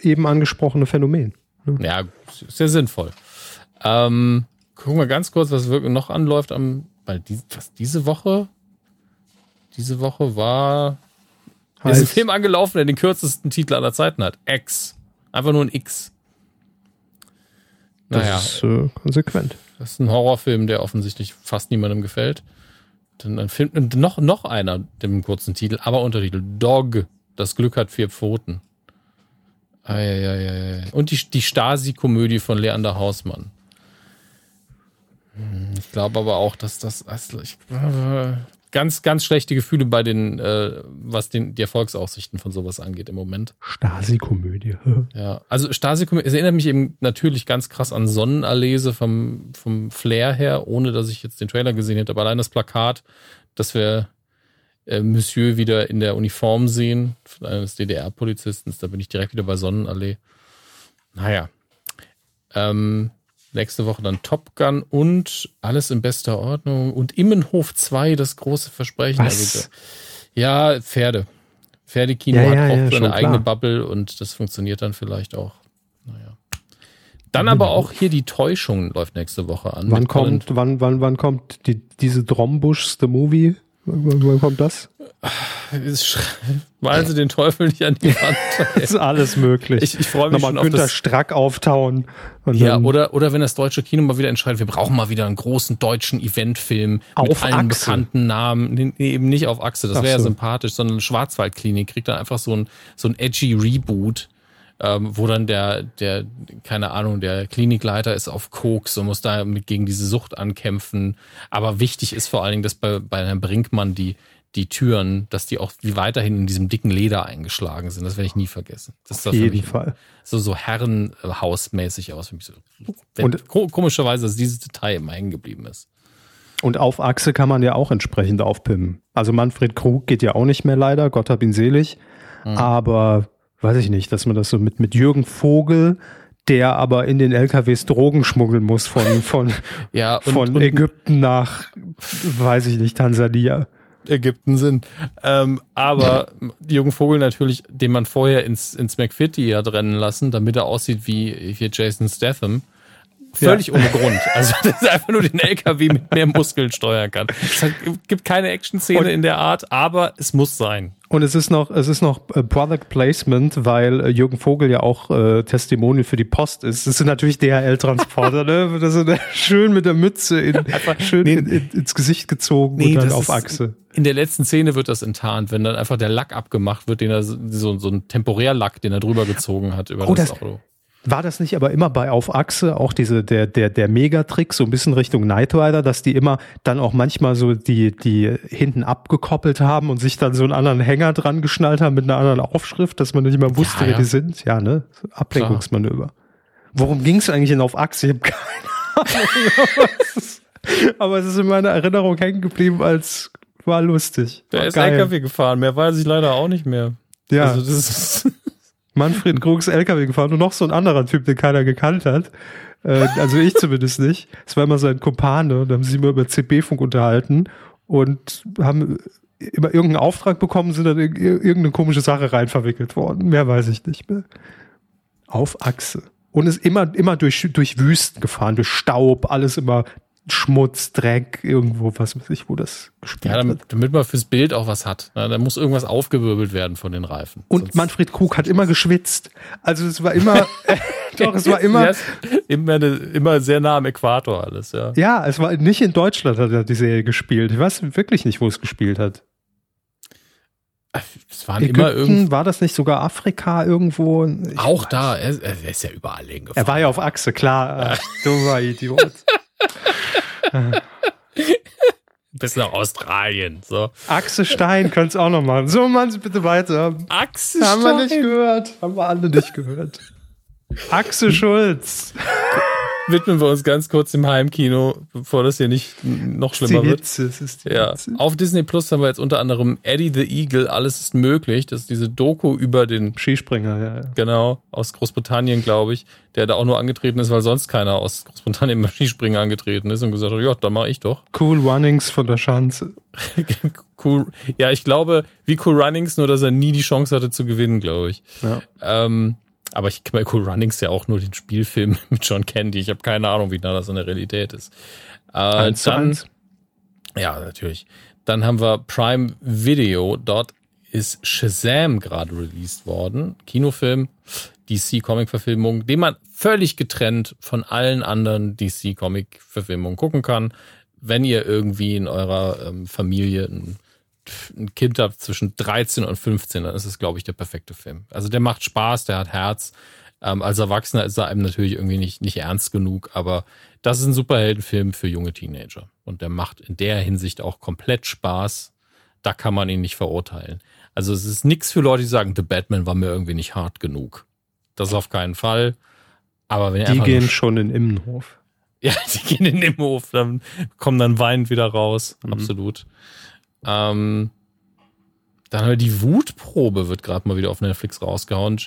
eben angesprochene Phänomen. Ne? Ja, sehr sinnvoll. Ähm, gucken wir ganz kurz, was wirklich noch anläuft am, weil die, was, diese Woche diese Woche war heißt, ist ein Film angelaufen, der den kürzesten Titel aller Zeiten hat. X. Einfach nur ein X. Das Naja. ist äh, konsequent. Das ist ein Horrorfilm, der offensichtlich fast niemandem gefällt. Dann ein Film, noch, noch einer, dem kurzen Titel, aber Untertitel. Dog. Das Glück hat vier Pfoten. Eieieiei. Und die, die Stasi-Komödie von Leander Hausmann. Hm, Ich glaube aber auch, dass das, also ich, ganz, ganz schlechte Gefühle bei den, äh, was den, die Erfolgsaussichten von sowas angeht im Moment. Stasi-Komödie. Ja, also Stasi, es erinnert mich eben natürlich ganz krass an Sonnenalese vom, vom Flair her, ohne dass ich jetzt den Trailer gesehen hätte, aber allein das Plakat, dass wir äh, Monsieur wieder in der Uniform sehen, von eines DDR-Polizisten, da bin ich direkt wieder bei Sonnenallee. Naja. Ähm, nächste Woche dann Top Gun und alles in bester Ordnung und Immenhof 2, das große Versprechen. Was? Also, ja, Pferde. Pferdekino Ja, hat ja, auch ja, seine eigene. Bubble und das funktioniert dann vielleicht auch. Naja. Dann aber auch hier die Täuschung läuft nächste Woche an. Wann kommt, wann, wann, wann kommt die, diese Drombusch, the Movie? Wann, kommt das? Malen Sie den Teufel nicht an die Wand. Ist alles möglich. Ich, ich freue mich Nochmal schon auf Günter das. Strack auftauen. Ja, oder, oder wenn das deutsche Kino mal wieder entscheidet, wir brauchen mal wieder einen großen deutschen Eventfilm Auf mit allen Achse. bekannten Namen. Nee, eben nicht auf Achse, das wäre ja so. sympathisch, sondern Schwarzwaldklinik kriegt dann einfach so ein, so ein edgy Reboot, ähm, wo dann der, der, keine Ahnung, der Klinikleiter ist auf Koks und muss da mit gegen diese Sucht ankämpfen. Aber wichtig ist vor allen Dingen, dass bei, bei Herrn Brinkmann die, die Türen, dass die auch wie weiterhin in diesem dicken Leder eingeschlagen sind. Das werde ich nie vergessen. Das sah auf jeden Fall. so, so herrenhausmäßig aus. Für mich so. Und- ko komischerweise, dass dieses Detail immer hängen geblieben ist. Und auf Achse kann man ja auch entsprechend aufpimmen. Also Manfred Krug geht ja auch nicht mehr leider, Gott hab ihn selig. Mhm. Aber weiß ich nicht, dass man das so mit, mit Jürgen Vogel, der aber in den LKWs Drogen schmuggeln muss von, von, Ja, und, von Ägypten nach, weiß ich nicht, Tansania. Ägypten sind. Ähm, aber Jürgen Vogel natürlich, den man vorher ins, ins McFitty hat rennen lassen, damit er aussieht wie, wie Jason Statham. Völlig ohne Grund. Also, dass er einfach nur den LKW mit mehr Muskeln steuern kann. Es hat, gibt keine Action-Szene in der Art, aber es muss sein. Und es ist noch, es ist noch äh, Product Placement, weil äh, Jürgen Vogel ja auch äh, Testimonial für die Post ist. Das sind natürlich DHL-Transporter, ne? Das sind, äh, schön mit der Mütze in, schön nee. in, in, ins Gesicht gezogen und dann auf Achse. In der letzten Szene wird das enttarnt, wenn dann einfach der Lack abgemacht wird, den er so, so ein Temporärlack, den er drüber gezogen hat über Oh, das, das- Auto. War das nicht aber immer bei Auf Achse auch diese, der, der, der Megatrick, so ein bisschen Richtung Knight Rider, dass die immer dann auch manchmal so die, die hinten abgekoppelt haben und sich dann so einen anderen Hänger dran geschnallt haben mit einer anderen Aufschrift, dass man nicht mehr wusste, Ja, wer ja. die sind? Ja, ne? Ablenkungsmanöver. Worum ging es eigentlich in Auf Achse? Ich habe keine Ahnung. aber es ist- aber es ist in meiner Erinnerung hängen geblieben als war lustig. Der War ist geil. LKW gefahren, mehr weiß ich leider auch nicht mehr. Ja. Also das ist, Manfred Krugs LKW gefahren und noch so ein anderer Typ, den keiner gekannt hat. Äh, also ich zumindest nicht. Es war immer sein Kumpane und haben sie immer über CB-Funk unterhalten und haben immer irgendeinen Auftrag bekommen, sind dann ir- irgendeine komische Sache rein verwickelt worden. Mehr weiß ich nicht mehr. Auf Achse. Und ist immer, immer durch, durch Wüsten gefahren, durch Staub, alles immer Schmutz, Dreck, irgendwo, was weiß ich, wo das gespielt ja, wird. damit, damit man fürs Bild auch was hat. Ja, da muss irgendwas aufgewirbelt werden von den Reifen. Und Sonst- Manfred Krug hat immer geschwitzt. Also es war immer, doch, es war immer, immer, eine, immer sehr nah am Äquator alles, ja. Ja, es war nicht in Deutschland hat er die Serie gespielt. Ich weiß wirklich nicht, wo es gespielt hat. Es waren immer Ägypten, irgendwie. war das nicht sogar Afrika irgendwo? Ich Auch da, er, er ist ja überall hingefahren. Er war ja auf Achse, klar. Dummer Idiot. Bis nach Australien. So. Achse Stein könnte es auch noch machen. So, machen Sie bitte weiter. Achse Haben wir nicht gehört. Haben wir alle nicht gehört. Achse Schulz. Widmen wir uns ganz kurz dem Heimkino, bevor das hier nicht noch Die schlimmer wird. Hitze, es ist die Ja, Hitze. auf Disney Plus haben wir jetzt unter anderem Eddie the Eagle, alles ist möglich. Das ist diese Doku über den, Skispringer, ja. ja. genau, aus Großbritannien, glaube ich, der da auch nur angetreten ist, weil sonst keiner aus Großbritannien beim Skispringen angetreten ist und gesagt hat, ja, dann mache ich doch. Cool Runnings von der Schanze. cool. Ja, ich glaube, wie Cool Runnings, nur dass er nie die Chance hatte zu gewinnen, glaube ich. Ja. Ähm, aber ich kenne bei Cool Runnings ja auch nur den Spielfilm mit John Candy. Ich habe keine Ahnung, wie nah das in der Realität ist. Äh, Eins dann, eins. ja, natürlich. Dann haben wir Prime Video. Dort ist Shazam gerade released worden. Kinofilm. DC-Comic-Verfilmungen, den man völlig getrennt von allen anderen DC-Comic-Verfilmungen gucken kann. Wenn ihr irgendwie in eurer ähm, Familie ein, ein, Kind habt zwischen 13 und 15, dann ist es, glaube ich, der perfekte Film. Also der macht Spaß, der hat Herz. Ähm, als Erwachsener ist er einem natürlich irgendwie nicht, nicht ernst genug, aber das ist ein Superheldenfilm für junge Teenager. Und der macht in der Hinsicht auch komplett Spaß. Da kann man ihn nicht verurteilen. Also es ist nichts für Leute, die sagen, The Batman war mir irgendwie nicht hart genug. Das auf keinen Fall. Aber wenn die gehen schon in Immenhof. Ja, die gehen in Immenhof, dann kommen dann weinend wieder raus. Mhm. Absolut. Ähm, dann haben wir die Wutprobe, wird gerade mal wieder auf Netflix rausgehauen.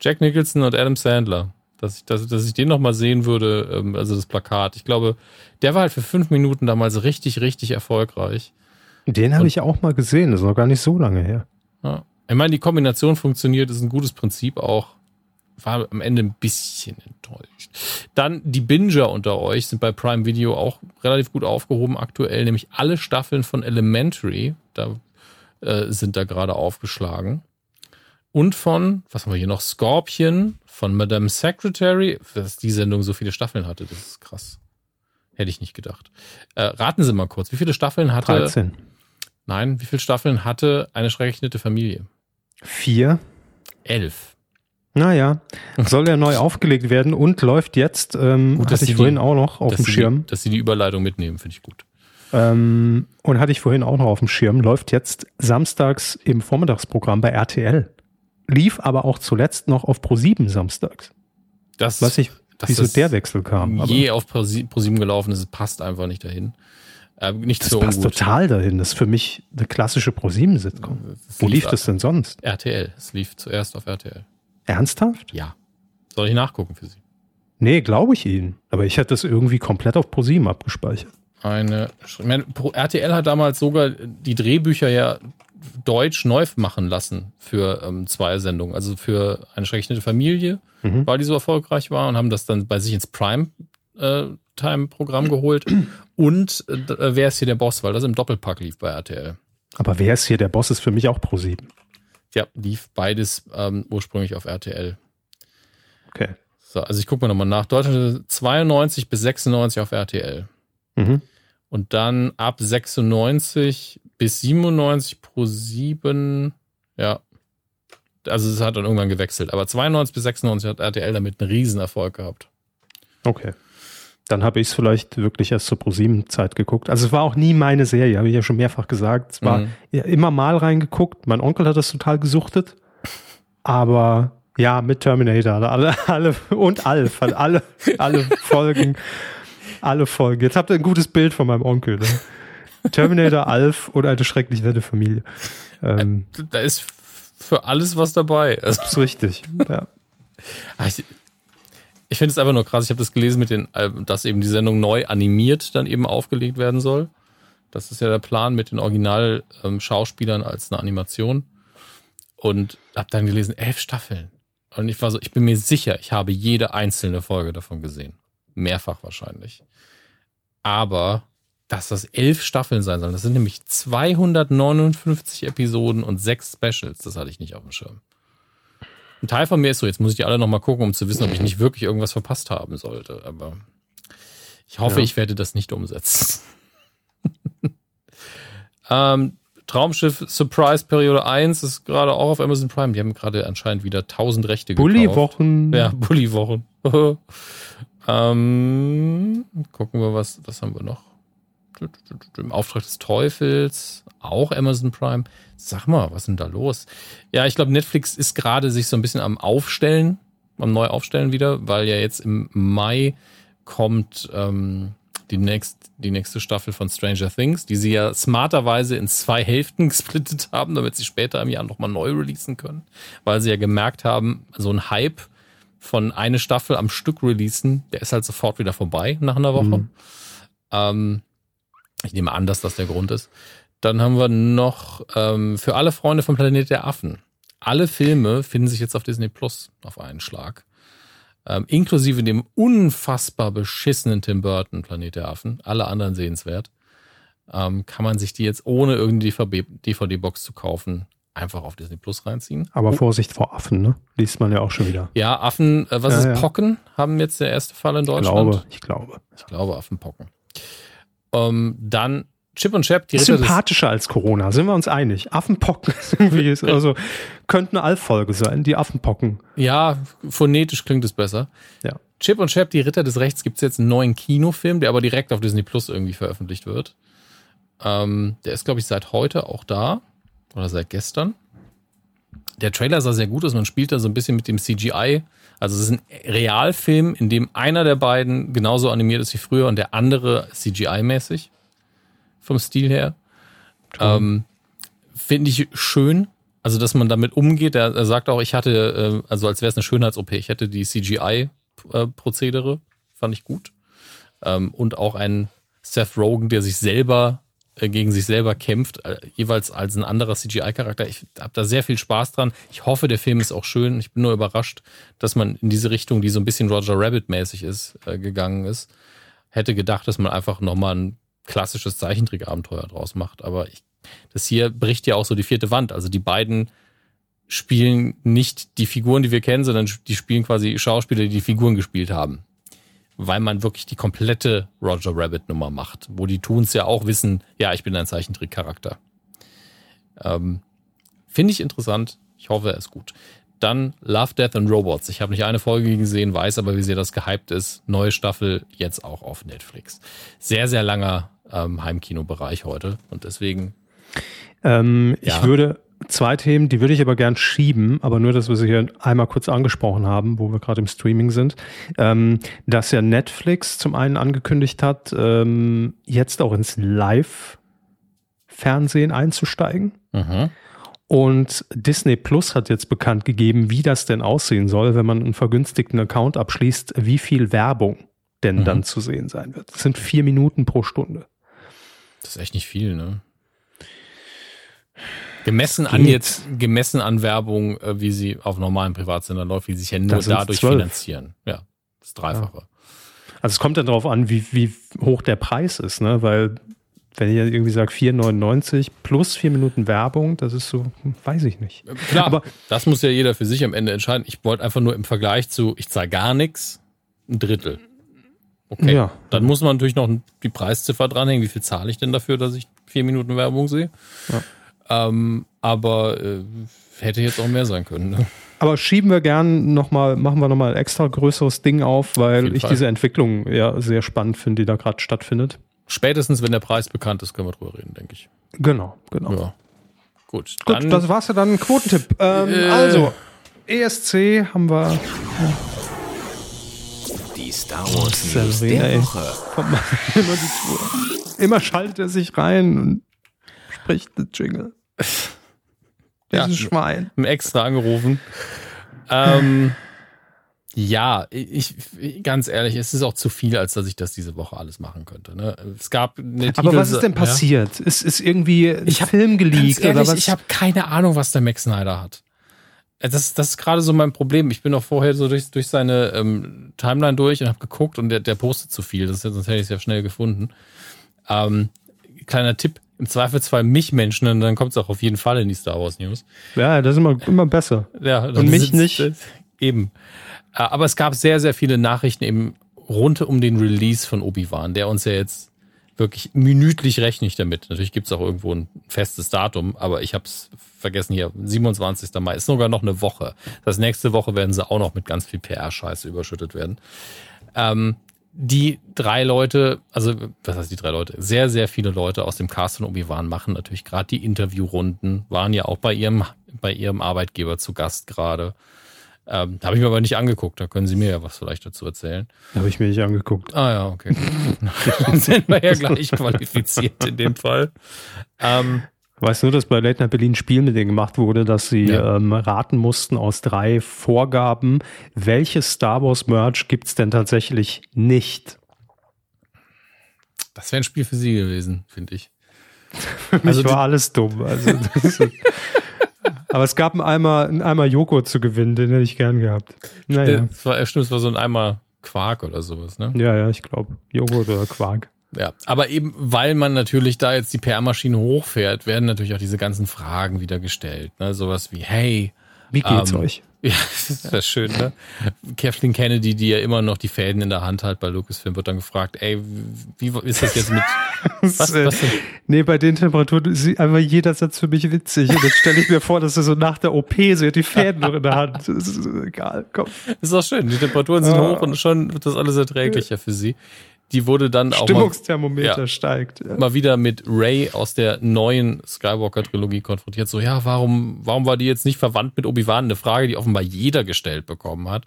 Jack Nicholson und Adam Sandler. Dass ich, dass, dass ich den nochmal sehen würde, ähm, also das Plakat. Ich glaube, der war halt für fünf Minuten damals richtig, richtig erfolgreich. Den habe ich auch mal gesehen, das ist noch gar nicht so lange her. Ja. Ich meine, die Kombination funktioniert, ist ein gutes Prinzip auch. War am Ende ein bisschen enttäuscht. Dann die Binger unter euch sind bei Prime Video auch relativ gut aufgehoben aktuell, nämlich alle Staffeln von Elementary, da äh, sind da gerade aufgeschlagen. Und von, was haben wir hier noch? Scorpion, von Madame Secretary, dass die Sendung so viele Staffeln hatte, das ist krass. Hätte ich nicht gedacht. Äh, raten Sie mal kurz, wie viele Staffeln hatte. 13. Nein, wie viele Staffeln hatte eine schrecklich nette Familie? Vier. Elf. Naja, soll ja neu aufgelegt werden und läuft jetzt, ähm, gut, hatte ich vorhin die, auch noch auf dem Schirm. Die, dass sie die Überleitung mitnehmen, finde ich gut. Ähm, und hatte ich vorhin auch noch auf dem Schirm, läuft jetzt samstags im Vormittagsprogramm bei RTL. Lief aber auch zuletzt noch auf Pro7 samstags. Das, Was ich, wieso der Wechsel kam. Je auf Pro7 gelaufen ist, passt einfach nicht dahin. Äh, nicht das so passt ungut. total dahin. Das ist für mich eine klassische ProSieben-Sitcom. Wo lief das denn sonst? RTL. Es lief zuerst auf RTL. Ernsthaft? Ja. Soll ich nachgucken für Sie? Nee, glaube ich Ihnen. Aber ich hätte das irgendwie komplett auf ProSieben abgespeichert. Eine. Meine, RTL hat damals sogar die Drehbücher ja deutsch neu machen lassen für ähm, zwei Sendungen. Also für eine schreckliche Familie, mhm. weil die so erfolgreich war und haben das dann bei sich ins Prime äh, Time-Programm geholt. Und äh, Wer ist hier der Boss? Weil das im Doppelpack lief bei RTL. Aber Wer ist hier der Boss ist für mich auch Pro 7. Ja, lief beides ähm, ursprünglich auf RTL. Okay. So, also ich gucke mal nochmal nach. Deutschland 92 bis 96 auf RTL. Mhm. Und dann ab 96 bis 97 pro 7. Ja. Also es hat dann irgendwann gewechselt. Aber 92 bis 96 hat RTL damit einen Riesenerfolg gehabt. Okay dann habe ich es vielleicht wirklich erst zur ProSieben-Zeit geguckt. Also es war auch nie meine Serie, habe ich ja schon mehrfach gesagt. Es war mhm. immer mal reingeguckt. Mein Onkel hat das total gesuchtet. Aber ja, mit Terminator, alle, alle und Alf, hat alle, alle Folgen, alle Folgen. Jetzt habt ihr ein gutes Bild von meinem Onkel. Ne? Terminator, Alf und eine schrecklich nette Familie. Ähm, da ist für alles was dabei. Das ist richtig, ja. Ich, ich finde es einfach nur krass. Ich habe das gelesen mit den, äh, dass eben die Sendung neu animiert dann eben aufgelegt werden soll. Das ist ja der Plan mit den Original-Schauspielern ähm, als eine Animation. Und habe dann gelesen, elf Staffeln. Und ich war so, ich bin mir sicher, ich habe jede einzelne Folge davon gesehen. Mehrfach wahrscheinlich. Aber, dass das elf Staffeln sein sollen, das sind nämlich 259 Episoden und sechs Specials, das hatte ich nicht auf dem Schirm. Ein Teil von mir ist so, jetzt muss ich die alle nochmal gucken, um zu wissen, ob ich nicht wirklich irgendwas verpasst haben sollte. Aber ich hoffe, ja. ich werde das nicht umsetzen. ähm, Traumschiff Surprise Periode 1 ist gerade auch auf Amazon Prime. Die haben gerade anscheinend wieder 1000 Rechte gekauft. Bulli-Wochen. Ja, Bulli-Wochen. ähm, gucken wir, was, was haben wir noch? Im Auftrag des Teufels, auch Amazon Prime. Sag mal, was ist denn da los? Ja, ich glaube, Netflix ist gerade sich so ein bisschen am Aufstellen, am Neuaufstellen wieder, weil ja jetzt im Mai kommt ähm, die, next, die nächste Staffel von Stranger Things, die sie ja smarterweise in zwei Hälften gesplittet haben, damit sie später im Jahr nochmal neu releasen können, weil sie ja gemerkt haben, so ein Hype von eine Staffel am Stück releasen, der ist halt sofort wieder vorbei nach einer Woche. Mhm. Ähm, ich nehme an, dass das der Grund ist. Dann haben wir noch ähm, für alle Freunde vom Planet der Affen. Alle Filme finden sich jetzt auf Disney Plus auf einen Schlag. Ähm, inklusive dem unfassbar beschissenen Tim Burton Planet der Affen. Alle anderen sehenswert. Ähm, kann man sich die jetzt ohne irgendeine DVD-Box zu kaufen einfach auf Disney Plus reinziehen. Aber Vorsicht vor Affen, ne? Liest man ja auch schon wieder. Ja, Affen, äh, was Ja, ist ja. Pocken? Haben jetzt der erste Fall in Ich Deutschland? glaube, ich glaube. Ich glaube Affenpocken. Ähm, dann Chip und Chap, die Ritter des, Sympathischer als Corona, sind wir uns einig. Affenpocken ist irgendwie, ist, also könnte eine Allfolge sein, die Affenpocken. Ja, phonetisch klingt es besser. Ja. Chip und Chap, die Ritter des Rechts, gibt es jetzt einen neuen Kinofilm, der aber direkt auf Disney Plus irgendwie veröffentlicht wird. Ähm, der ist, glaube ich, seit heute auch da. Oder seit gestern. Der Trailer sah sehr gut aus. Man spielt da so ein bisschen mit dem CGI. Also es ist ein Realfilm, in dem einer der beiden genauso animiert ist wie früher und der andere CGI-mäßig. Vom Stil her. Ähm, Finde ich schön. Also, dass man damit umgeht. Er, er sagt auch, ich hatte, äh, also als wäre es eine Schönheits-OP, ich hätte die CGI-Prozedere. Fand ich gut. Ähm, und auch ein Seth Rogen, der sich selber äh, gegen sich selber kämpft, äh, jeweils als ein anderer CGI-Charakter. Ich habe da sehr viel Spaß dran. Ich hoffe, der Film ist auch schön. Ich bin nur überrascht, dass man in diese Richtung, die so ein bisschen Roger Rabbit-mäßig ist, äh, gegangen ist. Hätte gedacht, dass man einfach nochmal ein klassisches Zeichentrickabenteuer draus macht. Aber ich, das hier bricht ja auch so die vierte Wand. Also die beiden spielen nicht die Figuren, die wir kennen, sondern die spielen quasi Schauspieler, die die Figuren gespielt haben. Weil man wirklich die komplette Roger Rabbit Nummer macht, wo die Toons ja auch wissen, ja, ich bin ein Zeichentrickcharakter. Ähm, Finde ich interessant. Ich hoffe, er ist gut. Dann Love, Death and Robots. Ich habe nicht eine Folge gesehen, weiß aber, wie sehr das gehypt ist. Neue Staffel jetzt auch auf Netflix. Sehr, sehr langer ähm, Heimkinobereich heute und deswegen Ähm, Ja. Ich würde zwei Themen, die würde ich aber gern schieben, aber nur, dass wir sie hier einmal kurz angesprochen haben, wo wir gerade im Streaming sind, ähm, dass ja Netflix zum einen angekündigt hat, ähm, jetzt auch ins Live-Fernsehen einzusteigen. mhm. Und Disney Plus hat jetzt bekannt gegeben, wie das denn aussehen soll, wenn man einen vergünstigten Account abschließt, wie viel Werbung denn Mhm. dann zu sehen sein wird. Das sind vier Minuten pro Stunde. Das ist echt nicht viel, ne? Gemessen an jetzt, gemessen an Werbung, äh, wie sie auf normalen Privatsendern läuft, wie sie sich ja nur dadurch zwölf. finanzieren. Ja, das Dreifache. Also es kommt dann darauf an, wie, wie hoch der Preis ist, ne? Weil wenn ihr irgendwie sagt 4,99 plus vier Minuten Werbung, das ist so, hm, weiß ich nicht. Klar, Aber- das muss ja jeder für sich am Ende entscheiden. Ich wollte einfach nur im Vergleich zu, ich zahle gar nichts, ein Drittel. Okay. Ja. Dann muss man natürlich noch die Preisziffer dranhängen. Wie viel zahle ich denn dafür, dass ich vier Minuten Werbung sehe? Ähm, aber äh, hätte jetzt auch mehr sein können. Ne? Aber schieben wir gern nochmal, machen wir nochmal ein extra größeres Ding auf, weil jeden ich Fall. diese Entwicklung ja sehr spannend finde, die da gerade stattfindet. Spätestens, wenn der Preis bekannt ist, können wir drüber reden, denke ich. Genau, genau. Ja. Gut, Gut, dann das war's ja dann. Quotentipp. Ähm, Äh. Also, ESC haben wir Die Star Wars News der ey. Woche. Kommt mal immer, die, immer schaltet er sich rein und spricht den Jingle. Ja. Dieses Schwein. haben extra angerufen. Ähm, ja, ich, ganz ehrlich, es ist auch zu viel, als dass ich das diese Woche alles machen könnte. Ne? Es gab eine Aber Titel- was ist denn Ja. passiert? Ist, ist irgendwie ein Ich hab- Film geleakt ehrlich, oder was? ich habe keine Ahnung, was der Max Snyder hat. Äh, Das, das ist gerade so mein Problem. Ich bin auch vorher so durch, durch seine ähm, Timeline durch und habe geguckt und der, der postet zu viel. Das, sonst hätte ich es ja schnell gefunden. Ähm, kleiner Tipp, im Zweifelsfall mich Menschen, und dann kommt es auch auf jeden Fall in die Star Wars News. ja, das ist immer, immer besser. Ja, Und mich nicht. äh, Eben. Äh, Aber es gab sehr, sehr viele Nachrichten eben rund um den Release von Obi-Wan, der uns ja jetzt wirklich minütlich rechne ich damit. Natürlich gibt es auch irgendwo ein festes Datum, aber ich habe es vergessen hier. 27. Mai ist sogar noch eine Woche. Das nächste Woche werden sie auch noch mit ganz viel PR-Scheiße überschüttet werden. Ähm, die drei Leute, also was heißt die drei Leute? Sehr, sehr viele Leute aus dem Cast von Obi-Wan machen natürlich gerade die Interviewrunden, waren ja auch bei ihrem, bei ihrem Arbeitgeber zu Gast gerade. Ähm, Habe ich mir aber nicht angeguckt, da können Sie mir ja was vielleicht dazu erzählen. Habe ich mir nicht angeguckt. Ah ja, okay. Dann sind wir ja gleich qualifiziert in dem Fall. Ähm, Weißt du, dass bei Late Night Berlin ein Spiel mit denen gemacht wurde, dass sie Ja. ähm, raten mussten aus drei Vorgaben, welches Star Wars Merch gibt's denn tatsächlich nicht? das wäre ein Spiel für Sie gewesen, finde ich. Für mich Also war alles dumm. Also, aber es gab einen Eimer, einen Eimer Joghurt zu gewinnen, den hätte ich gern gehabt. Naja. Das war, stimmt, es war so ein Eimer Quark oder sowas, ne? Ja, ja, ich glaube. Joghurt oder Quark. Ja, aber eben, weil man natürlich da jetzt die PR-Maschine hochfährt, werden natürlich auch diese ganzen Fragen wieder gestellt. Ne? Sowas wie, hey, wie geht's ähm, euch? Ja, das wäre schön, ne? Kathleen Kennedy, die ja immer noch die Fäden in der Hand hat bei Lucasfilm, wird dann gefragt, ey, wie ist das jetzt mit. was, was denn? Nee, bei den Temperaturen ist einfach jeder Satz für mich witzig. Und jetzt stelle ich mir vor, dass er so nach der OP, hat die Fäden noch in der Hand. Das ist egal, komm. Ist auch schön. Die Temperaturen sind oh. hoch und schon wird das alles erträglicher für sie die wurde dann auch Stimmungsthermometer mal, ja, steigt. Ja. Mal wieder mit Ray aus der neuen Skywalker-Trilogie konfrontiert. So, ja, warum, warum war die jetzt nicht verwandt mit Obi-Wan? Eine Frage, die offenbar jeder gestellt bekommen hat.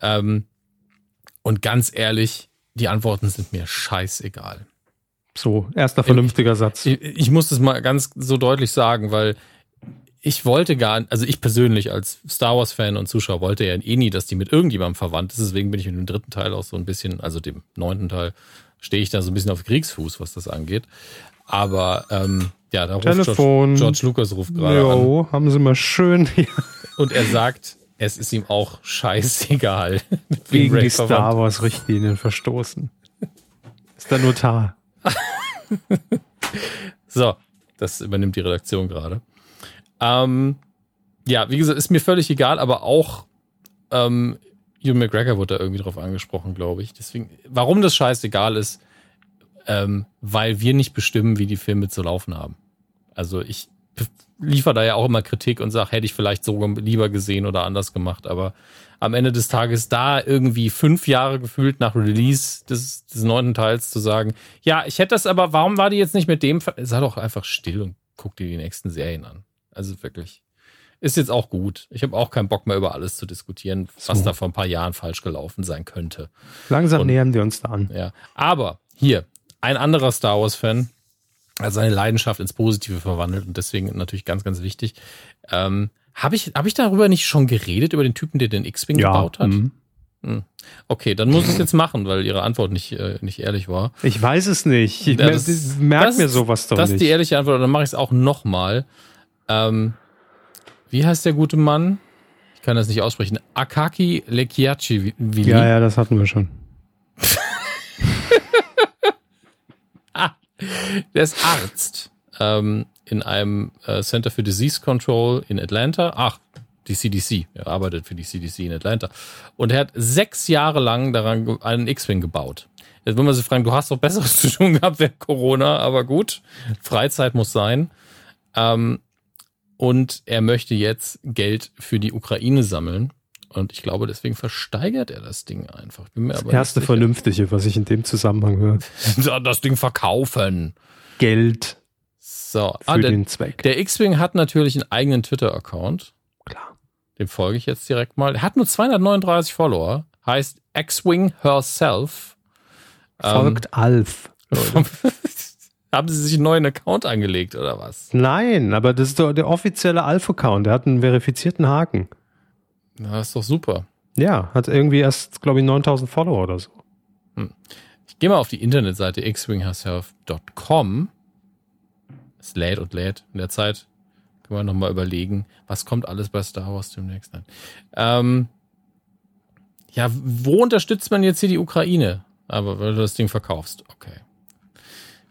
Ähm, und ganz ehrlich, die Antworten sind mir scheißegal. So, erster vernünftiger Satz. Ich, ich muss das mal ganz so deutlich sagen, weil ich wollte gar, also ich persönlich als Star Wars Fan und Zuschauer wollte ja eh nie, dass die mit irgendjemandem verwandt ist. Deswegen bin ich mit dem dritten Teil auch so ein bisschen, also dem neunten Teil, stehe ich da so ein bisschen auf Kriegsfuß, was das angeht. Aber ähm, ja, da ruft. George, George Lucas ruft gerade an. haben Sie mal schön. und er sagt, es ist ihm auch scheißegal. Gegen die Star Wars Richtlinien verstoßen. Ist der Notar. so, das übernimmt die Redaktion gerade. Ähm, ja, wie gesagt, ist mir völlig egal, aber auch ähm, Hugh McGregor wurde da irgendwie drauf angesprochen, glaube ich. Deswegen, warum das scheißegal ist, ähm, weil wir nicht bestimmen, wie die Filme zu laufen haben. Also ich liefere da ja auch immer Kritik und sage, hätte ich vielleicht so lieber gesehen oder anders gemacht, aber am Ende des Tages da irgendwie fünf Jahre gefühlt nach Release des, des neunten Teils zu sagen, ja, ich hätte das aber, warum war die jetzt nicht mit dem? Sei doch einfach still und guck dir die nächsten Serien an. Also wirklich. Ist jetzt auch gut. Ich habe auch keinen Bock mehr über alles zu diskutieren, was so. da vor ein paar Jahren falsch gelaufen sein könnte. Langsam Und, nähern wir uns da an. Ja. Aber hier, ein anderer Star Wars-Fan hat seine Leidenschaft ins Positive verwandelt und deswegen natürlich ganz, ganz wichtig. Ähm, habe ich, hab ich darüber nicht schon geredet, über den Typen, der den X-Wing ja, gebaut hat? Mhm. Hm. Okay, dann muss ich es jetzt machen, weil Ihre Antwort nicht, äh, nicht ehrlich war. Ich weiß es nicht. Ich ja, merke mir sowas doch das nicht. Das ist die ehrliche Antwort, dann mache ich es auch nochmal. Ähm, wie heißt der gute Mann? Ich kann das nicht aussprechen. Akaki Lekiachi. Ja, ja, das hatten wir schon. ah, der ist Arzt ähm, in einem äh, Center for Disease Control in Atlanta. Ach, die CDC. Er arbeitet für die CDC in Atlanta. Und er hat sechs Jahre lang daran einen X-Wing gebaut. Jetzt will man sich fragen, du hast doch Besseres zu tun gehabt während Corona, aber gut, Freizeit muss sein. Ähm, und er möchte jetzt Geld für die Ukraine sammeln. Und ich glaube, deswegen versteigert er das Ding einfach. Das erste Vernünftige, was ich in dem Zusammenhang höre. das Ding verkaufen. Geld. So, für ah, der, den Zweck. Der X-Wing hat natürlich einen eigenen Twitter-Account. Klar. Dem folge ich jetzt direkt mal. Er hat nur 239 Follower. Heißt X-Wing herself. Folgt ähm, Alf. Haben Sie sich einen neuen Account angelegt oder was? Nein, aber das ist doch der offizielle Alpha-Account. Der hat einen verifizierten Haken. Na, das ist doch super. Ja, hat irgendwie erst, glaube ich, 9000 Follower oder so. Hm. Ich gehe mal auf die Internetseite xwingherself.com. Es lädt und lädt. In der Zeit können wir nochmal überlegen, was kommt alles bei Star Wars demnächst an. Ähm, ja, wo unterstützt man jetzt hier die Ukraine? Aber wenn du das Ding verkaufst. Okay.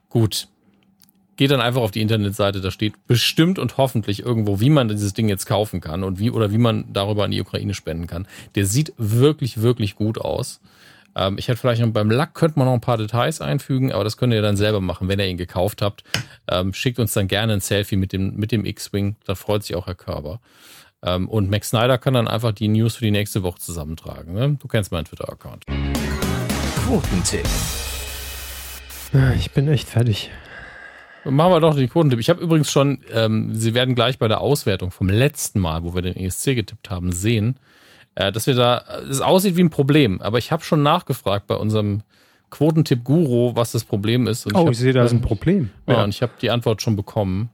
Gut. Geht dann einfach auf die Internetseite, da steht bestimmt und hoffentlich irgendwo, wie man dieses Ding jetzt kaufen kann und wie oder wie man darüber an die Ukraine spenden kann. Der sieht wirklich, wirklich gut aus. Ähm, ich hätte vielleicht noch beim Lack könnte man noch ein paar Details einfügen, aber das könnt ihr dann selber machen, wenn ihr ihn gekauft habt. Ähm, schickt uns dann gerne ein Selfie mit dem, mit dem X-Wing, da freut sich auch Herr Körber. Ähm, und Max Snyder kann dann einfach die News für die nächste Woche zusammentragen. Ne? Du kennst meinen Twitter-Account. Quotentipp. Ich bin echt fertig. Machen wir doch den Quotentipp. Ich habe übrigens schon, ähm, Sie werden gleich bei der Auswertung vom letzten Mal, wo wir den ESC getippt haben, sehen, äh, dass wir da, es aussieht wie ein Problem. Aber ich habe schon nachgefragt bei unserem Quotentipp-Guru, was das Problem ist. Und oh, ich, hab, ich sehe, da ist ein Problem. Ja, oh. und ich habe die Antwort schon bekommen.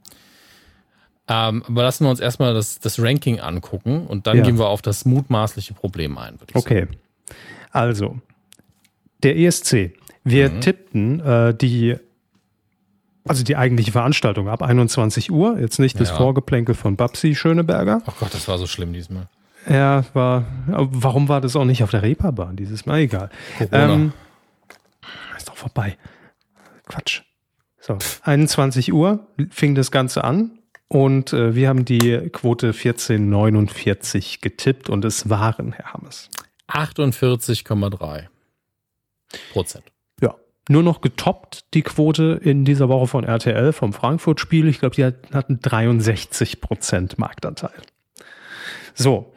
Ähm, aber lassen wir uns erstmal das, das Ranking angucken und dann ja. gehen wir auf das mutmaßliche Problem ein. okay. Sagen. Also, der ESC wir mhm. tippten äh, die, also die eigentliche Veranstaltung ab 21 Uhr, jetzt nicht das ja. Vorgeplänkel von Babsi Schöneberger. Ach Gott, das war so schlimm diesmal. Ja, war. Warum war das auch nicht auf der Reeperbahn dieses Mal? Egal. Ähm, ist doch vorbei. Quatsch. So, 21 Uhr fing das Ganze an und äh, wir haben die Quote 1449 getippt und es waren, Herr Hammes. 48,3 Prozent. Nur noch getoppt die Quote in dieser Woche von RTL vom Frankfurt-Spiel. Ich glaube, die hatten 63 Prozent Marktanteil. So,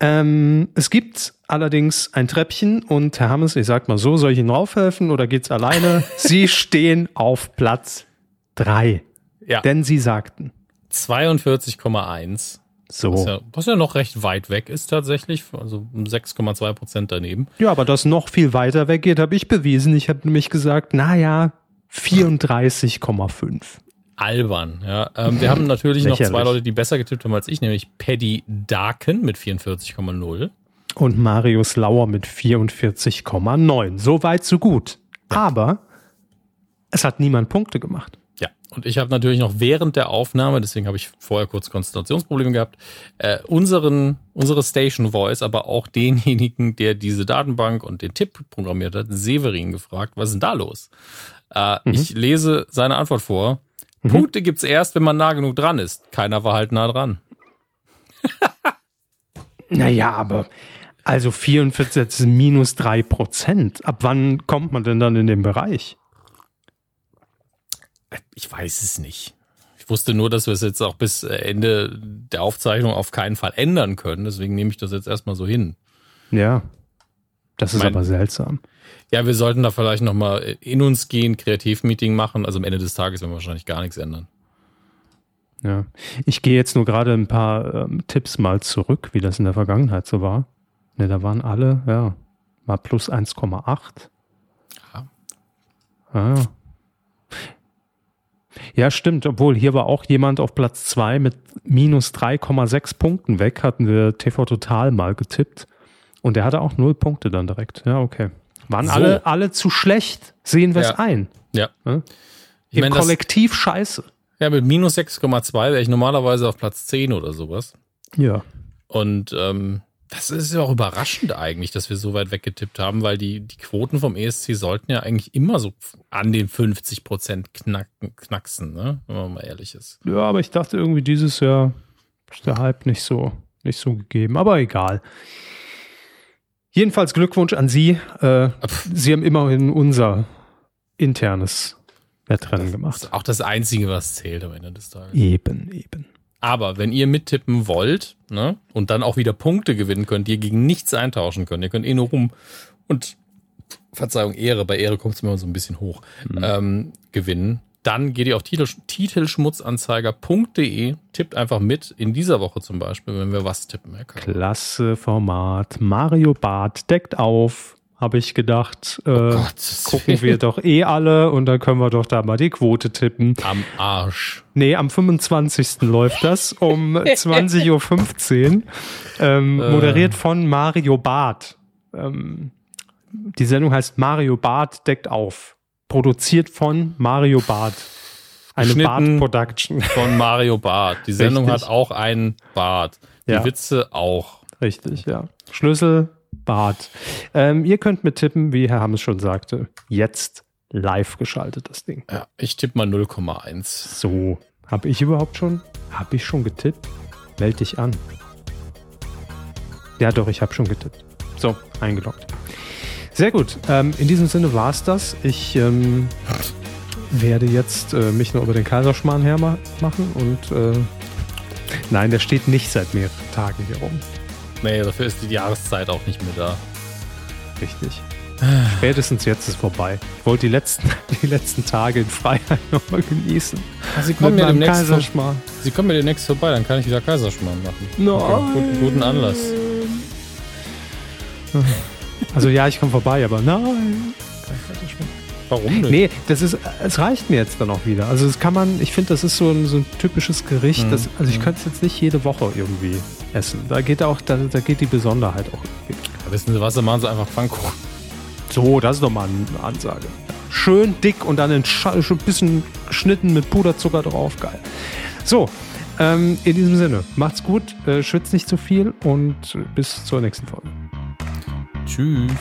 ähm, es gibt allerdings ein Treppchen und Herr Hammes, ich sag mal so, soll ich Ihnen raufhelfen oder geht's alleine? Sie stehen auf Platz drei. Ja. Denn Sie sagten. 42,1. So. Was ja, was ja, noch recht weit weg ist tatsächlich, also um 6,2 Prozent daneben. Ja, aber das noch viel weiter weggeht, habe ich bewiesen. Ich habe nämlich gesagt, naja, 34,5 albern. Ja, ähm, wir haben natürlich noch zwei Leute, die besser getippt haben als ich, nämlich Paddy Darken mit 44,0 und Marius Lauer mit 44,9. So weit, so gut. Ja. Aber es hat niemand Punkte gemacht. Ja, und ich habe natürlich noch während der Aufnahme, deswegen habe ich vorher kurz Konzentrationsprobleme gehabt, äh, unseren, unsere Station Voice, aber auch denjenigen, der diese Datenbank und den Tipp programmiert hat, Severin gefragt, was ist denn da los? Äh, mhm. Ich lese seine Antwort vor. Mhm. Punkte gibt's erst, wenn man nah genug dran ist. Keiner war halt nah dran. naja, aber also 44 ist minus 3 Prozent. Ab wann kommt man denn dann in den Bereich? Ich weiß es nicht. Ich wusste nur, dass wir es jetzt auch bis Ende der Aufzeichnung auf keinen Fall ändern können. Deswegen nehme ich das jetzt erstmal so hin. Ja. Das ist mein, aber seltsam. Ja, wir sollten da vielleicht nochmal in uns gehen, Kreativmeeting machen. Also am Ende des Tages werden wir wahrscheinlich gar nichts ändern. Ja, ich gehe jetzt nur gerade ein paar ähm, Tipps mal zurück, wie das in der Vergangenheit so war. Ne, da waren alle, ja, mal plus 1,8. Ja. Ah, ja. Stimmt. Obwohl hier war auch jemand auf Platz 2 mit minus 3,6 Punkten weg, hatten wir TV Total mal getippt. Und der hatte auch null Punkte dann direkt. Ja, okay. Waren so. alle, alle zu schlecht, sehen wir es ja. ein. Ja. ja? Ich mein, Kollektiv das, scheiße. Ja, mit minus 6,2 wäre ich normalerweise auf Platz 10 oder sowas. Ja. Und ähm, das ist ja auch überraschend eigentlich, dass wir so weit weggetippt haben, weil die, die Quoten vom ESC sollten ja eigentlich immer so an den 50 Prozent knacken, knacksen, ne? wenn man mal ehrlich ist. Ja, aber ich dachte irgendwie dieses Jahr ist der Hype nicht so, nicht so gegeben. Aber egal. Jedenfalls Glückwunsch an Sie. Äh, Sie haben immerhin unser internes Wettrennen gemacht. Das auch das Einzige, was zählt am Ende des Tages. Eben, eben. Aber wenn ihr mittippen wollt ne, und dann auch wieder Punkte gewinnen könnt, die ihr gegen nichts eintauschen könnt, ihr könnt eh nur rum und Verzeihung, Ehre, bei Ehre kommt es mir immer so ein bisschen hoch, mhm. ähm, gewinnen, dann geht ihr auf Titel, titelschmutzanzeiger.de, tippt einfach mit, in dieser Woche zum Beispiel, wenn wir was tippen. Klasse Format. Mario Barth deckt auf, habe ich gedacht. Äh, oh gucken wir doch eh alle und dann können wir doch da mal die Quote tippen. Am Arsch. Nee, am 25. läuft das um 20.15 Uhr. Ähm, äh. Moderiert von Mario Barth. Ähm, die Sendung heißt Mario Barth deckt auf produziert von Mario Barth. Eine Bart-Production. Von Mario Barth. Die Sendung Richtig. hat auch einen Bart. Die ja. Witze auch. Richtig, ja. Schlüssel, Bart. Ähm, ihr könnt mit tippen, wie Herr Hammes schon sagte, jetzt live geschaltet, das Ding. Ja, ich tippe mal 0,1. So. Habe ich überhaupt schon? Habe ich schon getippt? Meld dich an. Ja, doch, ich habe schon getippt. So, eingeloggt. Sehr gut. Ähm, in diesem Sinne war es das. Ich ähm, werde jetzt äh, mich noch über den Kaiserschmarrn hermachen und äh, nein, der steht nicht seit mehreren Tagen hier rum. Nee, dafür ist die Jahreszeit auch nicht mehr da. Richtig. Spätestens jetzt ist vorbei. Ich wollte die letzten, die letzten Tage in Freiheit nochmal genießen. Ach, Sie kommen mir demnächst Kaiserschmarrn. Sie kommen mir demnächst vorbei, dann kann ich wieder Kaiserschmarrn machen. No. Guten, guten Anlass. Also ja, ich komme vorbei, aber nein. Warum nicht? Nee, das ist, es reicht mir jetzt dann auch wieder. Also das kann man, ich finde, das ist so ein, so ein typisches Gericht. Mhm. Das, also ich mhm. könnte es jetzt nicht jede Woche irgendwie essen. Da geht auch, da, da geht die Besonderheit auch irgendwie. Ja, wissen Sie was, dann machen Sie einfach Pfannkuchen. So, das ist doch mal eine Ansage. Schön dick und dann ein bisschen geschnitten mit Puderzucker drauf. Geil. So, ähm, in diesem Sinne, macht's gut, äh, schwitzt nicht zu viel und bis zur nächsten Folge. Tschüss.